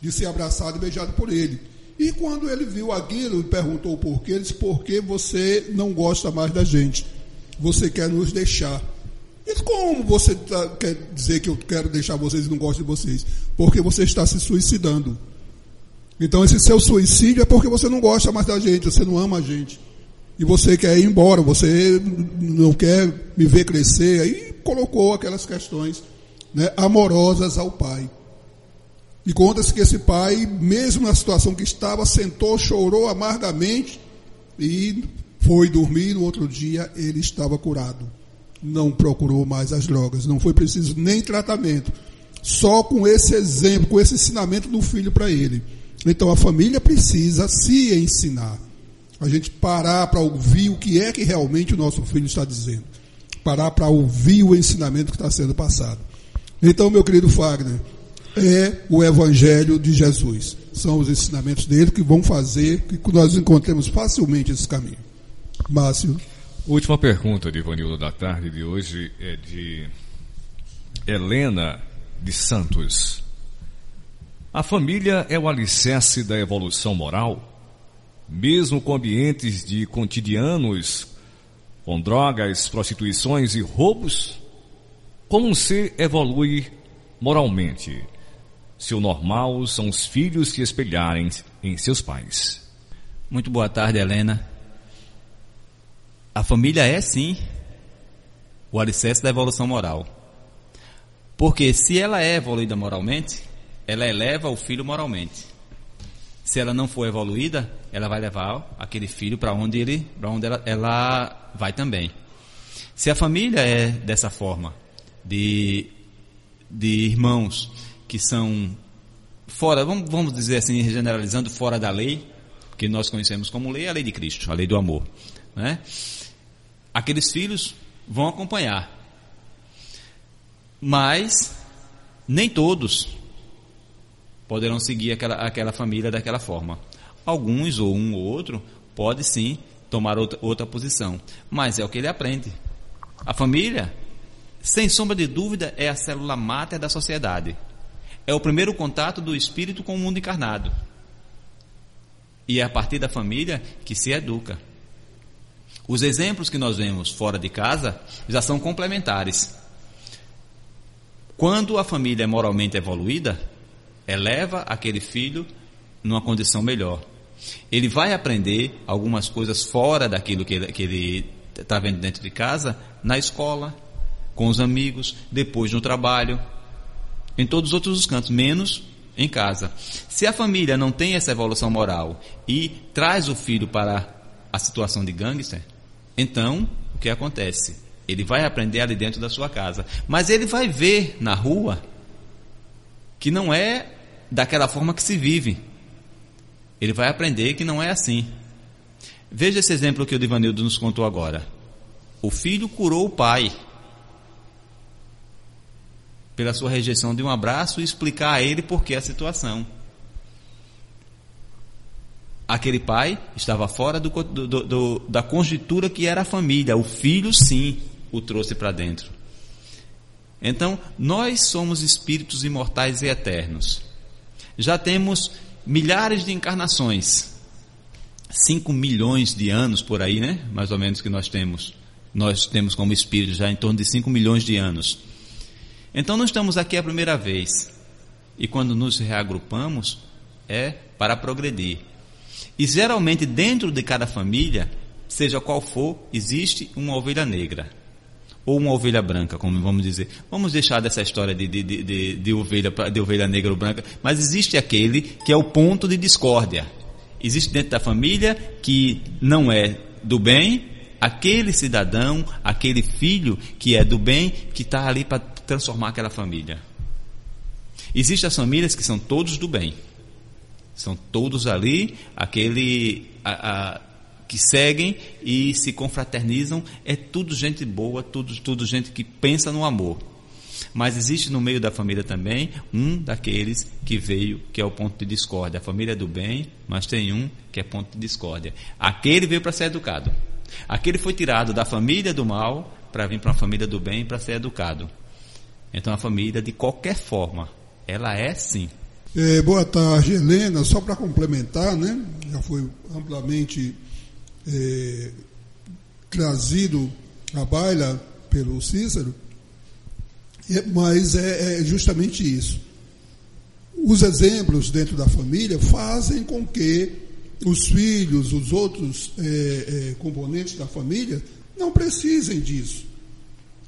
Speaker 4: de ser abraçado e beijado por ele. E quando ele viu aquilo e perguntou por quê, ele disse, porque você não gosta mais da gente. Você quer nos deixar. E como você tá, quer dizer que eu quero deixar vocês e não gosto de vocês? Porque você está se suicidando. Então esse seu suicídio é porque você não gosta mais da gente, você não ama a gente. E você quer ir embora, você não quer me ver crescer. Aí colocou aquelas questões né, amorosas ao pai. E conta-se que esse pai, mesmo na situação que estava, sentou, chorou amargamente e foi dormir. No outro dia ele estava curado. Não procurou mais as drogas, não foi preciso nem tratamento. Só com esse exemplo, com esse ensinamento do filho para ele. Então a família precisa se ensinar. A gente parar para ouvir o que é que realmente o nosso filho está dizendo. Parar para ouvir o ensinamento que está sendo passado. Então, meu querido Fagner, é o Evangelho de Jesus. São os ensinamentos dele que vão fazer que nós encontremos facilmente esse caminho. Márcio.
Speaker 2: Última pergunta de Ivanildo da tarde de hoje é de Helena de Santos. A família é o alicerce da evolução moral, mesmo com ambientes de cotidianos, com drogas, prostituições e roubos. Como um ser evolui moralmente? Se o normal são os filhos se espelharem em seus pais.
Speaker 5: Muito boa tarde, Helena. A família é sim o alicerce da evolução moral. Porque se ela é evoluída moralmente, ela eleva o filho moralmente. Se ela não for evoluída, ela vai levar aquele filho para onde ele, para onde ela, ela vai também. Se a família é dessa forma, de, de irmãos que são fora, vamos, vamos dizer assim, generalizando, fora da lei, que nós conhecemos como lei, a lei de Cristo, a lei do amor, né? Aqueles filhos vão acompanhar, mas nem todos poderão seguir aquela, aquela família daquela forma. Alguns, ou um ou outro, pode sim tomar outra, outra posição, mas é o que ele aprende. A família, sem sombra de dúvida, é a célula máter da sociedade. É o primeiro contato do espírito com o mundo encarnado. E é a partir da família que se educa. Os exemplos que nós vemos fora de casa já são complementares. Quando a família é moralmente evoluída, eleva aquele filho numa condição melhor. Ele vai aprender algumas coisas fora daquilo que ele está vendo dentro de casa, na escola, com os amigos, depois no trabalho, em todos os outros cantos, menos em casa. Se a família não tem essa evolução moral e traz o filho para a situação de gangster, então o que acontece? Ele vai aprender ali dentro da sua casa, mas ele vai ver na rua que não é daquela forma que se vive. Ele vai aprender que não é assim. Veja esse exemplo que o Divanildo nos contou agora. O filho curou o pai pela sua rejeição de um abraço e explicar a ele por que a situação. Aquele pai estava fora do, do, do, da conjuntura que era a família. O filho, sim, o trouxe para dentro. Então, nós somos espíritos imortais e eternos. Já temos milhares de encarnações. 5 milhões de anos por aí, né? Mais ou menos que nós temos. Nós temos como espíritos já em torno de 5 milhões de anos. Então não estamos aqui a primeira vez. E quando nos reagrupamos, é para progredir. E geralmente dentro de cada família, seja qual for, existe uma ovelha negra. Ou uma ovelha branca, como vamos dizer. Vamos deixar dessa história de, de, de, de, ovelha, de ovelha negra ou branca, mas existe aquele que é o ponto de discórdia. Existe dentro da família que não é do bem, aquele cidadão, aquele filho que é do bem, que está ali para transformar aquela família. Existem as famílias que são todos do bem. São todos ali, aquele a, a, que seguem e se confraternizam. É tudo gente boa, tudo, tudo gente que pensa no amor. Mas existe no meio da família também um daqueles que veio, que é o ponto de discórdia. A família é do bem, mas tem um que é ponto de discórdia. Aquele veio para ser educado. Aquele foi tirado da família do mal para vir para uma família do bem para ser educado. Então a família, de qualquer forma, ela é sim.
Speaker 4: É, boa tarde, Helena. Só para complementar, né? Já foi amplamente é, trazido à baila pelo Cícero, é, mas é, é justamente isso. Os exemplos dentro da família fazem com que os filhos, os outros é, é, componentes da família, não precisem disso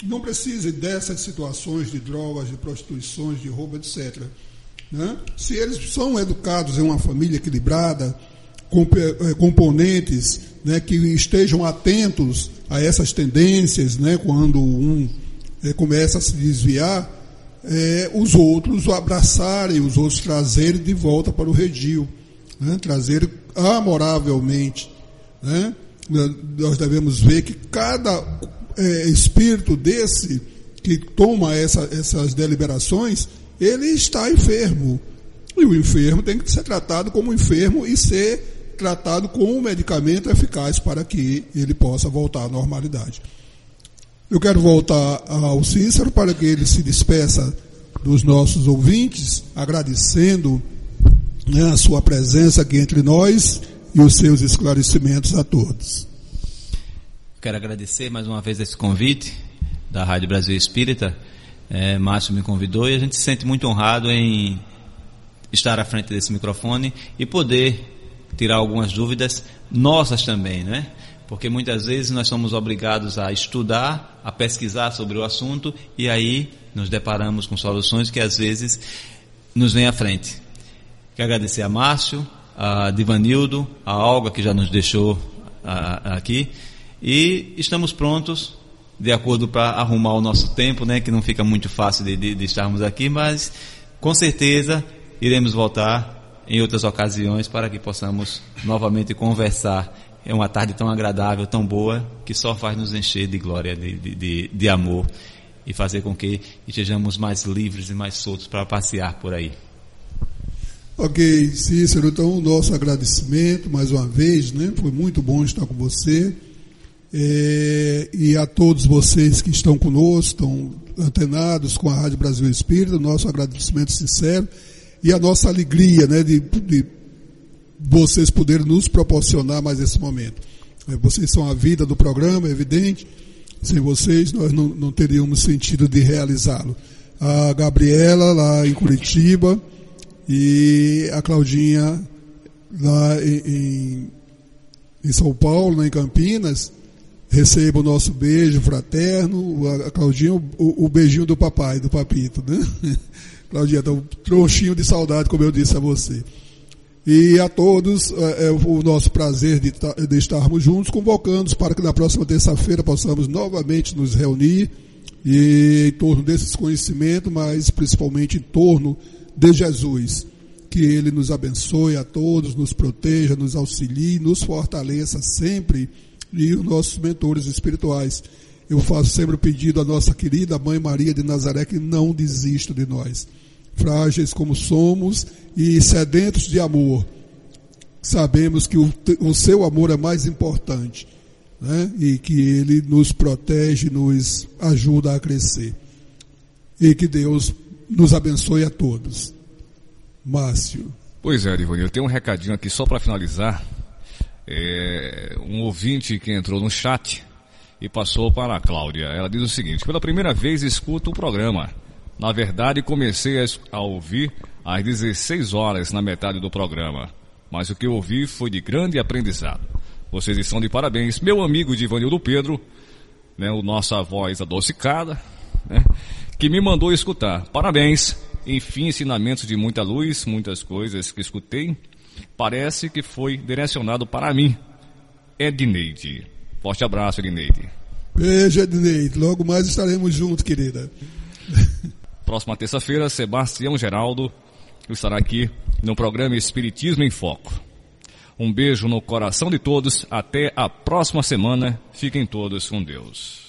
Speaker 4: não precisa dessas situações de drogas, de prostituições, de roubo, etc. Né? Se eles são educados em uma família equilibrada, com eh, componentes né, que estejam atentos a essas tendências, né, quando um é, começa a se desviar, é, os outros o abraçarem, os outros trazerem de volta para o redil, né, trazer amoravelmente. Né? Nós devemos ver que cada é, espírito desse que toma essa, essas deliberações, ele está enfermo. E o enfermo tem que ser tratado como enfermo e ser tratado com um medicamento eficaz para que ele possa voltar à normalidade. Eu quero voltar ao Cícero para que ele se despeça dos nossos ouvintes, agradecendo né, a sua presença aqui entre nós e os seus esclarecimentos a todos.
Speaker 5: Quero agradecer mais uma vez esse convite da Rádio Brasil Espírita. É, Márcio me convidou e a gente se sente muito honrado em estar à frente desse microfone e poder tirar algumas dúvidas nossas também, né? Porque muitas vezes nós somos obrigados a estudar, a pesquisar sobre o assunto e aí nos deparamos com soluções que às vezes nos vêm à frente. Quero agradecer a Márcio, a Divanildo, a Olga que já nos deixou a, a, aqui e estamos prontos, de acordo para arrumar o nosso tempo, né, que não fica muito fácil de, de, de estarmos aqui, mas com certeza iremos voltar em outras ocasiões para que possamos novamente conversar. É uma tarde tão agradável, tão boa, que só faz nos encher de glória, de, de, de amor e fazer com que estejamos mais livres e mais soltos para passear por aí.
Speaker 4: Ok, Cícero, então nosso agradecimento mais uma vez, né? Foi muito bom estar com você. É, e a todos vocês que estão conosco, estão antenados com a Rádio Brasil Espírita, nosso agradecimento sincero e a nossa alegria né, de, de vocês poderem nos proporcionar mais esse momento. É, vocês são a vida do programa, é evidente. Sem vocês, nós não, não teríamos sentido de realizá-lo. A Gabriela, lá em Curitiba, e a Claudinha, lá em, em, em São Paulo, em Campinas, receba o nosso beijo fraterno, a Claudinha, o, o, beijinho do papai, do papito, né? Claudinha, tá um trouxinho de saudade, como eu disse a você. E a todos é, é o nosso prazer de, de estarmos juntos, convocando para que na próxima terça-feira possamos novamente nos reunir e em torno desses conhecimentos, mas principalmente em torno de Jesus. Que Ele nos abençoe a todos, nos proteja, nos auxilie, nos fortaleça sempre e os nossos mentores espirituais. Eu faço sempre o pedido à nossa querida Mãe Maria de Nazaré que não desista de nós. Frágeis como somos e sedentos de amor, sabemos que o, o seu amor é mais importante né? e que ele nos protege, nos ajuda a crescer. E que Deus nos abençoe a todos. Márcio.
Speaker 2: Pois é, Ivone, eu tenho um recadinho aqui só para finalizar é, um ouvinte que entrou no chat e passou para a Cláudia. Ela diz o seguinte: pela primeira vez escuto o programa. Na verdade, comecei a ouvir às 16 horas na metade do programa, mas o que ouvi foi de grande aprendizado. Vocês estão de parabéns, meu amigo Divanildo Pedro, né, o nossa voz adocicada, né, que me mandou escutar. Parabéns, enfim, ensinamentos de muita luz, muitas coisas que escutei Parece que foi direcionado para mim. Edneide. Forte abraço, Edneide.
Speaker 4: Beijo, Edneide. Logo mais estaremos juntos, querida.
Speaker 2: Próxima terça-feira, Sebastião Geraldo estará aqui no programa Espiritismo em Foco. Um beijo no coração de todos. Até a próxima semana. Fiquem todos com Deus.